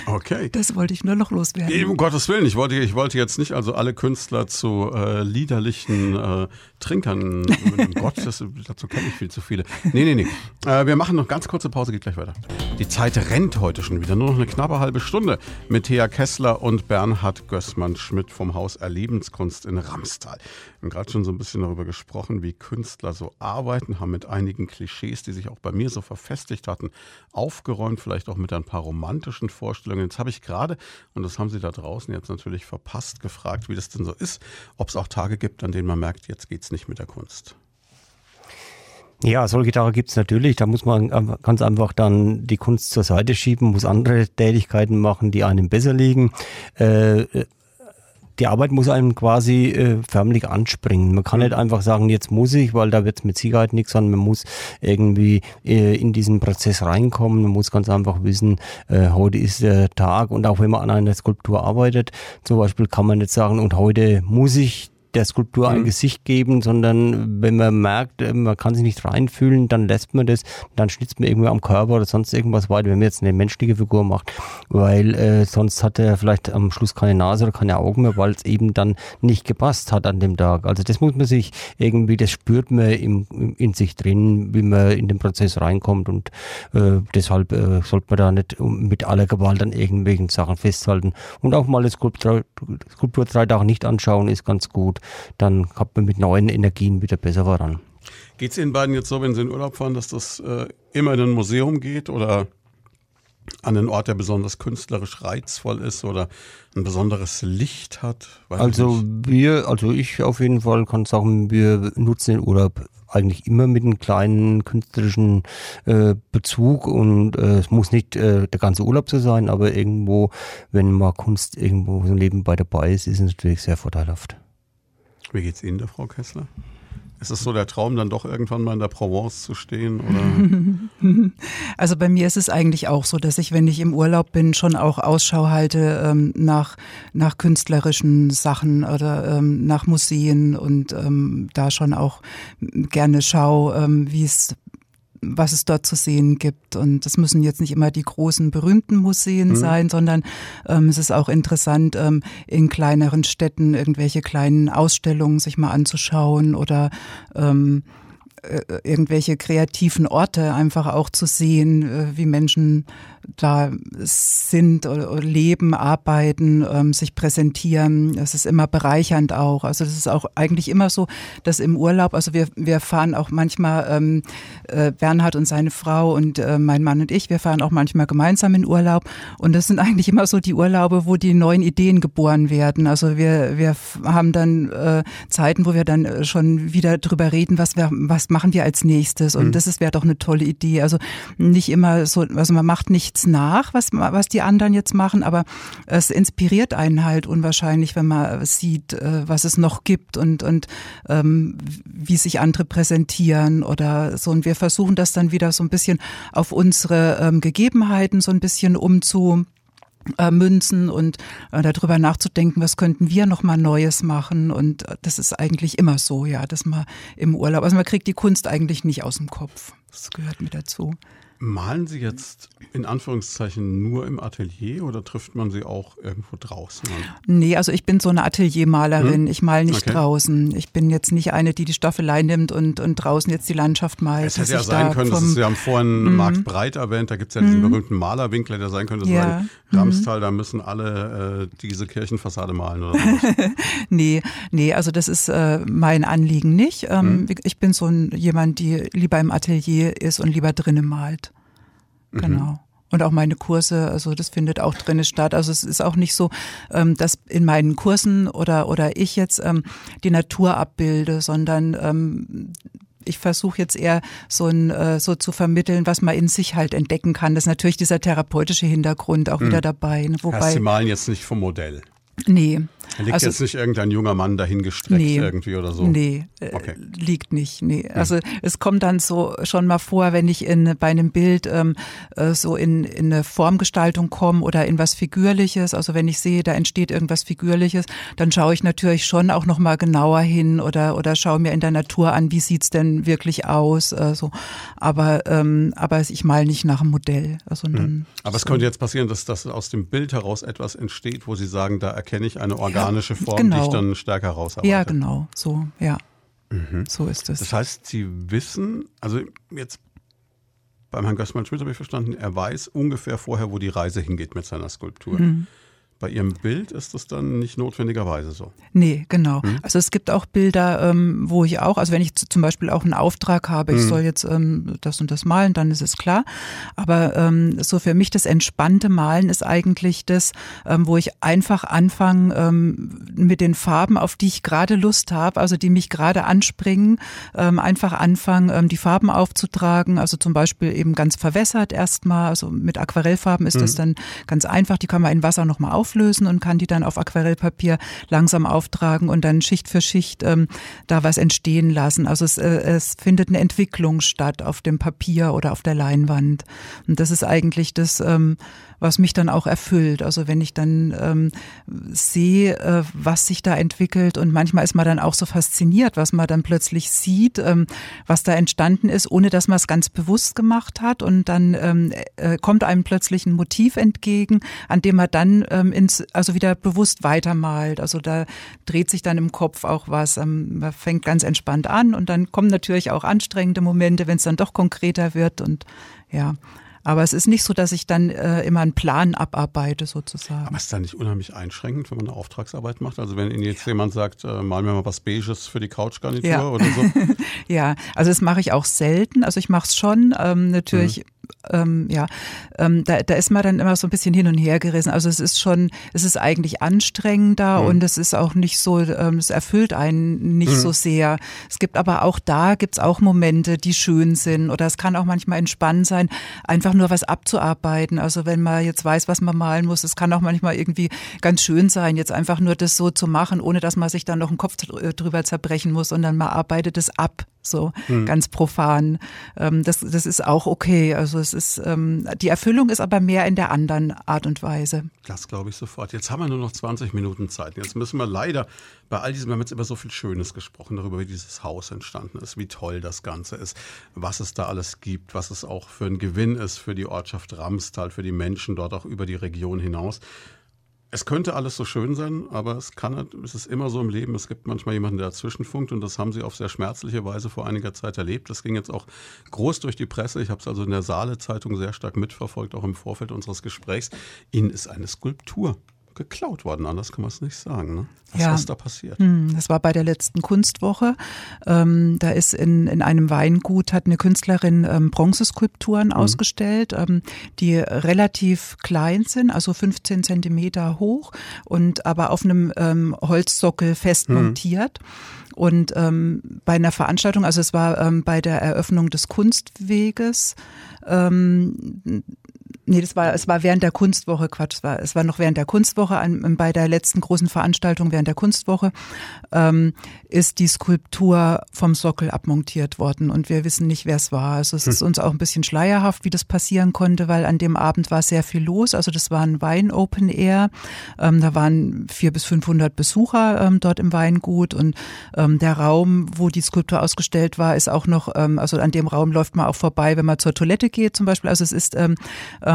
S2: Okay.
S3: Das wollte ich nur noch loswerden.
S2: Um Gottes Willen, ich wollte, ich wollte jetzt nicht also alle Künstler zu äh, liederlichen äh, Trinkern. (laughs) Gott, das, dazu kenne ich viel zu viele. Nee, nee, nee. Äh, wir machen noch ganz kurze Pause, geht gleich weiter. Die Zeit rennt heute schon wieder. Nur noch eine knappe halbe Stunde mit Thea Kessler und Bernhard Gößmann-Schmidt vom Haus Erlebenskunst in Ramstal. Wir haben gerade schon so ein bisschen darüber gesprochen, wie Künstler so arbeiten, haben mit einigen Klischees, die sich auch bei mir so verfestigt hatten, aufgeräumt, vielleicht auch mit ein paar romantischen Vorstellungen. Jetzt habe ich gerade, und das haben Sie da draußen jetzt natürlich verpasst, gefragt, wie das denn so ist, ob es auch Tage gibt, an denen man merkt, jetzt geht es nicht mit der Kunst.
S4: Ja, solche Tage gibt es natürlich. Da muss man ganz einfach dann die Kunst zur Seite schieben, muss andere Tätigkeiten machen, die einem besser liegen. Äh, die Arbeit muss einem quasi äh, förmlich anspringen. Man kann mhm. nicht einfach sagen, jetzt muss ich, weil da wird es mit Sicherheit nichts, sondern man muss irgendwie äh, in diesen Prozess reinkommen. Man muss ganz einfach wissen, äh, heute ist der Tag und auch wenn man an einer Skulptur arbeitet, zum Beispiel kann man nicht sagen, und heute muss ich der Skulptur mhm. ein Gesicht geben, sondern wenn man merkt, äh, man kann sich nicht reinfühlen, dann lässt man das, dann schnitzt man irgendwie am Körper oder sonst irgendwas weiter, wenn man jetzt eine menschliche Figur macht, weil äh, sonst hat er vielleicht am Schluss keine Nase oder keine Augen mehr, weil es eben dann nicht gepasst hat an dem Tag. Also das muss man sich irgendwie, das spürt man im, in sich drin, wie man in den Prozess reinkommt und äh, deshalb äh, sollte man da nicht mit aller Gewalt an irgendwelchen Sachen festhalten und auch mal eine Skulptur, Skulptur drei Tage nicht anschauen ist ganz gut dann kommt man mit neuen Energien wieder besser voran.
S2: Geht es Ihnen beiden jetzt so, wenn Sie in Urlaub fahren, dass das äh, immer in ein Museum geht oder an einen Ort, der besonders künstlerisch reizvoll ist oder ein besonderes Licht hat?
S4: also wir, also ich auf jeden Fall kann sagen, wir nutzen den Urlaub eigentlich immer mit einem kleinen künstlerischen äh, Bezug und äh, es muss nicht äh, der ganze Urlaub so sein, aber irgendwo, wenn mal Kunst irgendwo so nebenbei dabei ist, ist es natürlich sehr vorteilhaft.
S2: Wie geht's Ihnen, der Frau Kessler? Ist es so der Traum, dann doch irgendwann mal in der Provence zu stehen? Oder? (laughs)
S3: Also bei mir ist es eigentlich auch so, dass ich, wenn ich im Urlaub bin, schon auch Ausschau halte ähm, nach, nach künstlerischen Sachen oder ähm, nach Museen und ähm, da schon auch gerne schaue, ähm, wie es was es dort zu sehen gibt. Und das müssen jetzt nicht immer die großen berühmten Museen mhm. sein, sondern ähm, es ist auch interessant, ähm, in kleineren Städten irgendwelche kleinen Ausstellungen sich mal anzuschauen oder ähm, äh, irgendwelche kreativen Orte einfach auch zu sehen, äh, wie Menschen da sind oder leben, arbeiten, ähm, sich präsentieren. Das ist immer bereichernd auch. Also das ist auch eigentlich immer so, dass im Urlaub, also wir, wir fahren auch manchmal, ähm, äh, Bernhard und seine Frau und äh, mein Mann und ich, wir fahren auch manchmal gemeinsam in Urlaub. Und das sind (laughs) eigentlich immer so die Urlaube, wo die neuen Ideen geboren werden. Also wir, wir haben dann äh, Zeiten, wo wir dann schon wieder drüber reden, was wir, was machen wir als nächstes. Und mhm. das wäre doch eine tolle Idee. Also nicht immer so, also man macht nicht nichts nach, was, was die anderen jetzt machen, aber es inspiriert einen halt unwahrscheinlich, wenn man sieht, äh, was es noch gibt und, und ähm, wie sich andere präsentieren oder so. Und wir versuchen das dann wieder so ein bisschen auf unsere ähm, Gegebenheiten so ein bisschen umzu äh, münzen und äh, darüber nachzudenken, was könnten wir noch mal Neues machen und das ist eigentlich immer so, ja, dass man im Urlaub, also man kriegt die Kunst eigentlich nicht aus dem Kopf. Das gehört mit dazu.
S2: Malen Sie jetzt in Anführungszeichen nur im Atelier oder trifft man Sie auch irgendwo draußen an?
S3: Nee, also ich bin so eine Ateliermalerin. Hm? Ich male nicht okay. draußen. Ich bin jetzt nicht eine, die die Staffelei nimmt und, und draußen jetzt die Landschaft malt.
S2: Es hätte ja sein können, dass Sie haben vorhin mm. Markt Breit erwähnt, da gibt es ja diesen mm. berühmten Malerwinkler, der sein könnte, ja. sagen, Ramstal, mm. da müssen alle äh, diese Kirchenfassade malen oder
S3: sowas. (laughs) nee, nee, also das ist äh, mein Anliegen nicht. Ähm, hm? Ich bin so ein, jemand, die lieber im Atelier ist und lieber drinnen malt. Mhm. Genau. Und auch meine Kurse, also das findet auch drinnen statt. Also es ist auch nicht so, ähm, dass in meinen Kursen oder, oder ich jetzt ähm, die Natur abbilde, sondern ähm, ich versuche jetzt eher so, ein, äh, so zu vermitteln, was man in sich halt entdecken kann. Das ist natürlich dieser therapeutische Hintergrund auch mhm. wieder dabei.
S2: Ne? Wobei, heißt, Sie malen jetzt nicht vom Modell.
S3: Nee.
S2: Da liegt also, jetzt nicht irgendein junger Mann dahingestreckt nee, irgendwie oder so?
S3: Nee, äh, okay. liegt nicht. Nee. Also es kommt dann so schon mal vor, wenn ich in bei einem Bild ähm, äh, so in, in eine Formgestaltung komme oder in was Figürliches, also wenn ich sehe, da entsteht irgendwas Figürliches, dann schaue ich natürlich schon auch noch mal genauer hin oder oder schaue mir in der Natur an, wie sieht's denn wirklich aus. Äh, so. Aber ähm, aber ich mal nicht nach dem Modell. Also
S2: hm. Aber es könnte jetzt passieren, dass das aus dem Bild heraus etwas entsteht, wo Sie sagen, da erkenne ich eine Organ organische Form, genau. die ich dann stärker rausarbeite.
S3: Ja, genau, so, ja. Mhm. So ist es.
S2: Das heißt, Sie wissen, also jetzt beim Herrn Gößmann-Schmidt habe ich verstanden, er weiß ungefähr vorher, wo die Reise hingeht mit seiner Skulptur. Mhm. Bei Ihrem Bild ist das dann nicht notwendigerweise so?
S3: Nee, genau. Hm? Also es gibt auch Bilder, ähm, wo ich auch, also wenn ich zum Beispiel auch einen Auftrag habe, ich hm. soll jetzt ähm, das und das malen, dann ist es klar. Aber ähm, so für mich das entspannte Malen ist eigentlich das, ähm, wo ich einfach anfange ähm, mit den Farben, auf die ich gerade Lust habe, also die mich gerade anspringen, ähm, einfach anfangen, die Farben aufzutragen. Also zum Beispiel eben ganz verwässert erstmal, also mit Aquarellfarben ist hm. das dann ganz einfach, die kann man in Wasser nochmal auf auflösen und kann die dann auf Aquarellpapier langsam auftragen und dann Schicht für Schicht ähm, da was entstehen lassen. Also es, äh, es findet eine Entwicklung statt auf dem Papier oder auf der Leinwand. Und das ist eigentlich das, ähm, was mich dann auch erfüllt. Also wenn ich dann ähm, sehe, äh, was sich da entwickelt und manchmal ist man dann auch so fasziniert, was man dann plötzlich sieht, ähm, was da entstanden ist, ohne dass man es ganz bewusst gemacht hat und dann ähm, äh, kommt einem plötzlich ein Motiv entgegen, an dem man dann ähm, ins, also wieder bewusst weitermalt. Also da dreht sich dann im Kopf auch was. Ähm, man fängt ganz entspannt an und dann kommen natürlich auch anstrengende Momente, wenn es dann doch konkreter wird und ja. Aber es ist nicht so, dass ich dann äh, immer einen Plan abarbeite sozusagen.
S2: Aber ist da nicht unheimlich einschränkend, wenn man eine Auftragsarbeit macht? Also wenn Ihnen jetzt jemand sagt, äh, mal mir mal was Beiges für die Couchgarnitur
S3: ja.
S2: oder so? (laughs)
S3: ja, also das mache ich auch selten. Also ich mache es schon. Ähm, natürlich mhm ähm, ja, ähm, da, da ist man dann immer so ein bisschen hin und her gerissen. Also es ist schon, es ist eigentlich anstrengender mhm. und es ist auch nicht so, ähm, es erfüllt einen nicht mhm. so sehr. Es gibt aber auch da gibt's auch Momente, die schön sind oder es kann auch manchmal entspannend sein, einfach nur was abzuarbeiten. Also wenn man jetzt weiß, was man malen muss, es kann auch manchmal irgendwie ganz schön sein, jetzt einfach nur das so zu machen, ohne dass man sich dann noch einen Kopf drüber zerbrechen muss, sondern man arbeitet es ab so hm. ganz profan. Ähm, das, das ist auch okay. Also es ist, ähm, die Erfüllung ist aber mehr in der anderen Art und Weise.
S2: Das glaube ich sofort. Jetzt haben wir nur noch 20 Minuten Zeit. Jetzt müssen wir leider bei all diesem, wir haben jetzt über so viel Schönes gesprochen, darüber, wie dieses Haus entstanden ist, wie toll das Ganze ist, was es da alles gibt, was es auch für ein Gewinn ist für die Ortschaft Ramstal, für die Menschen dort auch über die Region hinaus es könnte alles so schön sein, aber es kann, es ist immer so im Leben. Es gibt manchmal jemanden, der dazwischen funkt und das haben sie auf sehr schmerzliche Weise vor einiger Zeit erlebt. Das ging jetzt auch groß durch die Presse. Ich habe es also in der Saale-Zeitung sehr stark mitverfolgt, auch im Vorfeld unseres Gesprächs. Ihnen ist eine Skulptur geklaut worden, anders kann man es nicht sagen. Ne? Was
S3: ja.
S2: ist da passiert?
S3: Hm, das war bei der letzten Kunstwoche. Ähm, da ist in, in einem Weingut, hat eine Künstlerin ähm, Bronzeskulpturen mhm. ausgestellt, ähm, die relativ klein sind, also 15 Zentimeter hoch und aber auf einem ähm, Holzsockel fest mhm. montiert. Und ähm, bei einer Veranstaltung, also es war ähm, bei der Eröffnung des Kunstweges, ähm, Nee, das war, es war während der Kunstwoche, Quatsch, es war, es war noch während der Kunstwoche, an, bei der letzten großen Veranstaltung während der Kunstwoche, ähm, ist die Skulptur vom Sockel abmontiert worden und wir wissen nicht, wer es war. Also es hm. ist uns auch ein bisschen schleierhaft, wie das passieren konnte, weil an dem Abend war sehr viel los. Also das war ein Wein-Open Air, ähm, da waren vier bis 500 Besucher ähm, dort im Weingut und ähm, der Raum, wo die Skulptur ausgestellt war, ist auch noch, ähm, also an dem Raum läuft man auch vorbei, wenn man zur Toilette geht zum Beispiel. Also es ist ähm,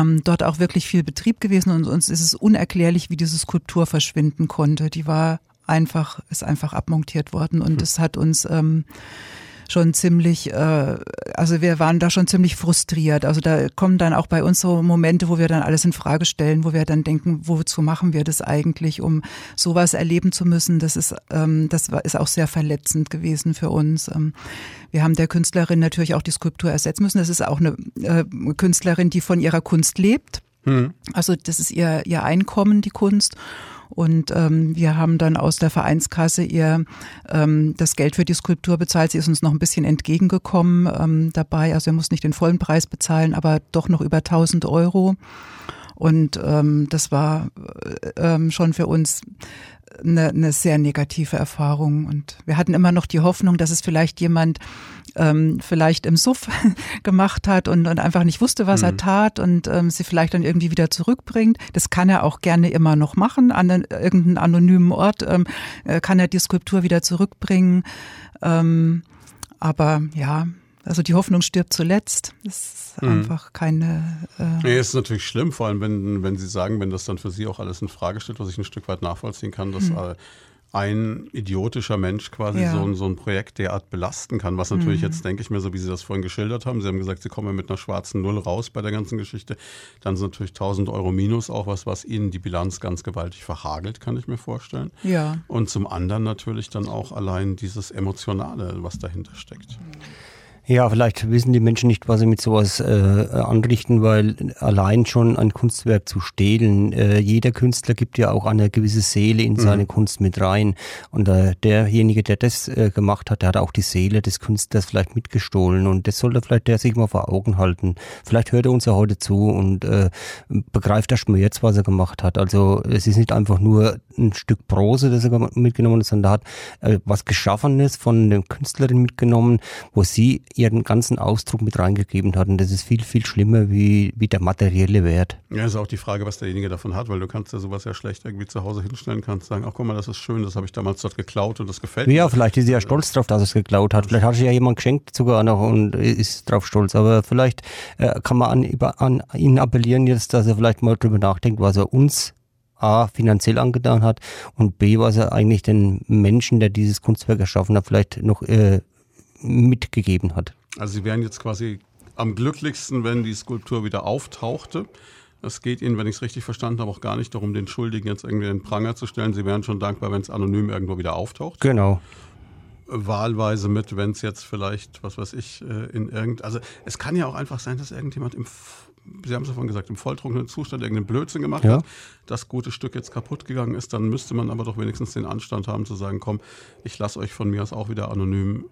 S3: ähm, dort auch wirklich viel Betrieb gewesen und uns ist es unerklärlich, wie diese Skulptur verschwinden konnte. Die war einfach, ist einfach abmontiert worden und es hat uns ähm, schon ziemlich, äh, also wir waren da schon ziemlich frustriert. Also da kommen dann auch bei uns so Momente, wo wir dann alles in Frage stellen, wo wir dann denken, wozu machen wir das eigentlich, um sowas erleben zu müssen. Das ist, ähm, das ist auch sehr verletzend gewesen für uns. Ähm, wir haben der Künstlerin natürlich auch die Skulptur ersetzen müssen. Das ist auch eine äh, Künstlerin, die von ihrer Kunst lebt. Mhm. Also das ist ihr, ihr Einkommen, die Kunst. Und ähm, wir haben dann aus der Vereinskasse ihr ähm, das Geld für die Skulptur bezahlt. Sie ist uns noch ein bisschen entgegengekommen ähm, dabei. Also er muss nicht den vollen Preis bezahlen, aber doch noch über 1000 Euro. Und ähm, das war äh, ähm, schon für uns eine, eine sehr negative Erfahrung. Und wir hatten immer noch die Hoffnung, dass es vielleicht jemand ähm, vielleicht im Suff (laughs) gemacht hat und, und einfach nicht wusste, was mhm. er tat und ähm, sie vielleicht dann irgendwie wieder zurückbringt. Das kann er auch gerne immer noch machen. An irgendeinem anonymen Ort ähm, äh, kann er die Skulptur wieder zurückbringen. Ähm, aber ja, also die Hoffnung stirbt zuletzt. Das ist mhm. einfach keine.
S2: Äh nee, ist natürlich schlimm, vor allem wenn, wenn Sie sagen, wenn das dann für Sie auch alles in Frage steht, was ich ein Stück weit nachvollziehen kann, dass mhm. Ein idiotischer Mensch quasi ja. so, ein, so ein Projekt derart belasten kann. Was natürlich mhm. jetzt, denke ich mir, so wie Sie das vorhin geschildert haben, Sie haben gesagt, Sie kommen mit einer schwarzen Null raus bei der ganzen Geschichte. Dann sind natürlich 1000 Euro minus auch was, was Ihnen die Bilanz ganz gewaltig verhagelt, kann ich mir vorstellen.
S3: Ja.
S2: Und zum anderen natürlich dann auch allein dieses Emotionale, was dahinter steckt.
S4: Ja, vielleicht wissen die Menschen nicht, was sie mit sowas äh, anrichten, weil allein schon ein Kunstwerk zu stehlen, äh, jeder Künstler gibt ja auch eine gewisse Seele in mhm. seine Kunst mit rein. Und äh, derjenige, der das äh, gemacht hat, der hat auch die Seele des Künstlers vielleicht mitgestohlen. Und das sollte vielleicht der sich mal vor Augen halten. Vielleicht hört er uns ja heute zu und äh, begreift der Schmerz, was er gemacht hat. Also es ist nicht einfach nur ein Stück Prose, das er mitgenommen hat, sondern er hat äh, was Geschaffenes von der Künstlerin mitgenommen, wo sie ihren ganzen Ausdruck mit reingegeben hat. Und das ist viel, viel schlimmer wie, wie der materielle Wert.
S2: Ja, ist auch die Frage, was derjenige davon hat, weil du kannst ja sowas ja schlecht irgendwie zu Hause hinstellen, kannst sagen, ach guck mal, das ist schön, das habe ich damals dort geklaut und das gefällt mir.
S4: Ja, vielleicht ist sie ja stolz drauf, dass er es geklaut hat. Vielleicht hat sich ja jemand geschenkt sogar noch und ist drauf stolz. Aber vielleicht äh, kann man an, über, an ihn appellieren jetzt, dass er vielleicht mal drüber nachdenkt, was er uns A, finanziell angetan hat und B, was er eigentlich den Menschen, der dieses Kunstwerk erschaffen hat, vielleicht noch äh, mitgegeben hat.
S2: Also Sie wären jetzt quasi am glücklichsten, wenn die Skulptur wieder auftauchte. Es geht Ihnen, wenn ich es richtig verstanden habe, auch gar nicht darum, den Schuldigen jetzt irgendwie in den Pranger zu stellen. Sie wären schon dankbar, wenn es anonym irgendwo wieder auftaucht.
S4: Genau.
S2: Wahlweise mit, wenn es jetzt vielleicht, was weiß ich, äh, in irgend, also es kann ja auch einfach sein, dass irgendjemand im, Sie haben es ja vorhin gesagt, im volltrunkenen Zustand irgendeinen Blödsinn gemacht ja. hat, das gute Stück jetzt kaputt gegangen ist, dann müsste man aber doch wenigstens den Anstand haben zu sagen, komm, ich lasse euch von mir aus auch wieder anonym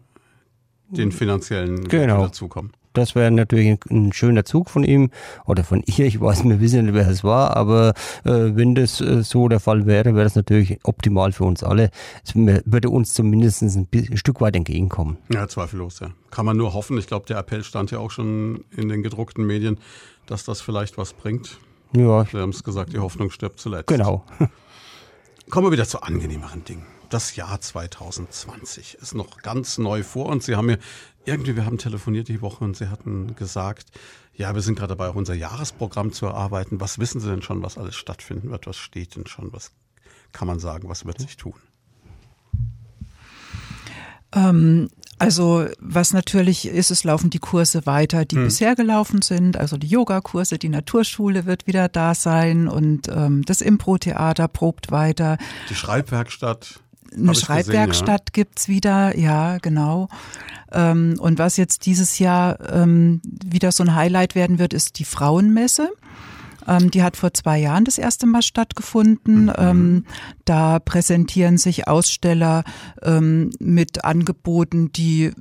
S2: den finanziellen
S4: genau. dazukommen. Das wäre natürlich ein, ein, schöner Zug von ihm oder von ihr. Ich weiß, wir wissen nicht, wer es war, aber äh, wenn das äh, so der Fall wäre, wäre das natürlich optimal für uns alle. Es würde uns zumindest ein, ein Stück weit entgegenkommen.
S2: Ja, zweifellos, ja. Kann man nur hoffen. Ich glaube, der Appell stand ja auch schon in den gedruckten Medien, dass das vielleicht was bringt. Ja. Wir haben es gesagt, die Hoffnung stirbt zuletzt.
S4: Genau. (laughs)
S2: Kommen wir wieder zu angenehmeren Dingen das Jahr 2020 ist noch ganz neu vor uns. Sie haben mir irgendwie, wir haben telefoniert die Woche und Sie hatten gesagt, ja, wir sind gerade dabei, auch unser Jahresprogramm zu erarbeiten. Was wissen Sie denn schon, was alles stattfinden wird? Was steht denn schon? Was kann man sagen? Was wird sich tun?
S3: Ähm, also was natürlich ist, es laufen die Kurse weiter, die hm. bisher gelaufen sind. Also die Yogakurse, die Naturschule wird wieder da sein und ähm, das Impro-Theater probt weiter.
S2: Die Schreibwerkstatt.
S3: Eine Schreibwerkstatt ja. gibt's wieder, ja, genau. Ähm, und was jetzt dieses Jahr ähm, wieder so ein Highlight werden wird, ist die Frauenmesse. Ähm, die hat vor zwei Jahren das erste Mal stattgefunden. Mhm. Ähm, da präsentieren sich Aussteller ähm, mit Angeboten, die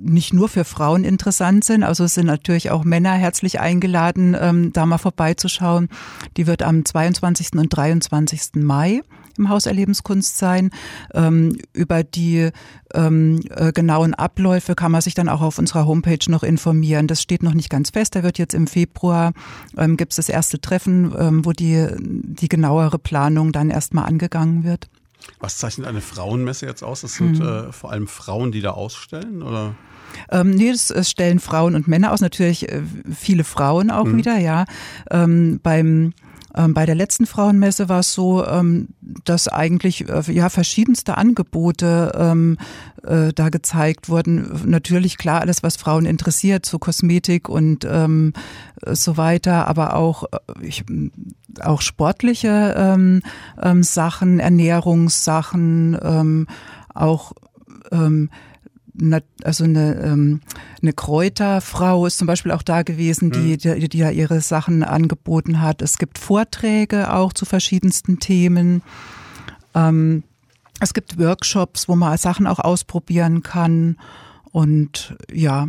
S3: nicht nur für Frauen interessant sind. Also es sind natürlich auch Männer herzlich eingeladen, da mal vorbeizuschauen. Die wird am 22. und 23. Mai im Haus Erlebenskunst sein. Ähm, über die ähm, äh, genauen Abläufe kann man sich dann auch auf unserer Homepage noch informieren. Das steht noch nicht ganz fest. Da wird jetzt im Februar, ähm, gibt es das erste Treffen, ähm, wo die, die genauere Planung dann erstmal angegangen wird.
S2: Was zeichnet eine Frauenmesse jetzt aus? Das sind hm. äh, vor allem Frauen, die da ausstellen, oder?
S3: Ähm, nee, das, das stellen Frauen und Männer aus, natürlich äh, viele Frauen auch mhm. wieder, ja. Ähm, beim bei der letzten Frauenmesse war es so, ähm, dass eigentlich äh, ja verschiedenste Angebote ähm, äh, da gezeigt wurden. Natürlich klar alles, was Frauen interessiert, so Kosmetik und ähm, so weiter, aber auch äh, ich, auch sportliche ähm, ähm, Sachen, Ernährungssachen, ähm, auch ähm, also eine, ähm, eine Kräuterfrau ist zum Beispiel auch da gewesen, die, mhm. die, die ja ihre Sachen angeboten hat. Es gibt Vorträge auch zu verschiedensten Themen. Ähm, es gibt Workshops, wo man Sachen auch ausprobieren kann. Und ja,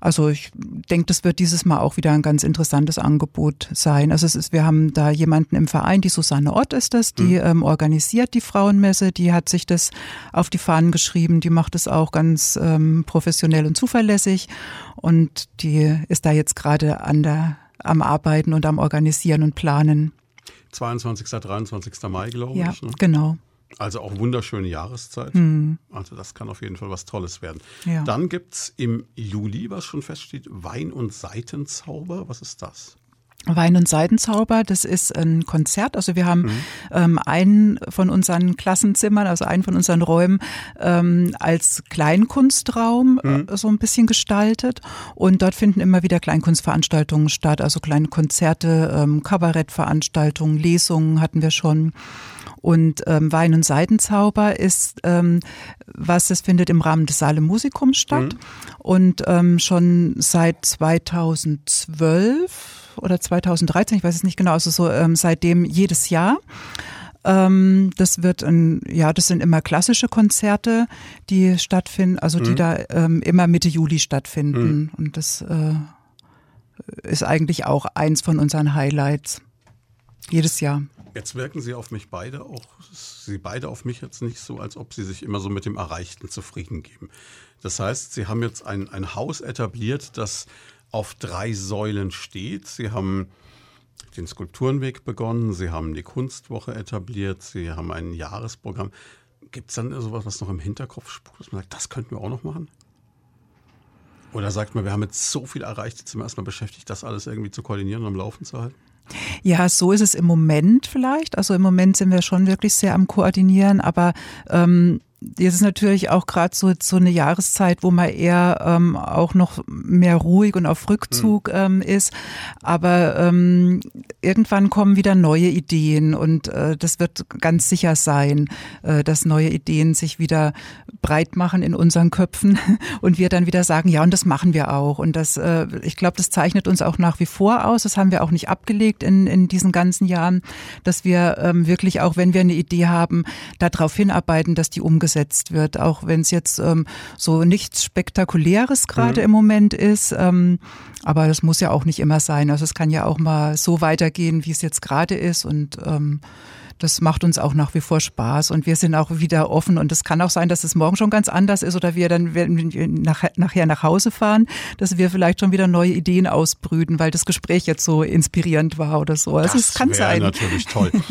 S3: also ich denke, das wird dieses Mal auch wieder ein ganz interessantes Angebot sein. Also es ist, wir haben da jemanden im Verein, die Susanne Ott ist das, die mhm. ähm, organisiert die Frauenmesse, die hat sich das auf die Fahnen geschrieben, die macht es auch ganz ähm, professionell und zuverlässig und die ist da jetzt gerade an der am Arbeiten und am Organisieren und Planen.
S2: 22. 23. Mai, glaube
S3: ja,
S2: ich. Ne?
S3: Genau.
S2: Also auch wunderschöne Jahreszeit. Mhm. Also das kann auf jeden Fall was Tolles werden. Ja. Dann gibt es im Juli, was schon feststeht, Wein- und Seitenzauber. Was ist das?
S3: Wein- und Seidenzauber, das ist ein Konzert. Also wir haben mhm. ähm, einen von unseren Klassenzimmern, also einen von unseren Räumen ähm, als Kleinkunstraum äh, mhm. äh, so ein bisschen gestaltet. Und dort finden immer wieder Kleinkunstveranstaltungen statt, also kleine Konzerte, ähm, Kabarettveranstaltungen, Lesungen hatten wir schon. Und ähm, Wein- und Seidenzauber ist ähm, was, das findet im Rahmen des Saale Musikums statt. Mhm. Und ähm, schon seit 2012 oder 2013, ich weiß es nicht genau, also so ähm, seitdem jedes Jahr. Ähm, das wird ein, ja, das sind immer klassische Konzerte, die stattfinden, also die mhm. da ähm, immer Mitte Juli stattfinden. Mhm. Und das äh, ist eigentlich auch eins von unseren Highlights. Jedes Jahr.
S2: Jetzt wirken Sie auf mich beide auch, Sie beide auf mich jetzt nicht so, als ob Sie sich immer so mit dem Erreichten zufrieden geben. Das heißt, Sie haben jetzt ein, ein Haus etabliert, das auf drei Säulen steht. Sie haben den Skulpturenweg begonnen, Sie haben die Kunstwoche etabliert, Sie haben ein Jahresprogramm. Gibt es dann sowas, was noch im Hinterkopf spukt, dass man sagt, das könnten wir auch noch machen? Oder sagt man, wir haben jetzt so viel erreicht, jetzt sind wir erstmal beschäftigt, das alles irgendwie zu koordinieren und am Laufen zu halten?
S3: Ja, so ist es im Moment vielleicht. Also im Moment sind wir schon wirklich sehr am Koordinieren, aber ähm, Jetzt ist natürlich auch gerade so, so eine Jahreszeit, wo man eher ähm, auch noch mehr ruhig und auf Rückzug hm. ähm, ist. Aber ähm, irgendwann kommen wieder neue Ideen und äh, das wird ganz sicher sein, äh, dass neue Ideen sich wieder breit machen in unseren Köpfen (laughs) und wir dann wieder sagen, ja, und das machen wir auch. Und das, äh, ich glaube, das zeichnet uns auch nach wie vor aus. Das haben wir auch nicht abgelegt in, in diesen ganzen Jahren, dass wir ähm, wirklich auch, wenn wir eine Idee haben, darauf hinarbeiten, dass die umgesetzt umgesetzt wird, auch wenn es jetzt ähm, so nichts Spektakuläres gerade mhm. im Moment ist. Ähm, aber das muss ja auch nicht immer sein. Also es kann ja auch mal so weitergehen, wie es jetzt gerade ist und ähm, das macht uns auch nach wie vor Spaß und wir sind auch wieder offen und es kann auch sein, dass es morgen schon ganz anders ist oder wir dann wenn wir nachher nach Hause fahren, dass wir vielleicht schon wieder neue Ideen ausbrüten, weil das Gespräch jetzt so inspirierend war oder so.
S2: Also das es kann sein. natürlich toll. (laughs)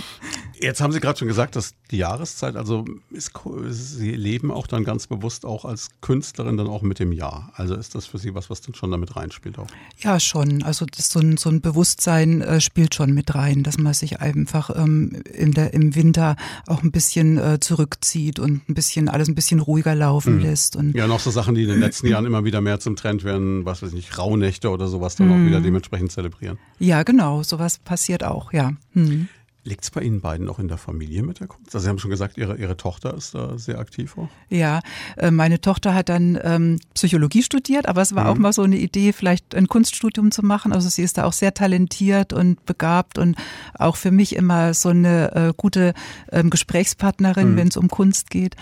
S2: Jetzt haben Sie gerade schon gesagt, dass die Jahreszeit, also ist, Sie leben auch dann ganz bewusst auch als Künstlerin dann auch mit dem Jahr. Also ist das für Sie was, was dann schon damit reinspielt auch?
S3: Ja, schon. Also so, ein, so ein Bewusstsein äh, spielt schon mit rein, dass man sich einfach ähm, in der, im Winter auch ein bisschen äh, zurückzieht und ein bisschen alles ein bisschen ruhiger laufen mhm. lässt. Und
S2: ja, noch so Sachen, die in den letzten (clears throat) Jahren immer wieder mehr zum Trend werden, was weiß ich nicht, Rauhnächte oder sowas dann mhm. auch wieder dementsprechend zelebrieren.
S3: Ja, genau. Sowas passiert auch, ja. Mhm.
S2: Liegt es bei Ihnen beiden noch in der Familie mit der Kunst? Also Sie haben schon gesagt, Ihre, Ihre Tochter ist da sehr aktiv auch.
S3: Ja, äh, meine Tochter hat dann ähm, Psychologie studiert, aber es war mhm. auch mal so eine Idee, vielleicht ein Kunststudium zu machen. Also sie ist da auch sehr talentiert und begabt und auch für mich immer so eine äh, gute ähm, Gesprächspartnerin, mhm. wenn es um Kunst geht.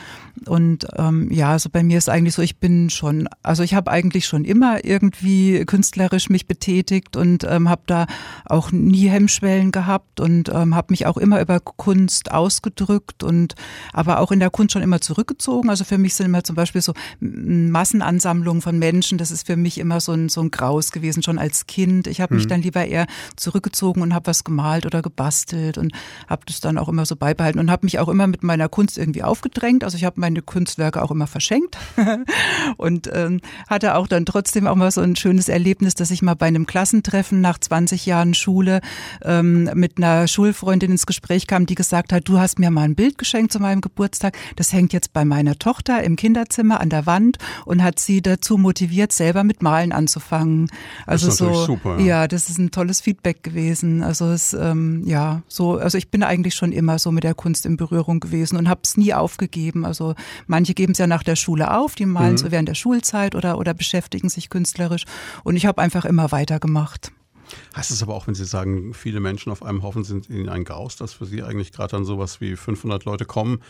S3: Und ähm, ja, also bei mir ist eigentlich so, ich bin schon, also ich habe eigentlich schon immer irgendwie künstlerisch mich betätigt und ähm, habe da auch nie Hemmschwellen gehabt und ähm, habe mich auch immer über Kunst ausgedrückt und aber auch in der Kunst schon immer zurückgezogen. Also für mich sind immer zum Beispiel so Massenansammlungen von Menschen, das ist für mich immer so ein, so ein Graus gewesen, schon als Kind. Ich habe mhm. mich dann lieber eher zurückgezogen und habe was gemalt oder gebastelt und habe das dann auch immer so beibehalten und habe mich auch immer mit meiner Kunst irgendwie aufgedrängt. Also ich habe meine Kunstwerke auch immer verschenkt (laughs) und ähm, hatte auch dann trotzdem auch mal so ein schönes Erlebnis, dass ich mal bei einem Klassentreffen nach 20 Jahren Schule ähm, mit einer Schulfreundin Freundin ins Gespräch kam, die gesagt hat, du hast mir mal ein Bild geschenkt zu meinem Geburtstag. Das hängt jetzt bei meiner Tochter im Kinderzimmer an der Wand und hat sie dazu motiviert, selber mit Malen anzufangen. Also
S2: das ist
S3: so,
S2: super,
S3: ja. ja. das ist ein tolles Feedback gewesen. Also es, ähm, ja, so, also ich bin eigentlich schon immer so mit der Kunst in Berührung gewesen und habe es nie aufgegeben. Also manche geben es ja nach der Schule auf, die malen mhm. so während der Schulzeit oder oder beschäftigen sich künstlerisch. Und ich habe einfach immer weitergemacht.
S2: Heißt es aber auch, wenn Sie sagen, viele Menschen auf einem Haufen sind in ein Graus, dass für Sie eigentlich gerade dann sowas wie 500 Leute kommen,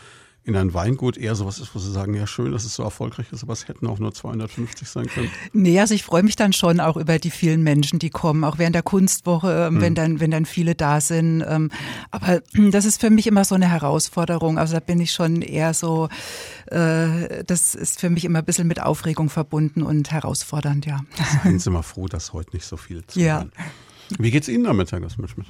S2: in ein Weingut eher sowas ist, wo Sie sagen, ja schön, dass es so erfolgreich ist, aber es hätten auch nur 250 sein können?
S3: Nee, also ich freue mich dann schon auch über die vielen Menschen, die kommen, auch während der Kunstwoche, hm. wenn dann, wenn dann viele da sind. Ähm, aber (clears throat) das ist für mich immer so eine Herausforderung. Also da bin ich schon eher so, äh, das ist für mich immer ein bisschen mit Aufregung verbunden und herausfordernd, ja.
S2: Seien (laughs) Sie mal froh, dass heute nicht so viel zu
S3: Ja.
S2: Wie geht's Ihnen damit, Herr Gassmitschmidt?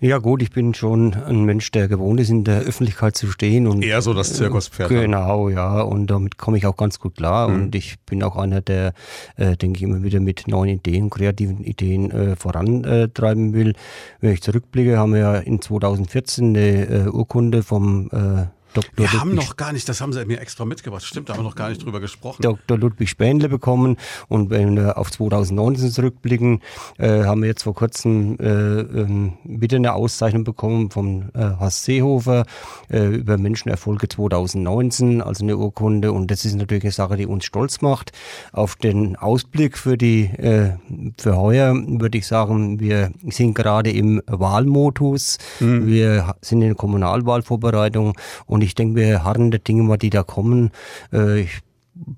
S4: Ja gut, ich bin schon ein Mensch, der gewohnt ist, in der Öffentlichkeit zu stehen. Und,
S2: Eher so das Zirkuspferd.
S4: Äh, genau, ja. Und damit komme ich auch ganz gut klar. Mhm. Und ich bin auch einer, der, äh, denke ich, immer wieder mit neuen Ideen, kreativen Ideen äh, vorantreiben will. Wenn ich zurückblicke, haben wir ja in 2014 eine äh, Urkunde vom äh,
S2: Dr. Wir Ludwig haben noch gar nicht, das haben Sie mir extra mitgebracht, stimmt, da haben wir noch gar nicht drüber gesprochen.
S4: Dr. Ludwig Spähnle bekommen und wenn wir auf 2019 zurückblicken, äh, haben wir jetzt vor kurzem äh, ähm, wieder eine Auszeichnung bekommen vom äh, Horst Seehofer äh, über Menschenerfolge 2019, also eine Urkunde und das ist natürlich eine Sache, die uns stolz macht. Auf den Ausblick für die äh, für heuer würde ich sagen, wir sind gerade im Wahlmodus, mhm. wir sind in der Kommunalwahlvorbereitung und und ich denke, wir harren der Dinge mal, die da kommen. Äh, ich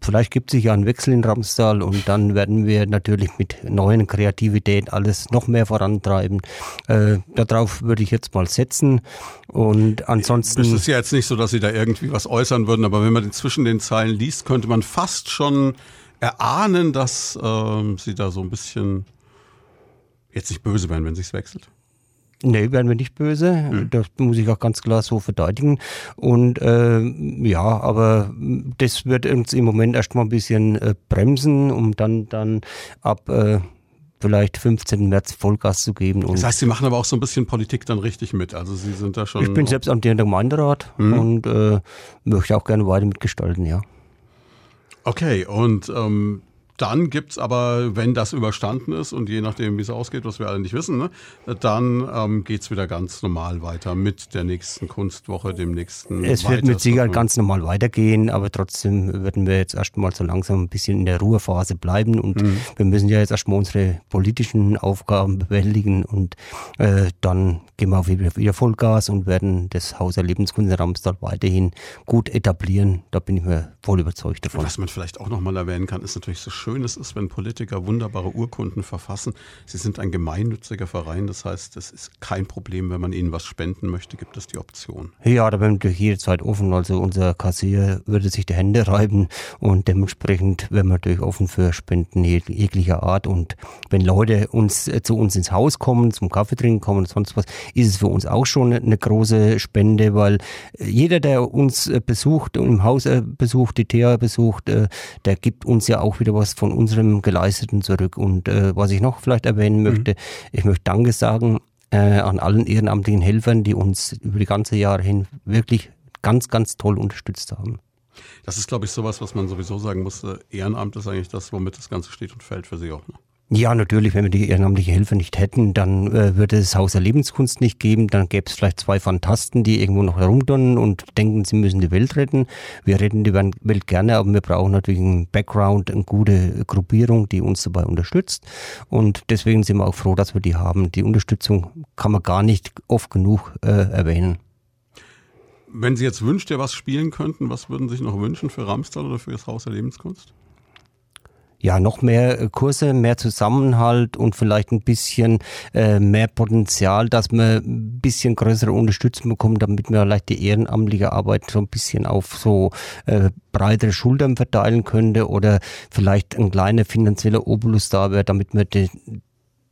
S4: vielleicht gibt sich ja ein Wechsel in Ramstal und dann werden wir natürlich mit neuen Kreativität alles noch mehr vorantreiben. Äh, darauf würde ich jetzt mal setzen. Und ansonsten.
S2: Es ist ja jetzt nicht so, dass Sie da irgendwie was äußern würden, aber wenn man zwischen den Zeilen liest, könnte man fast schon erahnen, dass äh, Sie da so ein bisschen jetzt nicht böse werden, wenn sich's wechselt.
S4: Nee, werden wir nicht böse. Mhm. Das muss ich auch ganz klar so verteidigen. Und äh, ja, aber das wird uns im Moment erstmal ein bisschen äh, bremsen, um dann, dann ab äh, vielleicht 15. März Vollgas zu geben.
S2: das heißt, Sie machen aber auch so ein bisschen Politik dann richtig mit. Also Sie sind da schon.
S4: Ich bin selbst amtierender Gemeinderat mhm. und äh, möchte auch gerne weiter mitgestalten, ja.
S2: Okay, und ähm, dann gibt's aber, wenn das überstanden ist und je nachdem, wie es ausgeht, was wir alle nicht wissen, ne, dann ähm, geht's wieder ganz normal weiter mit der nächsten Kunstwoche, dem nächsten.
S4: Es wird mit Sicherheit ganz normal weitergehen, aber trotzdem würden wir jetzt erstmal so langsam ein bisschen in der Ruhephase bleiben und mhm. wir müssen ja jetzt erstmal unsere politischen Aufgaben bewältigen und äh, dann gehen wir auf wieder, wieder Vollgas und werden das Haus der Lebenskunst in Ramstal weiterhin gut etablieren. Da bin ich mir voll überzeugt davon.
S2: Was man vielleicht auch nochmal erwähnen kann, ist natürlich so schön, schön es ist, wenn Politiker wunderbare Urkunden verfassen. Sie sind ein gemeinnütziger Verein, das heißt, es ist kein Problem, wenn man ihnen was spenden möchte, gibt es die Option.
S4: Ja, da bin ich jederzeit offen. Also unser Kassier würde sich die Hände reiben und dementsprechend wären wir natürlich offen für Spenden jeglicher Art. Und wenn Leute uns äh, zu uns ins Haus kommen, zum Kaffee trinken kommen und sonst was, ist es für uns auch schon eine große Spende, weil äh, jeder, der uns äh, besucht und im Haus besucht, die TH besucht, der gibt uns ja auch wieder was von unserem Geleisteten zurück. Und äh, was ich noch vielleicht erwähnen mhm. möchte, mhm. ich möchte Danke sagen äh, an allen ehrenamtlichen Helfern, die uns über die ganze Jahre hin wirklich ganz, ganz toll unterstützt haben.
S2: Das ist, glaube ich, sowas, was man sowieso sagen muss. Ehrenamt ist eigentlich das, womit das Ganze steht und fällt für Sie auch. Ne?
S4: Ja, natürlich, wenn wir die ehrenamtliche Helfer nicht hätten, dann äh, würde es Haus der Lebenskunst nicht geben. Dann gäbe es vielleicht zwei Fantasten, die irgendwo noch herumturnen und denken, sie müssen die Welt retten. Wir retten die Welt gerne, aber wir brauchen natürlich einen Background, eine gute Gruppierung, die uns dabei unterstützt. Und deswegen sind wir auch froh, dass wir die haben. Die Unterstützung kann man gar nicht oft genug äh, erwähnen.
S2: Wenn Sie jetzt wünscht, ihr was spielen könnten, was würden Sie sich noch wünschen für Ramstal oder für das Haus der Lebenskunst?
S4: Ja, noch mehr äh, Kurse, mehr Zusammenhalt und vielleicht ein bisschen äh, mehr Potenzial, dass man ein bisschen größere Unterstützung bekommt, damit man vielleicht die ehrenamtliche Arbeit so ein bisschen auf so äh, breitere Schultern verteilen könnte oder vielleicht ein kleiner finanzieller Obolus da wäre, damit man die,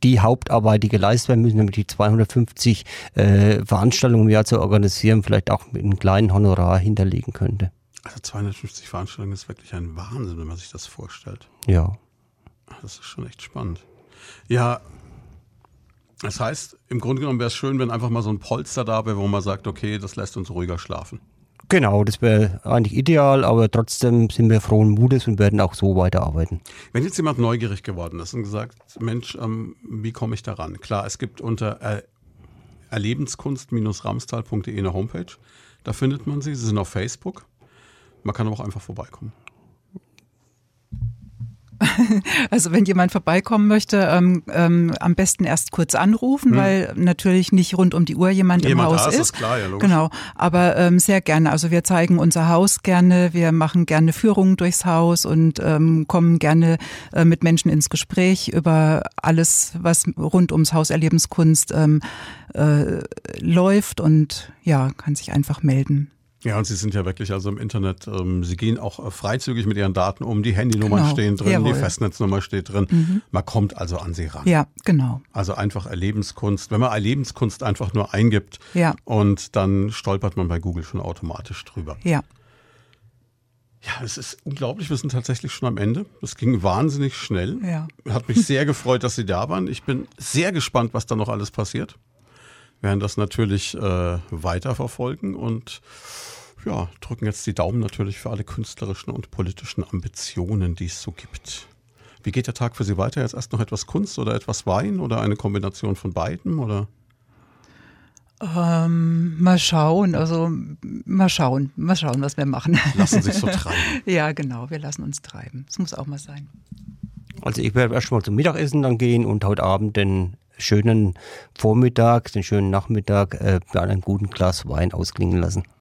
S4: die Hauptarbeit, die geleistet werden müssen, nämlich die 250 äh, Veranstaltungen im Jahr zu organisieren, vielleicht auch mit einem kleinen Honorar hinterlegen könnte.
S2: Also 250 Veranstaltungen ist wirklich ein Wahnsinn, wenn man sich das vorstellt.
S4: Ja.
S2: Das ist schon echt spannend. Ja, das heißt, im Grunde genommen wäre es schön, wenn einfach mal so ein Polster da wäre, wo man sagt, okay, das lässt uns ruhiger schlafen.
S4: Genau, das wäre eigentlich ideal, aber trotzdem sind wir frohen Mutes und werden auch so weiterarbeiten.
S2: Wenn jetzt jemand neugierig geworden ist und gesagt, Mensch, ähm, wie komme ich daran? Klar, es gibt unter äh, erlebenskunst-ramstal.de eine Homepage. Da findet man sie. Sie sind auf Facebook. Man kann aber auch einfach vorbeikommen. (laughs)
S3: Also wenn jemand vorbeikommen möchte, ähm, ähm, am besten erst kurz anrufen, hm. weil natürlich nicht rund um die Uhr jemand, jemand im Haus ist. ist
S2: klar, ja, logisch.
S3: Genau, aber ähm, sehr gerne. Also wir zeigen unser Haus gerne, wir machen gerne Führungen durchs Haus und ähm, kommen gerne äh, mit Menschen ins Gespräch über alles, was rund ums Haus Erlebenskunst ähm, äh, läuft und ja, kann sich einfach melden.
S2: Ja, und Sie sind ja wirklich also im Internet, ähm, Sie gehen auch äh, freizügig mit Ihren Daten um, die Handynummern genau. stehen drin, Jawohl. die Festnetznummer steht drin. Mhm. Man kommt also an Sie ran.
S3: Ja, genau.
S2: Also einfach Erlebenskunst. Wenn man Erlebenskunst einfach nur eingibt ja. und dann stolpert man bei Google schon automatisch drüber.
S3: Ja.
S2: Ja, es ist unglaublich. Wir sind tatsächlich schon am Ende. Es ging wahnsinnig schnell. Ja. Hat mich sehr gefreut, dass Sie da waren. Ich bin sehr gespannt, was da noch alles passiert. Wir werden das natürlich äh, weiterverfolgen und ja, drücken jetzt die Daumen natürlich für alle künstlerischen und politischen Ambitionen, die es so gibt. Wie geht der Tag für Sie weiter? Jetzt erst noch etwas Kunst oder etwas Wein oder eine Kombination von beiden oder?
S3: Ähm, mal schauen, also mal schauen, mal schauen, was wir machen.
S2: Lassen sich so (laughs) treiben.
S3: ja, genau, wir lassen uns treiben. Das muss auch mal sein.
S4: Also ich werde erst mal zum Mittagessen dann gehen und heute Abend den schönen Vormittag, den schönen Nachmittag äh, bei einem guten Glas Wein ausklingen lassen.